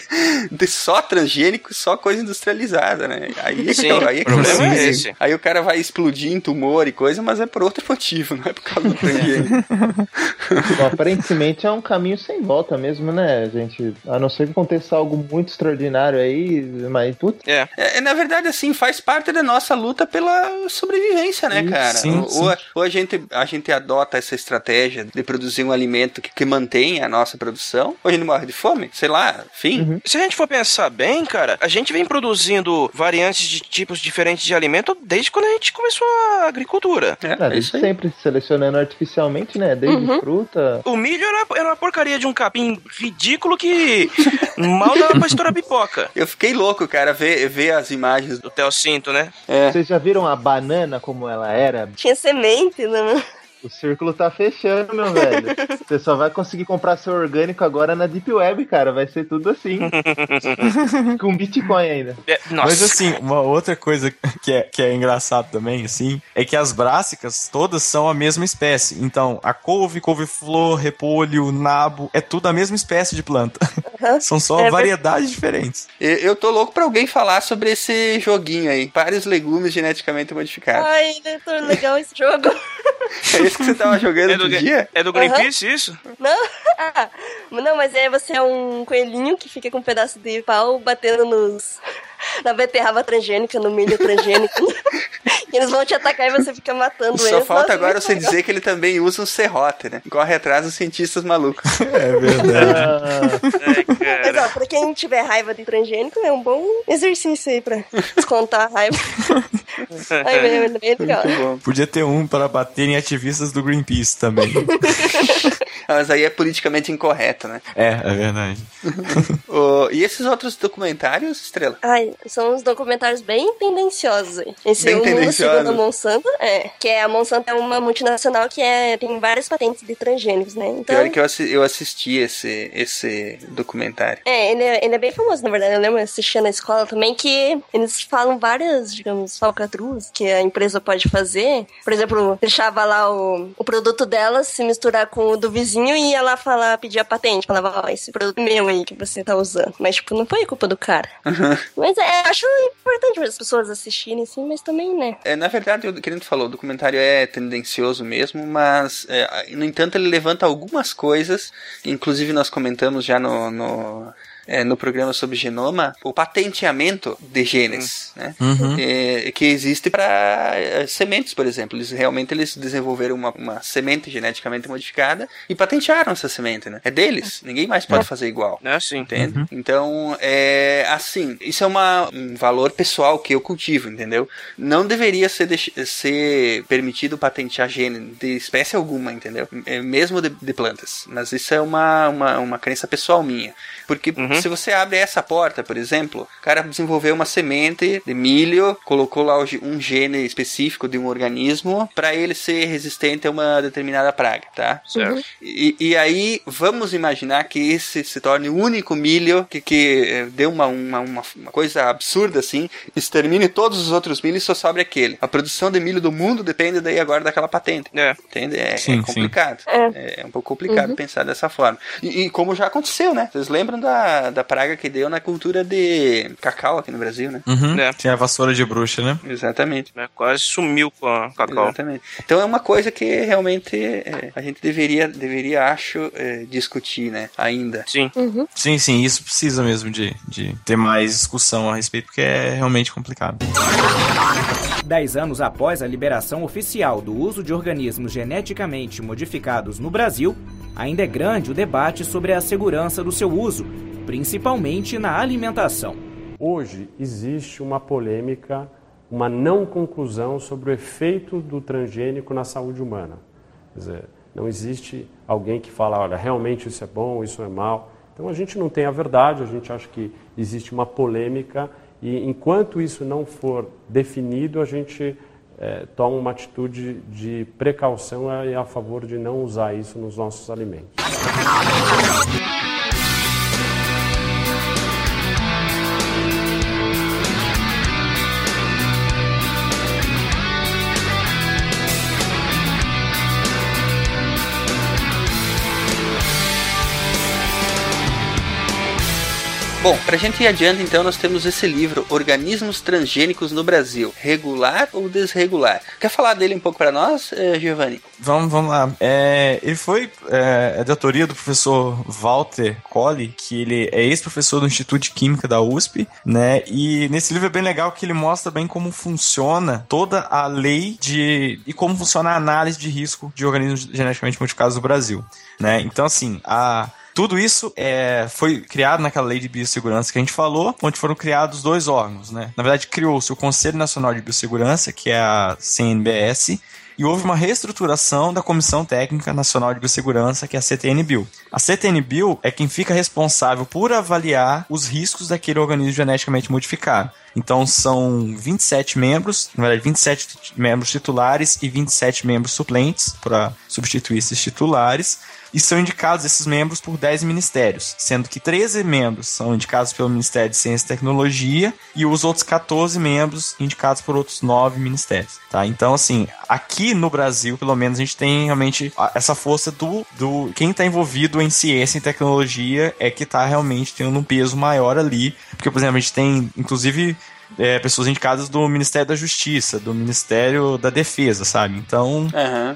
de só transgênico, só coisa industrializada, né? Aí, é que- aí, é
o problema
eu
é esse.
Aí o cara vai explodir em tumor e coisa, mas é por outro motivo, não é por causa do transgênico.
bom, aparentemente é um caminho sem volta mesmo, né, gente? A não ser que aconteça algo muito extraordinário aí, mas putz,
É.
É, na verdade, assim, faz parte da nossa luta pela sobrevivência, né, cara?
sim,
ou,
sim.
ou a- ou a gente, a gente adota essa estratégia de produzir um alimento que, que mantenha a nossa produção, ou a gente morre de fome, sei lá, enfim.
Se a gente for pensar bem, cara, a gente vem produzindo variantes de tipos diferentes de alimento desde quando a gente começou a agricultura.
É,
ah,
é isso aí.
sempre selecionando artificialmente, né? Desde
Uhum.
fruta.
O milho era, era uma porcaria de um capim ridículo que mal dava pra estourar pipoca.
Eu fiquei louco, cara, ver, ver as imagens.
Do Teocinto, né?
É.
Vocês já viram a banana como ela era?
Tinha semente, né?
O círculo tá fechando, meu velho. Você só vai conseguir comprar seu orgânico agora na Deep Web, cara. Vai ser tudo assim. Com Bitcoin ainda.
É, nossa.
Mas assim, uma outra coisa que é, que é engraçado também, assim, é que as brássicas todas são a mesma espécie. Então, a couve, couve-flor, repolho, nabo, é tudo a mesma espécie de planta. São só
É, mas-
variedades diferentes.
Eu, eu tô louco pra alguém falar sobre esse joguinho aí. Vários legumes geneticamente modificados.
Ai, doutor, legal esse jogo.
É esse que você tava jogando
É do,
dia?
é do Greenpeace isso?
Não, ah, não, mas é você é um coelhinho que fica com um pedaço de pau batendo nos. Na beterraba transgênica, no milho transgênico. eles vão te atacar e você fica matando
Só
eles.
falta
Nossa,
agora você
legal.
dizer que ele também usa um serrote, né? Corre atrás dos cientistas malucos.
É verdade.
Ah,
Mas ó, pra quem tiver raiva de transgênico, é um bom exercício aí pra descontar a raiva. Ai, é bem legal.
Podia ter um para bater em ativistas do Greenpeace também.
Ah, Mas aí é politicamente incorreto, né?
é, é verdade.
Ô, e esses outros documentários, Estrela?
Ai, são uns documentários bem tendenciosos aí. Esse
Bem
O Mundo
tendenciosos.
Segundo a Monsanto, é. Que é a Monsanto é uma multinacional que é, tem várias patentes de transgênicos, né? Então,
Pior que eu, assi- eu assisti esse, esse documentário.
É, ele é, ele é bem famoso, na verdade. Eu lembro, eu assistia na escola também, que eles falam várias, digamos, falcatruas que a empresa pode fazer. Por exemplo, deixava lá o, o produto dela se misturar com o do vizinho e ia lá falar, pedir a patente. Falava, ó, esse produto é meu aí que você tá usando. Mas, tipo, não foi culpa do cara. Mas é, acho importante as pessoas assistirem, sim, mas também, né?
É, na verdade, o que a gente falou, o documentário é tendencioso mesmo, mas, é, no entanto, ele levanta algumas coisas, inclusive nós comentamos já no, no, é, no programa sobre genoma, o patenteamento de genes, né?
Uhum.
É, que existe para sementes, por exemplo. Eles realmente eles desenvolveram uma, uma semente geneticamente modificada e patentearam essa semente, né? É deles, ninguém mais pode fazer igual.
É sim.
Entende? Então, é assim, isso é uma, um valor pessoal que eu cultivo, entendeu? Não deveria ser, ser permitido patentear gene de espécie alguma, entendeu? É, mesmo de, de plantas. Mas isso é uma, uma, uma crença pessoal minha. Porque se você abre essa porta, por exemplo, o cara desenvolveu uma semente de milho, colocou lá um gene específico de um organismo para ele ser resistente a uma determinada praga, tá?
Certo.
E, e aí, vamos imaginar que esse se torne o único milho que, que eh, deu uma, uma, uma, uma coisa absurda assim, extermine todos os outros milhos e só sobre aquele. A produção de milho do mundo depende daí agora daquela patente.
É.
Entende? É,
Sim,
é
sim.
complicado.
É.
É. um pouco complicado pensar dessa forma. E, e como já aconteceu, né? Vocês lembram da, da, da praga que deu na cultura de cacau aqui no Brasil, né?
Uhum.
É.
Tinha a vassoura de bruxa, né?
Exatamente.
É, quase sumiu com a cacau.
Exatamente. Então é uma coisa que realmente é, a gente deveria, deveria acho, é, discutir, né? Ainda.
Sim.
Sim, sim, isso precisa mesmo de, de ter mais discussão a respeito, porque é realmente complicado.
Dez anos após a liberação oficial do uso de organismos geneticamente modificados no Brasil, ainda é grande o debate sobre a segurança do seu uso, principalmente na alimentação.
Hoje existe uma polêmica, uma não conclusão sobre o efeito do transgênico na saúde humana. Quer dizer, não existe alguém que fala, olha, realmente isso é bom, isso é mal. Então a gente não tem a verdade, a gente acha que existe uma polêmica e enquanto isso não for definido, a gente eh, toma uma atitude de precaução e a favor de não usar isso nos nossos alimentos.
Bom, pra gente ir adiante, então, nós temos esse livro, Organismos Transgênicos no Brasil, regular ou desregular. Quer falar dele um pouco para nós, eh, Giovanni?
Vamos, vamos lá. É, ele foi é, é de autoria do professor Walter Colli, que ele é ex-professor do Instituto de Química da USP, né? E nesse livro é bem legal que ele mostra bem como funciona toda a lei de e como funciona a análise de risco de organismos geneticamente modificados no Brasil, né? Então, assim, a tudo isso é, foi criado naquela lei de biossegurança que a gente falou, onde foram criados dois órgãos, né? Na verdade, criou-se o Conselho Nacional de Biossegurança, que é a CNBS, e houve uma reestruturação da Comissão Técnica Nacional de Biossegurança, que é a CTN-Bio. A CTN-Bio é quem fica responsável por avaliar os riscos daquele organismo geneticamente modificado. Então são 27 membros, na verdade 27 membros titulares e 27 membros suplentes para substituir esses titulares. E são indicados esses membros por 10 ministérios, sendo que 13 membros são indicados pelo Ministério de Ciência e Tecnologia e os outros 14 membros indicados por outros 9 ministérios. Tá? Então, assim, aqui no Brasil, pelo menos, a gente tem realmente essa força do. do quem está envolvido em ciência e tecnologia é que está realmente tendo um peso maior ali. Porque, por exemplo, a gente tem, inclusive, é, pessoas indicadas do Ministério da Justiça, do Ministério da Defesa, sabe? Então,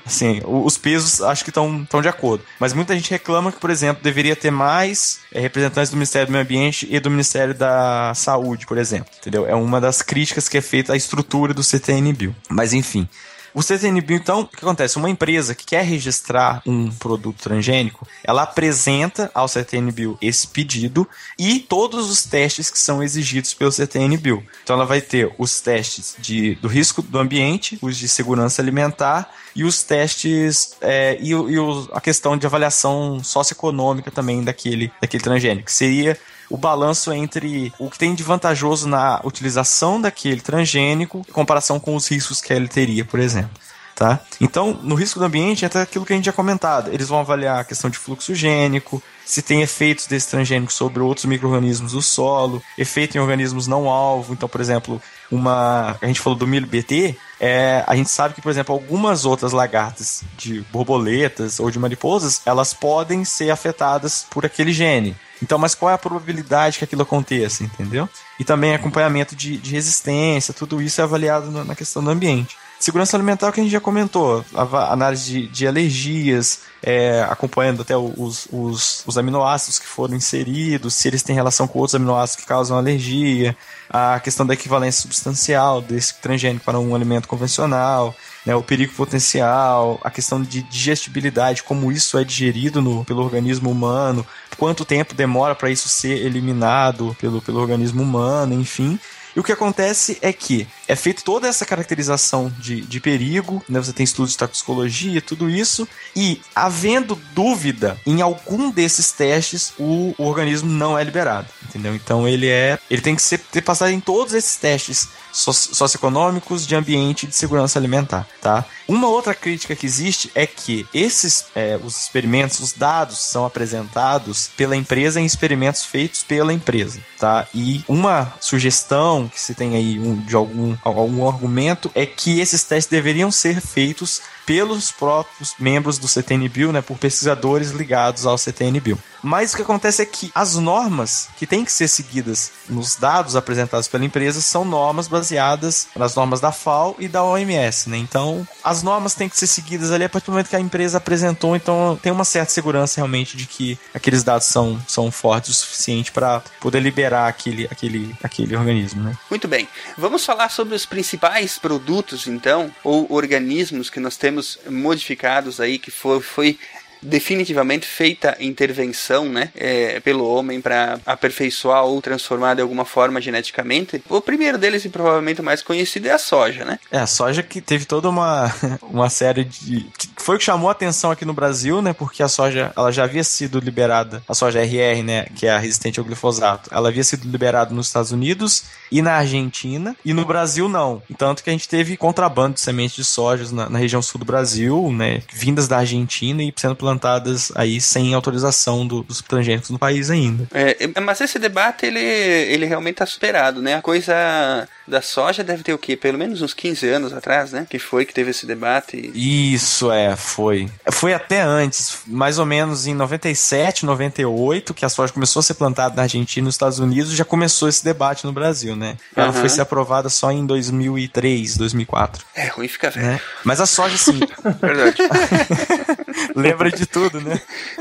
assim, o- os pesos acho que estão de acordo. Mas muita gente reclama que, por exemplo, deveria ter mais é, representantes do Ministério do Meio Ambiente e do Ministério da Saúde, por exemplo. Entendeu? É uma das críticas que é feita à estrutura do CTN-Bio. Mas, enfim. O CTN-Bio, então, o que acontece? Uma empresa que quer registrar um produto transgênico, ela apresenta ao CTN-Bio esse pedido e todos os testes que são exigidos pelo CTN-Bio. Então, ela vai ter os testes de, do risco do ambiente, os de segurança alimentar e os testes é, e, e o- a questão de avaliação socioeconômica também daquele, daquele transgênico, que seria o balanço entre o que tem de vantajoso na utilização daquele transgênico em comparação com os riscos que ele teria, por exemplo. Tá? Então, no risco do ambiente, entra aquilo que a gente já comentado. Eles vão avaliar a questão de fluxo gênico, se tem efeitos desse transgênico sobre outros micro-organismos do solo, efeito em organismos não alvo. Então, por exemplo, uma. A gente falou do milho BT, é, a gente sabe que, por exemplo, algumas outras lagartas de borboletas ou de mariposas, elas podem ser afetadas por aquele gene. Então, mas qual é a probabilidade que aquilo aconteça, entendeu? E também acompanhamento de, de resistência, tudo isso é avaliado na- na questão do ambiente. Segurança alimentar, que a gente já comentou, análise de, de alergias, é, acompanhando até os, os, os aminoácidos que foram inseridos, se eles têm relação com outros aminoácidos que causam alergia, a questão da equivalência substancial desse transgênico para um alimento convencional, né, o perigo potencial, a questão de digestibilidade, como isso é digerido no, pelo organismo humano, quanto tempo demora para isso ser eliminado pelo, pelo organismo humano, enfim. E o que acontece é que é feita toda essa caracterização de, de perigo, né? Você tem estudos de toxicologia, tudo isso, e havendo dúvida em algum desses testes, o, o organismo não é liberado, entendeu? Então ele é, ele tem que ser ter passado em todos esses testes soci- socioeconômicos, de ambiente e de segurança alimentar, tá? Uma outra crítica que existe é que esses, é, os experimentos, os dados são apresentados pela empresa em experimentos feitos pela empresa, tá? E uma sugestão que se tem aí um- de algum, algum argumento é que esses testes deveriam ser feitos pelos próprios membros do CTNBio, né, por pesquisadores ligados ao CTNBio. Mas o que acontece é que as normas que têm que ser seguidas nos dados apresentados pela empresa são normas baseadas nas normas da FAO e da OMS, né? Então, as normas têm que ser seguidas ali a partir do momento que a empresa apresentou, então tem uma certa segurança realmente de que aqueles dados são, são fortes o suficiente para poder liberar aquele, aquele, aquele organismo, né?
Muito bem. Vamos falar sobre os principais produtos, então, ou organismos que nós temos modificados aí, que foi, foi definitivamente feita intervenção né, é, pelo homem para aperfeiçoar ou transformar de alguma forma geneticamente. O primeiro deles e provavelmente o mais conhecido é a soja, né?
É, a soja que teve toda uma, uma série de. Foi o que chamou a atenção aqui no Brasil, né? Porque a soja ela já havia sido liberada, a soja RR, né? Que é a resistente ao glifosato, ela havia sido liberada nos Estados Unidos e na Argentina, e no Brasil não. Tanto que a gente teve contrabando de sementes de soja na, na região sul do Brasil, né? Vindas da Argentina e sendo plantadas aí sem autorização do, dos transgênicos no país ainda.
É, mas esse debate ele, ele realmente está superado, né? A coisa da soja deve ter o quê? Pelo menos uns 15 anos atrás, né? Que foi que teve esse debate.
Isso, é, foi. Foi até antes, mais ou menos em 97, 98, que a soja começou a ser plantada na Argentina e nos Estados Unidos, já começou esse debate no Brasil, né? Ela
Aham.
foi ser aprovada só em 2003, 2004.
É ruim ficar velho.
Né? Mas a soja, sim.
Verdade.
Lembra de tudo, né?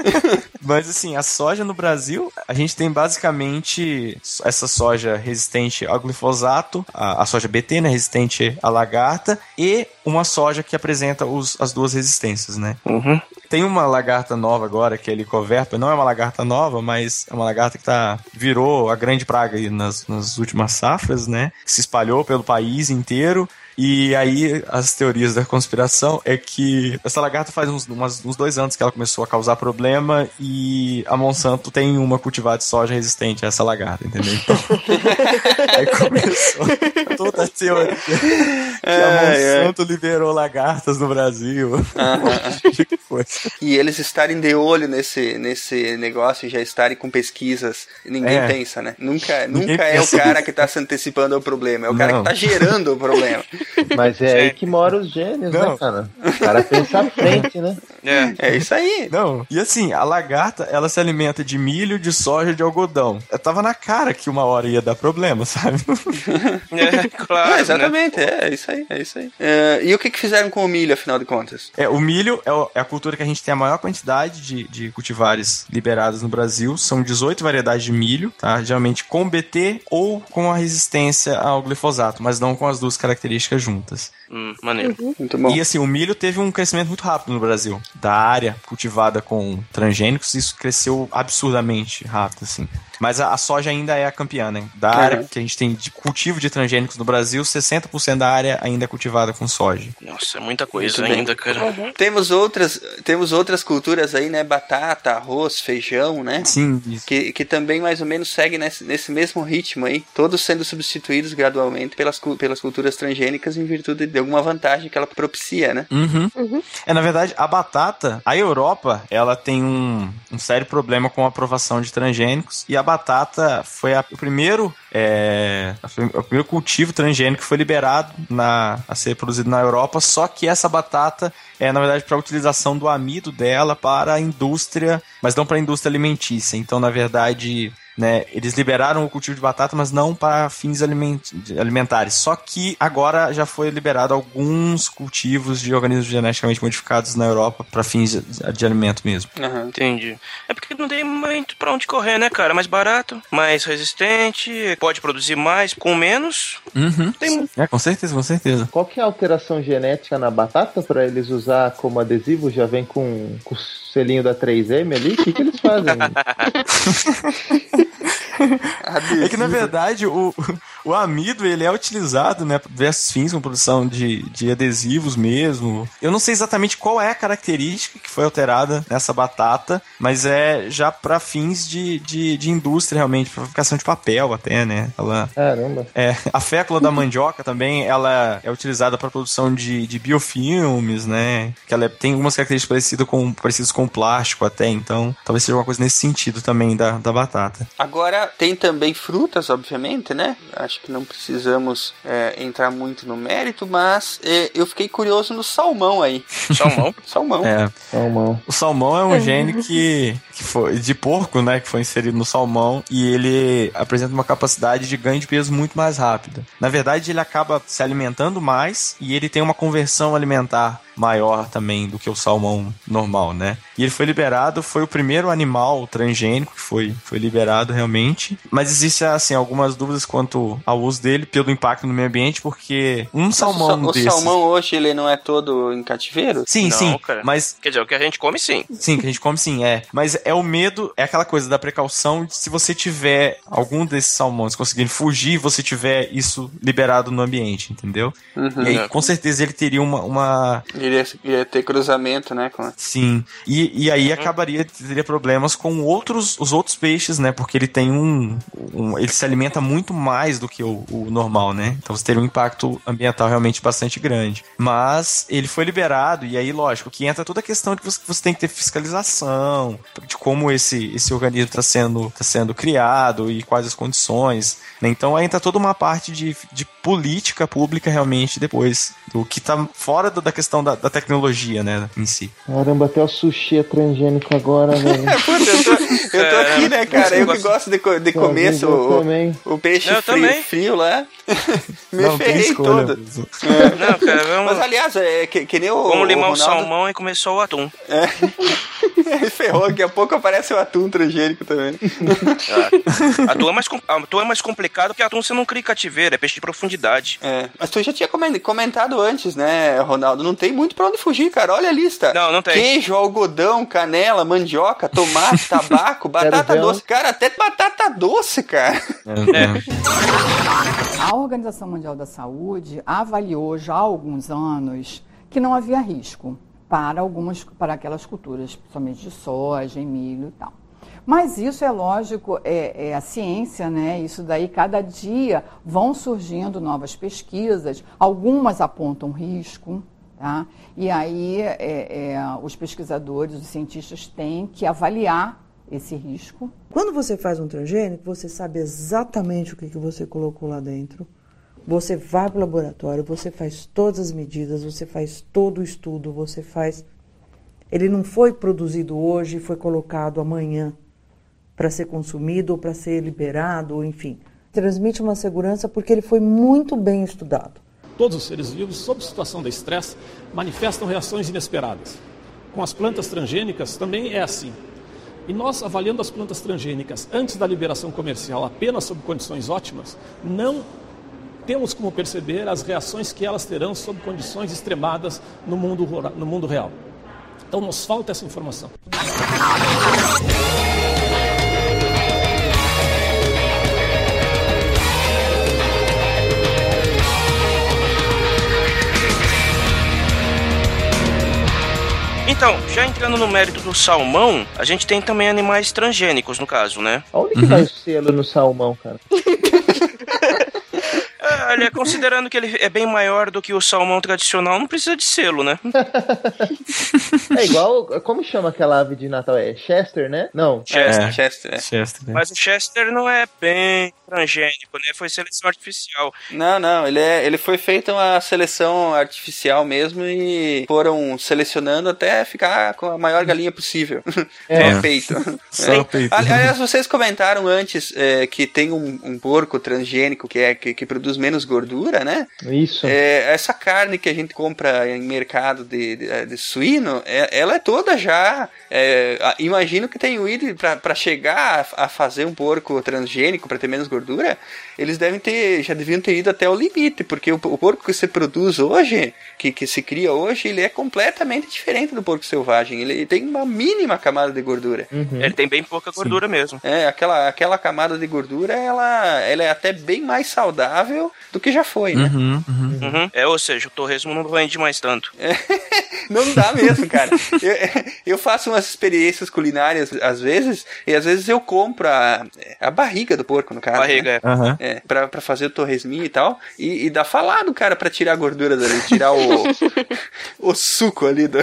Mas assim, a soja no Brasil, a gente tem basicamente essa soja resistente ao glifosato, a, a soja BT, né, resistente à lagarta, e uma soja que apresenta os, as duas resistências, né?
Uhum.
Tem uma lagarta nova agora, que é a Helicoverpa. Não é uma lagarta nova, mas é uma lagarta que tá, virou a grande praga aí nas, nas últimas safras, né? Se espalhou pelo país inteiro. E aí, as teorias da conspiração é que essa lagarta faz uns, umas- uns dois anos que ela começou a causar problema e a Monsanto tem uma cultivar de soja resistente a essa lagarta, entendeu? Então, aí começou toda a teoria que a
Ai, ai.
Monsanto liberou lagartas no Brasil. Que coisa.
E eles estarem de olho nesse, nesse negócio e já estarem com pesquisas, ninguém
É.
pensa, né? Nunca,
Ninguém
nunca é o
pensa
cara que tá se antecipando ao problema, é o cara
Não.
que tá gerando o problema.
Mas é aí que moram os gênios, né, cara? O cara pensa à frente, né?
É, é isso aí.
Não, e assim, a lagarta, ela se alimenta de milho, de soja, de algodão. Eu tava na cara que uma hora ia dar problema, sabe?
É, claro.
Ah, exatamente, é, é isso aí, é isso aí. É, e o que, que fizeram com o milho, afinal de contas?
É, o milho é, o- é a cultura que a gente tem a maior quantidade de, de cultivares liberados no Brasil. São 18 variedades de milho, tá? Geralmente com BT ou com a resistência ao glifosato, mas não com as duas características juntas.
Hum, maneiro.
Muito bom.
E assim, o milho teve um crescimento muito rápido no Brasil. Da área cultivada com transgênicos, isso cresceu absurdamente rápido, assim. Mas a, a soja ainda é a campeã, né? Da
Uhum.
área que a gente tem de cultivo de transgênicos no Brasil, 60% da área ainda é cultivada com soja.
Nossa, é muita coisa
Muito bem.
ainda, cara.
Temos outras, temos outras culturas aí, né? Batata, arroz, feijão, né?
Sim.
Que, que também mais ou menos seguem nesse, nesse mesmo ritmo aí, todos sendo substituídos gradualmente pelas, pelas culturas transgênicas em virtude de alguma vantagem que ela propicia, né?
Uhum. É, na verdade, a batata, a Europa, ela tem um, um sério problema com a aprovação de transgênicos e a batata foi a- o primeiro é, o primeiro cultivo transgênico que foi liberado na, a ser produzido na Europa, só que essa batata é, na verdade, para a utilização do amido dela para a indústria, mas não para a indústria alimentícia. Então, na verdade, né, eles liberaram o cultivo de batata, mas não para fins aliment- alimentares. Só que agora já foi liberado alguns cultivos de organismos geneticamente modificados na Europa para fins de, de alimento mesmo.
Entendi. É porque não tem muito pra onde correr, né, cara? Mais barato, mais resistente, pode produzir mais com menos.
Uhum.
Tem...
É, com certeza, com certeza.
Qual que é a alteração genética na batata para eles usar como adesivo? Já vem com, com o selinho da 3M ali? O que, que eles fazem?
É que na verdade o, o amido ele é utilizado né, para diversos fins, com produção de, de adesivos mesmo. Eu não sei exatamente qual é a característica que foi alterada nessa batata, mas é já para fins de, de, de indústria realmente, para fabricação de papel até, né? Ela,
Caramba.
é, a fécula da mandioca também, ela é utilizada para produção de, de biofilmes, né? Que ela é- tem algumas características parecidas com, parecidas com plástico até, então talvez seja uma coisa nesse sentido também da, da batata.
Agora, tem também frutas, obviamente, né? Acho acho que não precisamos é, entrar muito no mérito, mas é, eu fiquei curioso no salmão aí.
Salmão?
salmão.
É.
Salmão.
O salmão é um gene que, que foi de porco, né, que foi inserido no salmão e ele apresenta uma capacidade de ganho de peso muito mais rápida. Na verdade, ele acaba se alimentando mais e ele tem uma conversão alimentar maior também do que o salmão normal, né? E ele foi liberado, foi o primeiro animal transgênico que foi, foi liberado realmente. Mas existem, assim, algumas dúvidas quanto ao uso dele pelo impacto no meio ambiente, porque um salmão
o, o
desses...
salmão hoje ele não é todo em cativeiro?
Sim,
Não,
sim,
cara.
mas
Quer dizer, o que a gente come, sim.
Sim, que a gente come sim, é. Mas é o medo, é aquela coisa da precaução de se você tiver algum desses salmões conseguindo fugir, você tiver isso liberado no ambiente, entendeu?
Uhum.
E aí, com certeza, ele teria uma. uma...
Iria, iria ter cruzamento, né? Com...
Sim. E, e aí acabaria, teria problemas com outros, os outros peixes, né? Porque ele tem um, um- Ele se alimenta muito mais do que o, o normal, né? Então você teria um impacto ambiental realmente bastante grande. Mas ele foi liberado, e aí, lógico, que entra toda a questão de que você, você tem que ter fiscalização, de como esse, esse organismo está sendo, tá sendo criado e quais as condições. Né? Então aí entra toda uma parte de, de política pública realmente depois, do que tá fora da da questão da, da tecnologia, né, em si.
Caramba, até o sushi é transgênico agora, velho.
Puta, eu tô, eu tô aqui, né, cara? Eu que gosto de, de comer o,
Eu
o,
também.
o peixe
Eu
frio,
também.
frio lá. Me
Não,
ferrei
escolha.
todo.
Não, cara, vamos,
Mas aliás, é que, que nem o.
vamos limar o,
Ronaldo,
salmão e comer só o atum.
Ele ferrou, daqui a pouco aparece o atum transgênico também.
Ah, atum, é mais, atum é mais complicado porque atum você não cria cativeiro, é peixe de profundidade.
É, mas tu já tinha comen- comentado antes, né, Ronaldo? Não tem muito pra onde fugir, cara. Olha a lista.
Não, não tem.
Queijo, algodão, canela, mandioca, tomate, tabaco, batata doce. Cara, até batata doce, cara.
A Organização Mundial da Saúde avaliou já há alguns anos que não havia risco para algumas para aquelas culturas, principalmente de soja, e milho e tal. Mas isso é lógico, é, é a ciência, né? Isso daí cada dia vão surgindo novas pesquisas, algumas apontam risco, tá? E aí é, é, os pesquisadores, os cientistas têm que avaliar esse risco
Quando você faz um transgênico, você sabe exatamente o que, que você colocou lá dentro. Você vai para o laboratório, você faz todas as medidas, você faz todo o estudo, você faz. Ele não foi produzido hoje foi colocado amanhã para ser consumido ou para ser liberado, ou enfim. Transmite uma segurança porque ele foi muito bem estudado.
Todos os seres vivos, sob situação de estresse, manifestam reações inesperadas. Com as plantas transgênicas também é assim. E nós, avaliando as plantas transgênicas antes da liberação comercial apenas sob condições ótimas, não temos como perceber as reações que elas terão sob condições extremadas no mundo, no mundo real. Então nos falta essa informação.
Então, já entrando no mérito do salmão, a gente tem também animais transgênicos, no caso, né?
Onde que vai o selo no salmão, cara?
Olha, considerando que ele é bem maior do que o salmão tradicional, não precisa de selo, né?
É igual. Como chama aquela ave de Natal? É Chester, né? Não.
Chester.
É, Chester, é.
Chester, né?
Mas o Chester não é bem transgênico, né? Foi seleção artificial.
Não, não, ele, é, ele foi feita uma seleção artificial mesmo e foram selecionando até ficar com a maior galinha possível.
É.
Só o peito.
Só
É.
o peito.
Aliás, vocês comentaram antes é, que tem um, um porco transgênico que, é, que, que produz menos gordura, né?
Isso.
É, essa carne que a gente compra em mercado de, de, de suíno, é- ela é toda já. é, imagino que tenham ido para chegar a, a fazer um porco transgênico para ter menos gordura. Eles devem ter, já deviam ter ido até o limite, porque o, o porco que se produz hoje, que, que se cria hoje, ele é completamente diferente do porco selvagem. Ele tem uma mínima camada de gordura.
Ele tem bem pouca gordura mesmo.
É, aquela, aquela camada de gordura, ela, ela é até bem mais saudável do que já foi, né?
Uhum, uhum.
Uhum. É, ou seja, o torresmo não rende mais tanto.
Não dá mesmo, cara. Eu, eu faço umas experiências culinárias às vezes, e às vezes eu compro a, a barriga do porco, no caso.
Barriga,
né?
é.
É, pra, pra fazer o torresminho e tal. E, e dá falado, cara, pra tirar a gordura dali, tirar o, o suco ali do.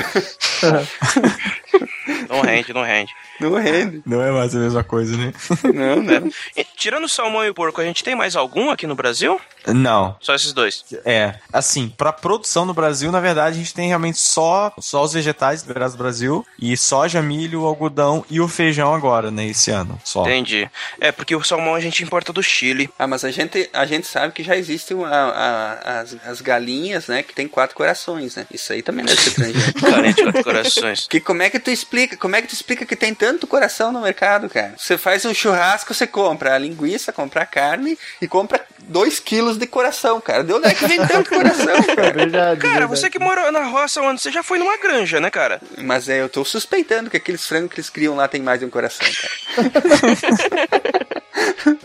Não rende, não rende.
Não rende.
Não é mais a mesma coisa, né?
Não, né?
E, tirando o salmão e o porco, a gente tem mais algum aqui no Brasil?
Não.
Só esses dois.
É, assim, pra produção no Brasil, na verdade, a gente tem realmente só, só os vegetais liberados do Brasil e soja, milho, algodão e o feijão agora, né, esse ano, só.
Entendi. É, porque o salmão a gente importa do Chile.
Ah, mas a gente, a gente sabe que já existem a- a- as, as galinhas, né, que tem quatro corações, né? Isso aí também deve ser transgênico.
Galinha de quatro corações.
Que como é que tu explica? Como é que tu explica que tem tanto coração no mercado, cara? Você faz um churrasco, você compra a linguiça, compra a carne e compra 2 quilos de coração, cara. De onde é que vem tanto coração, cara?
Verdade,
Cara, você que mora na roça, mano, você já foi numa granja, né, cara?
Mas é, eu tô suspeitando que aqueles frangos que eles criam lá tem mais de um coração, cara.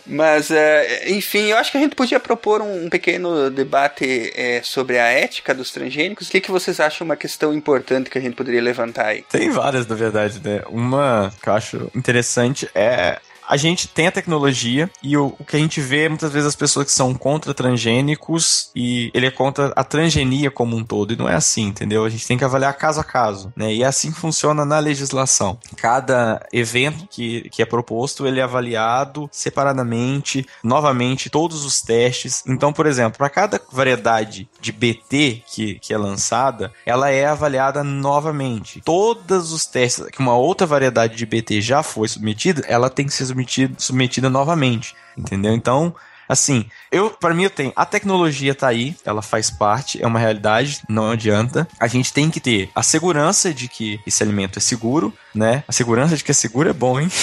Mas, é, enfim, eu acho que a gente podia propor um, um pequeno debate é, sobre a ética dos transgênicos. O que, que vocês acham uma questão importante que a gente poderia levantar aí?
Tem várias, na verdade, né? Uma que eu acho interessante é. A gente tem a tecnologia e o, o que a gente vê muitas vezes as pessoas que são contra transgênicos e ele é contra a transgenia como um todo. E não é assim, entendeu? A gente tem que avaliar caso a caso, né? E é assim que funciona na legislação. Cada evento que, que é proposto, ele é avaliado separadamente, novamente, todos os testes. Então, por exemplo, para cada variedade de BT que, que é lançada, ela é avaliada novamente. Todos os testes que uma outra variedade de BT já foi submetida, ela tem que ser submetida, submetida novamente, entendeu? Então, assim, eu para mim eu tenho a tecnologia tá aí, ela faz parte, é uma realidade, não adianta. A gente tem que ter a segurança de que esse alimento é seguro, né? A segurança de que é seguro é bom, hein?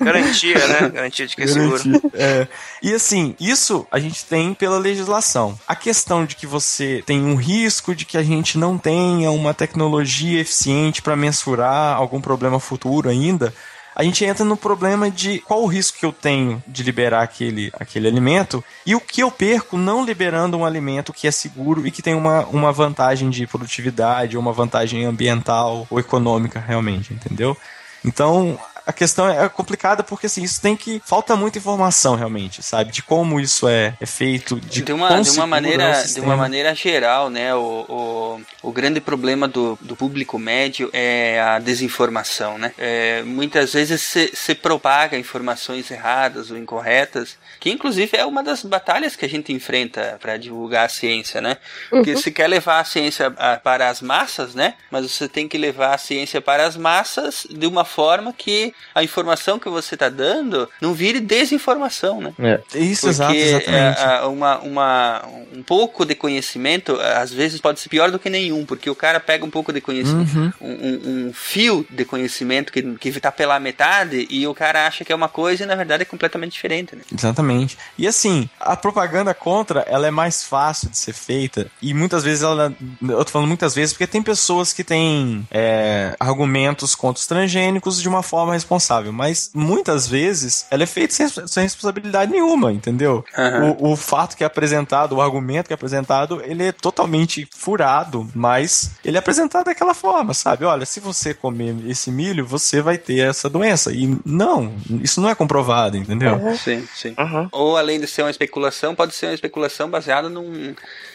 Garantia, né? Garantia de que é seguro.
Garantia, é. E assim, isso a gente tem pela legislação. A questão de que você tem um risco de que a gente não tenha uma tecnologia eficiente para mensurar algum problema futuro ainda, a gente entra no problema de qual o risco que eu tenho de liberar aquele, aquele alimento e o que eu perco não liberando um alimento que é seguro e que tem uma, uma vantagem de produtividade, uma vantagem ambiental ou econômica realmente, entendeu? Então, a questão é complicada porque assim, isso tem que. Falta muita informação realmente, sabe? De como isso é, é feito, de,
de uma, de uma
é
maneira de uma maneira geral né o, o, o grande problema do, do público médio é a desinformação né é, muitas vezes se, se propaga informações erradas ou incorretas que inclusive é uma das batalhas que a gente enfrenta para divulgar a ciência né porque
Uhum.
se quer levar a ciência a- para as massas né mas você tem que levar a ciência para as massas de uma forma que a informação que você está dando não vire desinformação né
É.
Isso,
porque
exato, exatamente.
é, a- uma, uma, um pouco de conhecimento, às vezes, pode ser pior do que nenhum, porque o cara pega um pouco de conhecimento,
Uhum.
um, um- um fio de conhecimento que, que tá pela metade e o cara acha que é uma coisa e na verdade é completamente diferente, né?
Exatamente. E assim, a propaganda contra, ela é mais fácil de ser feita e muitas vezes ela. Eu tô falando muitas vezes porque tem pessoas que têm é, argumentos contra os transgênicos de uma forma responsável, mas muitas vezes ela é feita sem, sem responsabilidade nenhuma, entendeu?
Aham.
O, o fato que é apresentado, o argumento que é apresentado, ele é totalmente furado, mas ele é apresentado daquela forma, sabe? Olha, se você comer esse milho, você vai ter essa doença. E não, isso não é comprovado, entendeu?
Sim, sim. Ou além de ser uma especulação, pode ser uma especulação baseada num,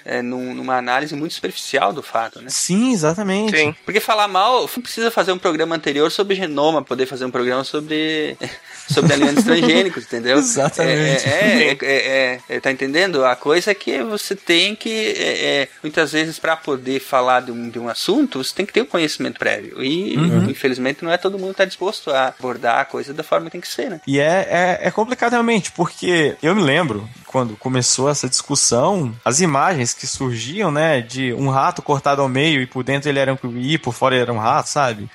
é, num- numa análise muito superficial do fato, né?
Sim, exatamente.
Porque falar mal, não precisa fazer um programa anterior sobre genoma, poder fazer um programa sobre, sobre alimentos transgênicos, entendeu?
Exatamente.
É, é, é, é, é, tá entendendo? A coisa é que você tem que, é, é, muitas vezes, para poder falar de um, de um assunto, você tem que ter o conhecimento prévio. E,
Uhum.
infelizmente, não é todo mundo que tá disposto a abordar a coisa da forma que tem que ser, né?
E é, é, é complicado realmente, porque eu me lembro quando começou essa discussão, as imagens que surgiam, né, de um rato cortado ao meio e por dentro ele era um e por fora ele era um rato, sabe?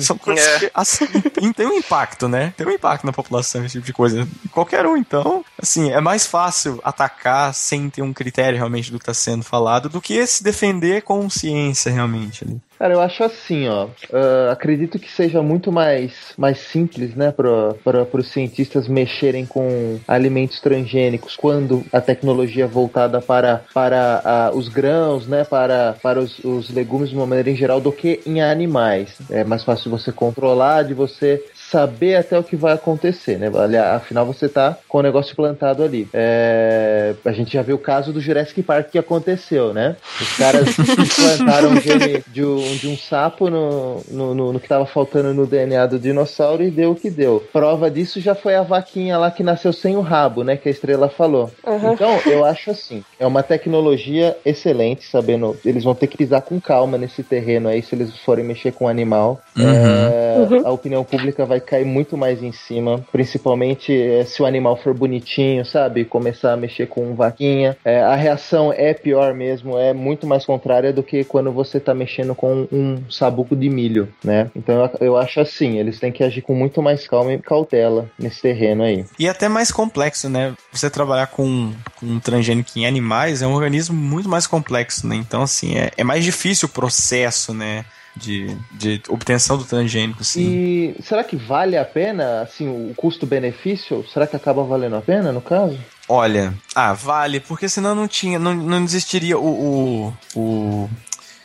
São coisas
É.
que assim, tem um impacto, né? Tem um impacto na população esse tipo de coisa. Qualquer um, então, assim, é mais fácil atacar sem ter um critério realmente do que está sendo falado do que se defender com ciência realmente ali.
Cara, eu acho assim, ó. ah, acredito que seja muito mais, mais simples, né, para os cientistas mexerem com alimentos transgênicos quando a tecnologia é voltada para, para ah, os grãos, né, para, para os, os legumes de uma maneira em geral, do que em animais. É mais fácil você controlar, de você saber até o que vai acontecer, né? Aliás, Afinal, você tá com o negócio plantado ali. É, a gente já viu o caso do Jurassic Park que aconteceu, né? Os caras plantaram gene de um, de um sapo no, no, no, no que tava faltando no DNA do dinossauro e deu o que deu. Prova disso já foi a vaquinha lá que nasceu sem o rabo, né? Que a estrela falou.
Uhum.
Então, eu acho assim, é uma tecnologia excelente, sabendo, eles vão ter que pisar com calma nesse terreno aí se eles forem mexer com o animal.
Uhum.
É,
Uhum.
A opinião pública vai cair muito mais em cima, principalmente eh, se o animal for bonitinho, sabe? Começar a mexer com vaquinha. É, a reação é pior mesmo, é muito mais contrária do que quando você tá mexendo com um sabuco de milho, né? Então eu, eu acho assim, eles têm que agir com muito mais calma e cautela nesse terreno aí.
E até mais complexo, né? Você trabalhar com, com um transgênico em animais é um organismo muito mais complexo, né? Então, assim, é, é mais difícil o processo, né? De, de obtenção do transgênico, assim.
E será que vale a pena, assim, o custo-benefício? Será que acaba valendo a pena, no caso?
Olha, ah, vale, porque senão não tinha, não, não existiria o, o, o-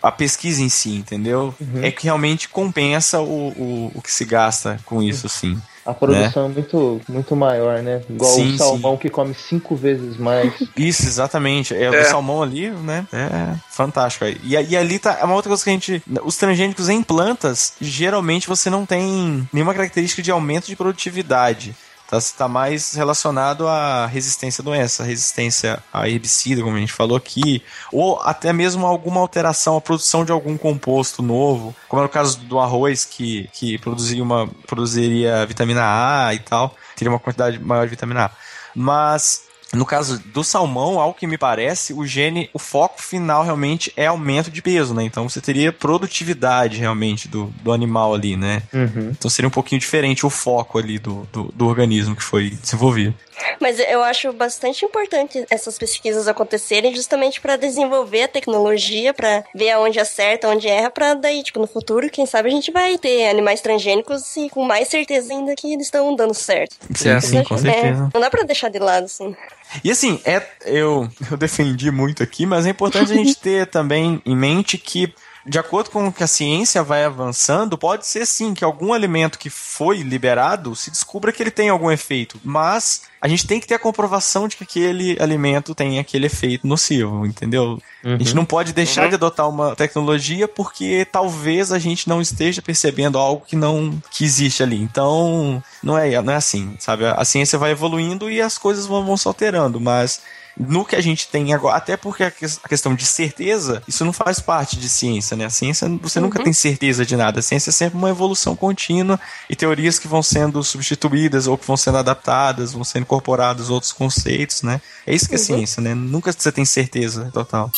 a pesquisa em si, entendeu? É que realmente compensa o, o, o que se gasta com isso, sim.
A produção é muito, muito maior, né? Igual
Sim,
o salmão que come cinco vezes mais.
Isso, exatamente. É,
É.
O salmão ali, né? É fantástico. E, e ali tá. É uma outra coisa que a gente. Os transgênicos em plantas, geralmente você não tem nenhuma característica de aumento de produtividade. Tá, tá mais relacionado à resistência à doença, resistência a herbicida, como a gente falou aqui, ou até mesmo alguma alteração, a produção de algum composto novo, como era o caso do arroz, que, que produzia uma, produziria vitamina A e tal, teria uma quantidade maior de vitamina A. Mas no caso do salmão, ao que me parece, o gene, o foco final realmente é aumento de peso, né? Então você teria produtividade realmente do, do animal ali, né?
Uhum.
Então seria um pouquinho diferente o foco ali do, do, do organismo que foi desenvolvido.
Mas eu acho bastante importante essas pesquisas acontecerem justamente para desenvolver a tecnologia, para ver aonde acerta, onde erra, para daí, tipo, no futuro, quem sabe a gente vai ter animais transgênicos e com mais certeza ainda que eles estão dando certo.
Sim, sim, com
É,
certeza.
não dá pra deixar de lado, assim.
E assim, é, eu, eu defendi muito aqui, mas é importante a gente ter também em mente que, de acordo com o que a ciência vai avançando, pode ser sim que algum alimento que foi liberado se descubra que ele tem algum efeito, mas a gente tem que ter a comprovação de que aquele alimento tem aquele efeito nocivo, entendeu? A gente não pode deixar
Uhum.
de adotar uma tecnologia porque talvez a gente não esteja percebendo algo que não que existe ali. Então, não é, não é assim, sabe? A ciência vai evoluindo e as coisas vão, vão se alterando, mas no que a gente tem agora, até porque a ques- a questão de certeza, isso não faz parte de ciência, né? A ciência, você nunca
Uhum.
tem certeza de nada. A ciência é sempre uma evolução contínua e teorias que vão sendo substituídas ou que vão sendo adaptadas, vão sendo incorporados outros conceitos, né? É isso que é
Uhum.
ciência, né? Nunca você tem certeza total.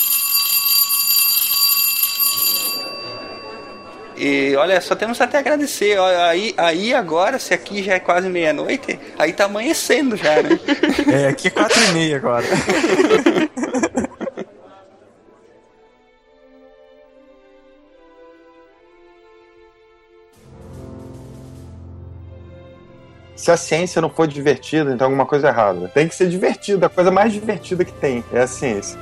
E olha, só temos até a agradecer. Aí, aí agora, se aqui já é quase meia-noite, aí tá amanhecendo já, né?
É, aqui é quatro e meia agora.
Se a ciência não for divertida, então alguma coisa é errada. Tem que ser divertida, a coisa mais divertida que tem é a ciência.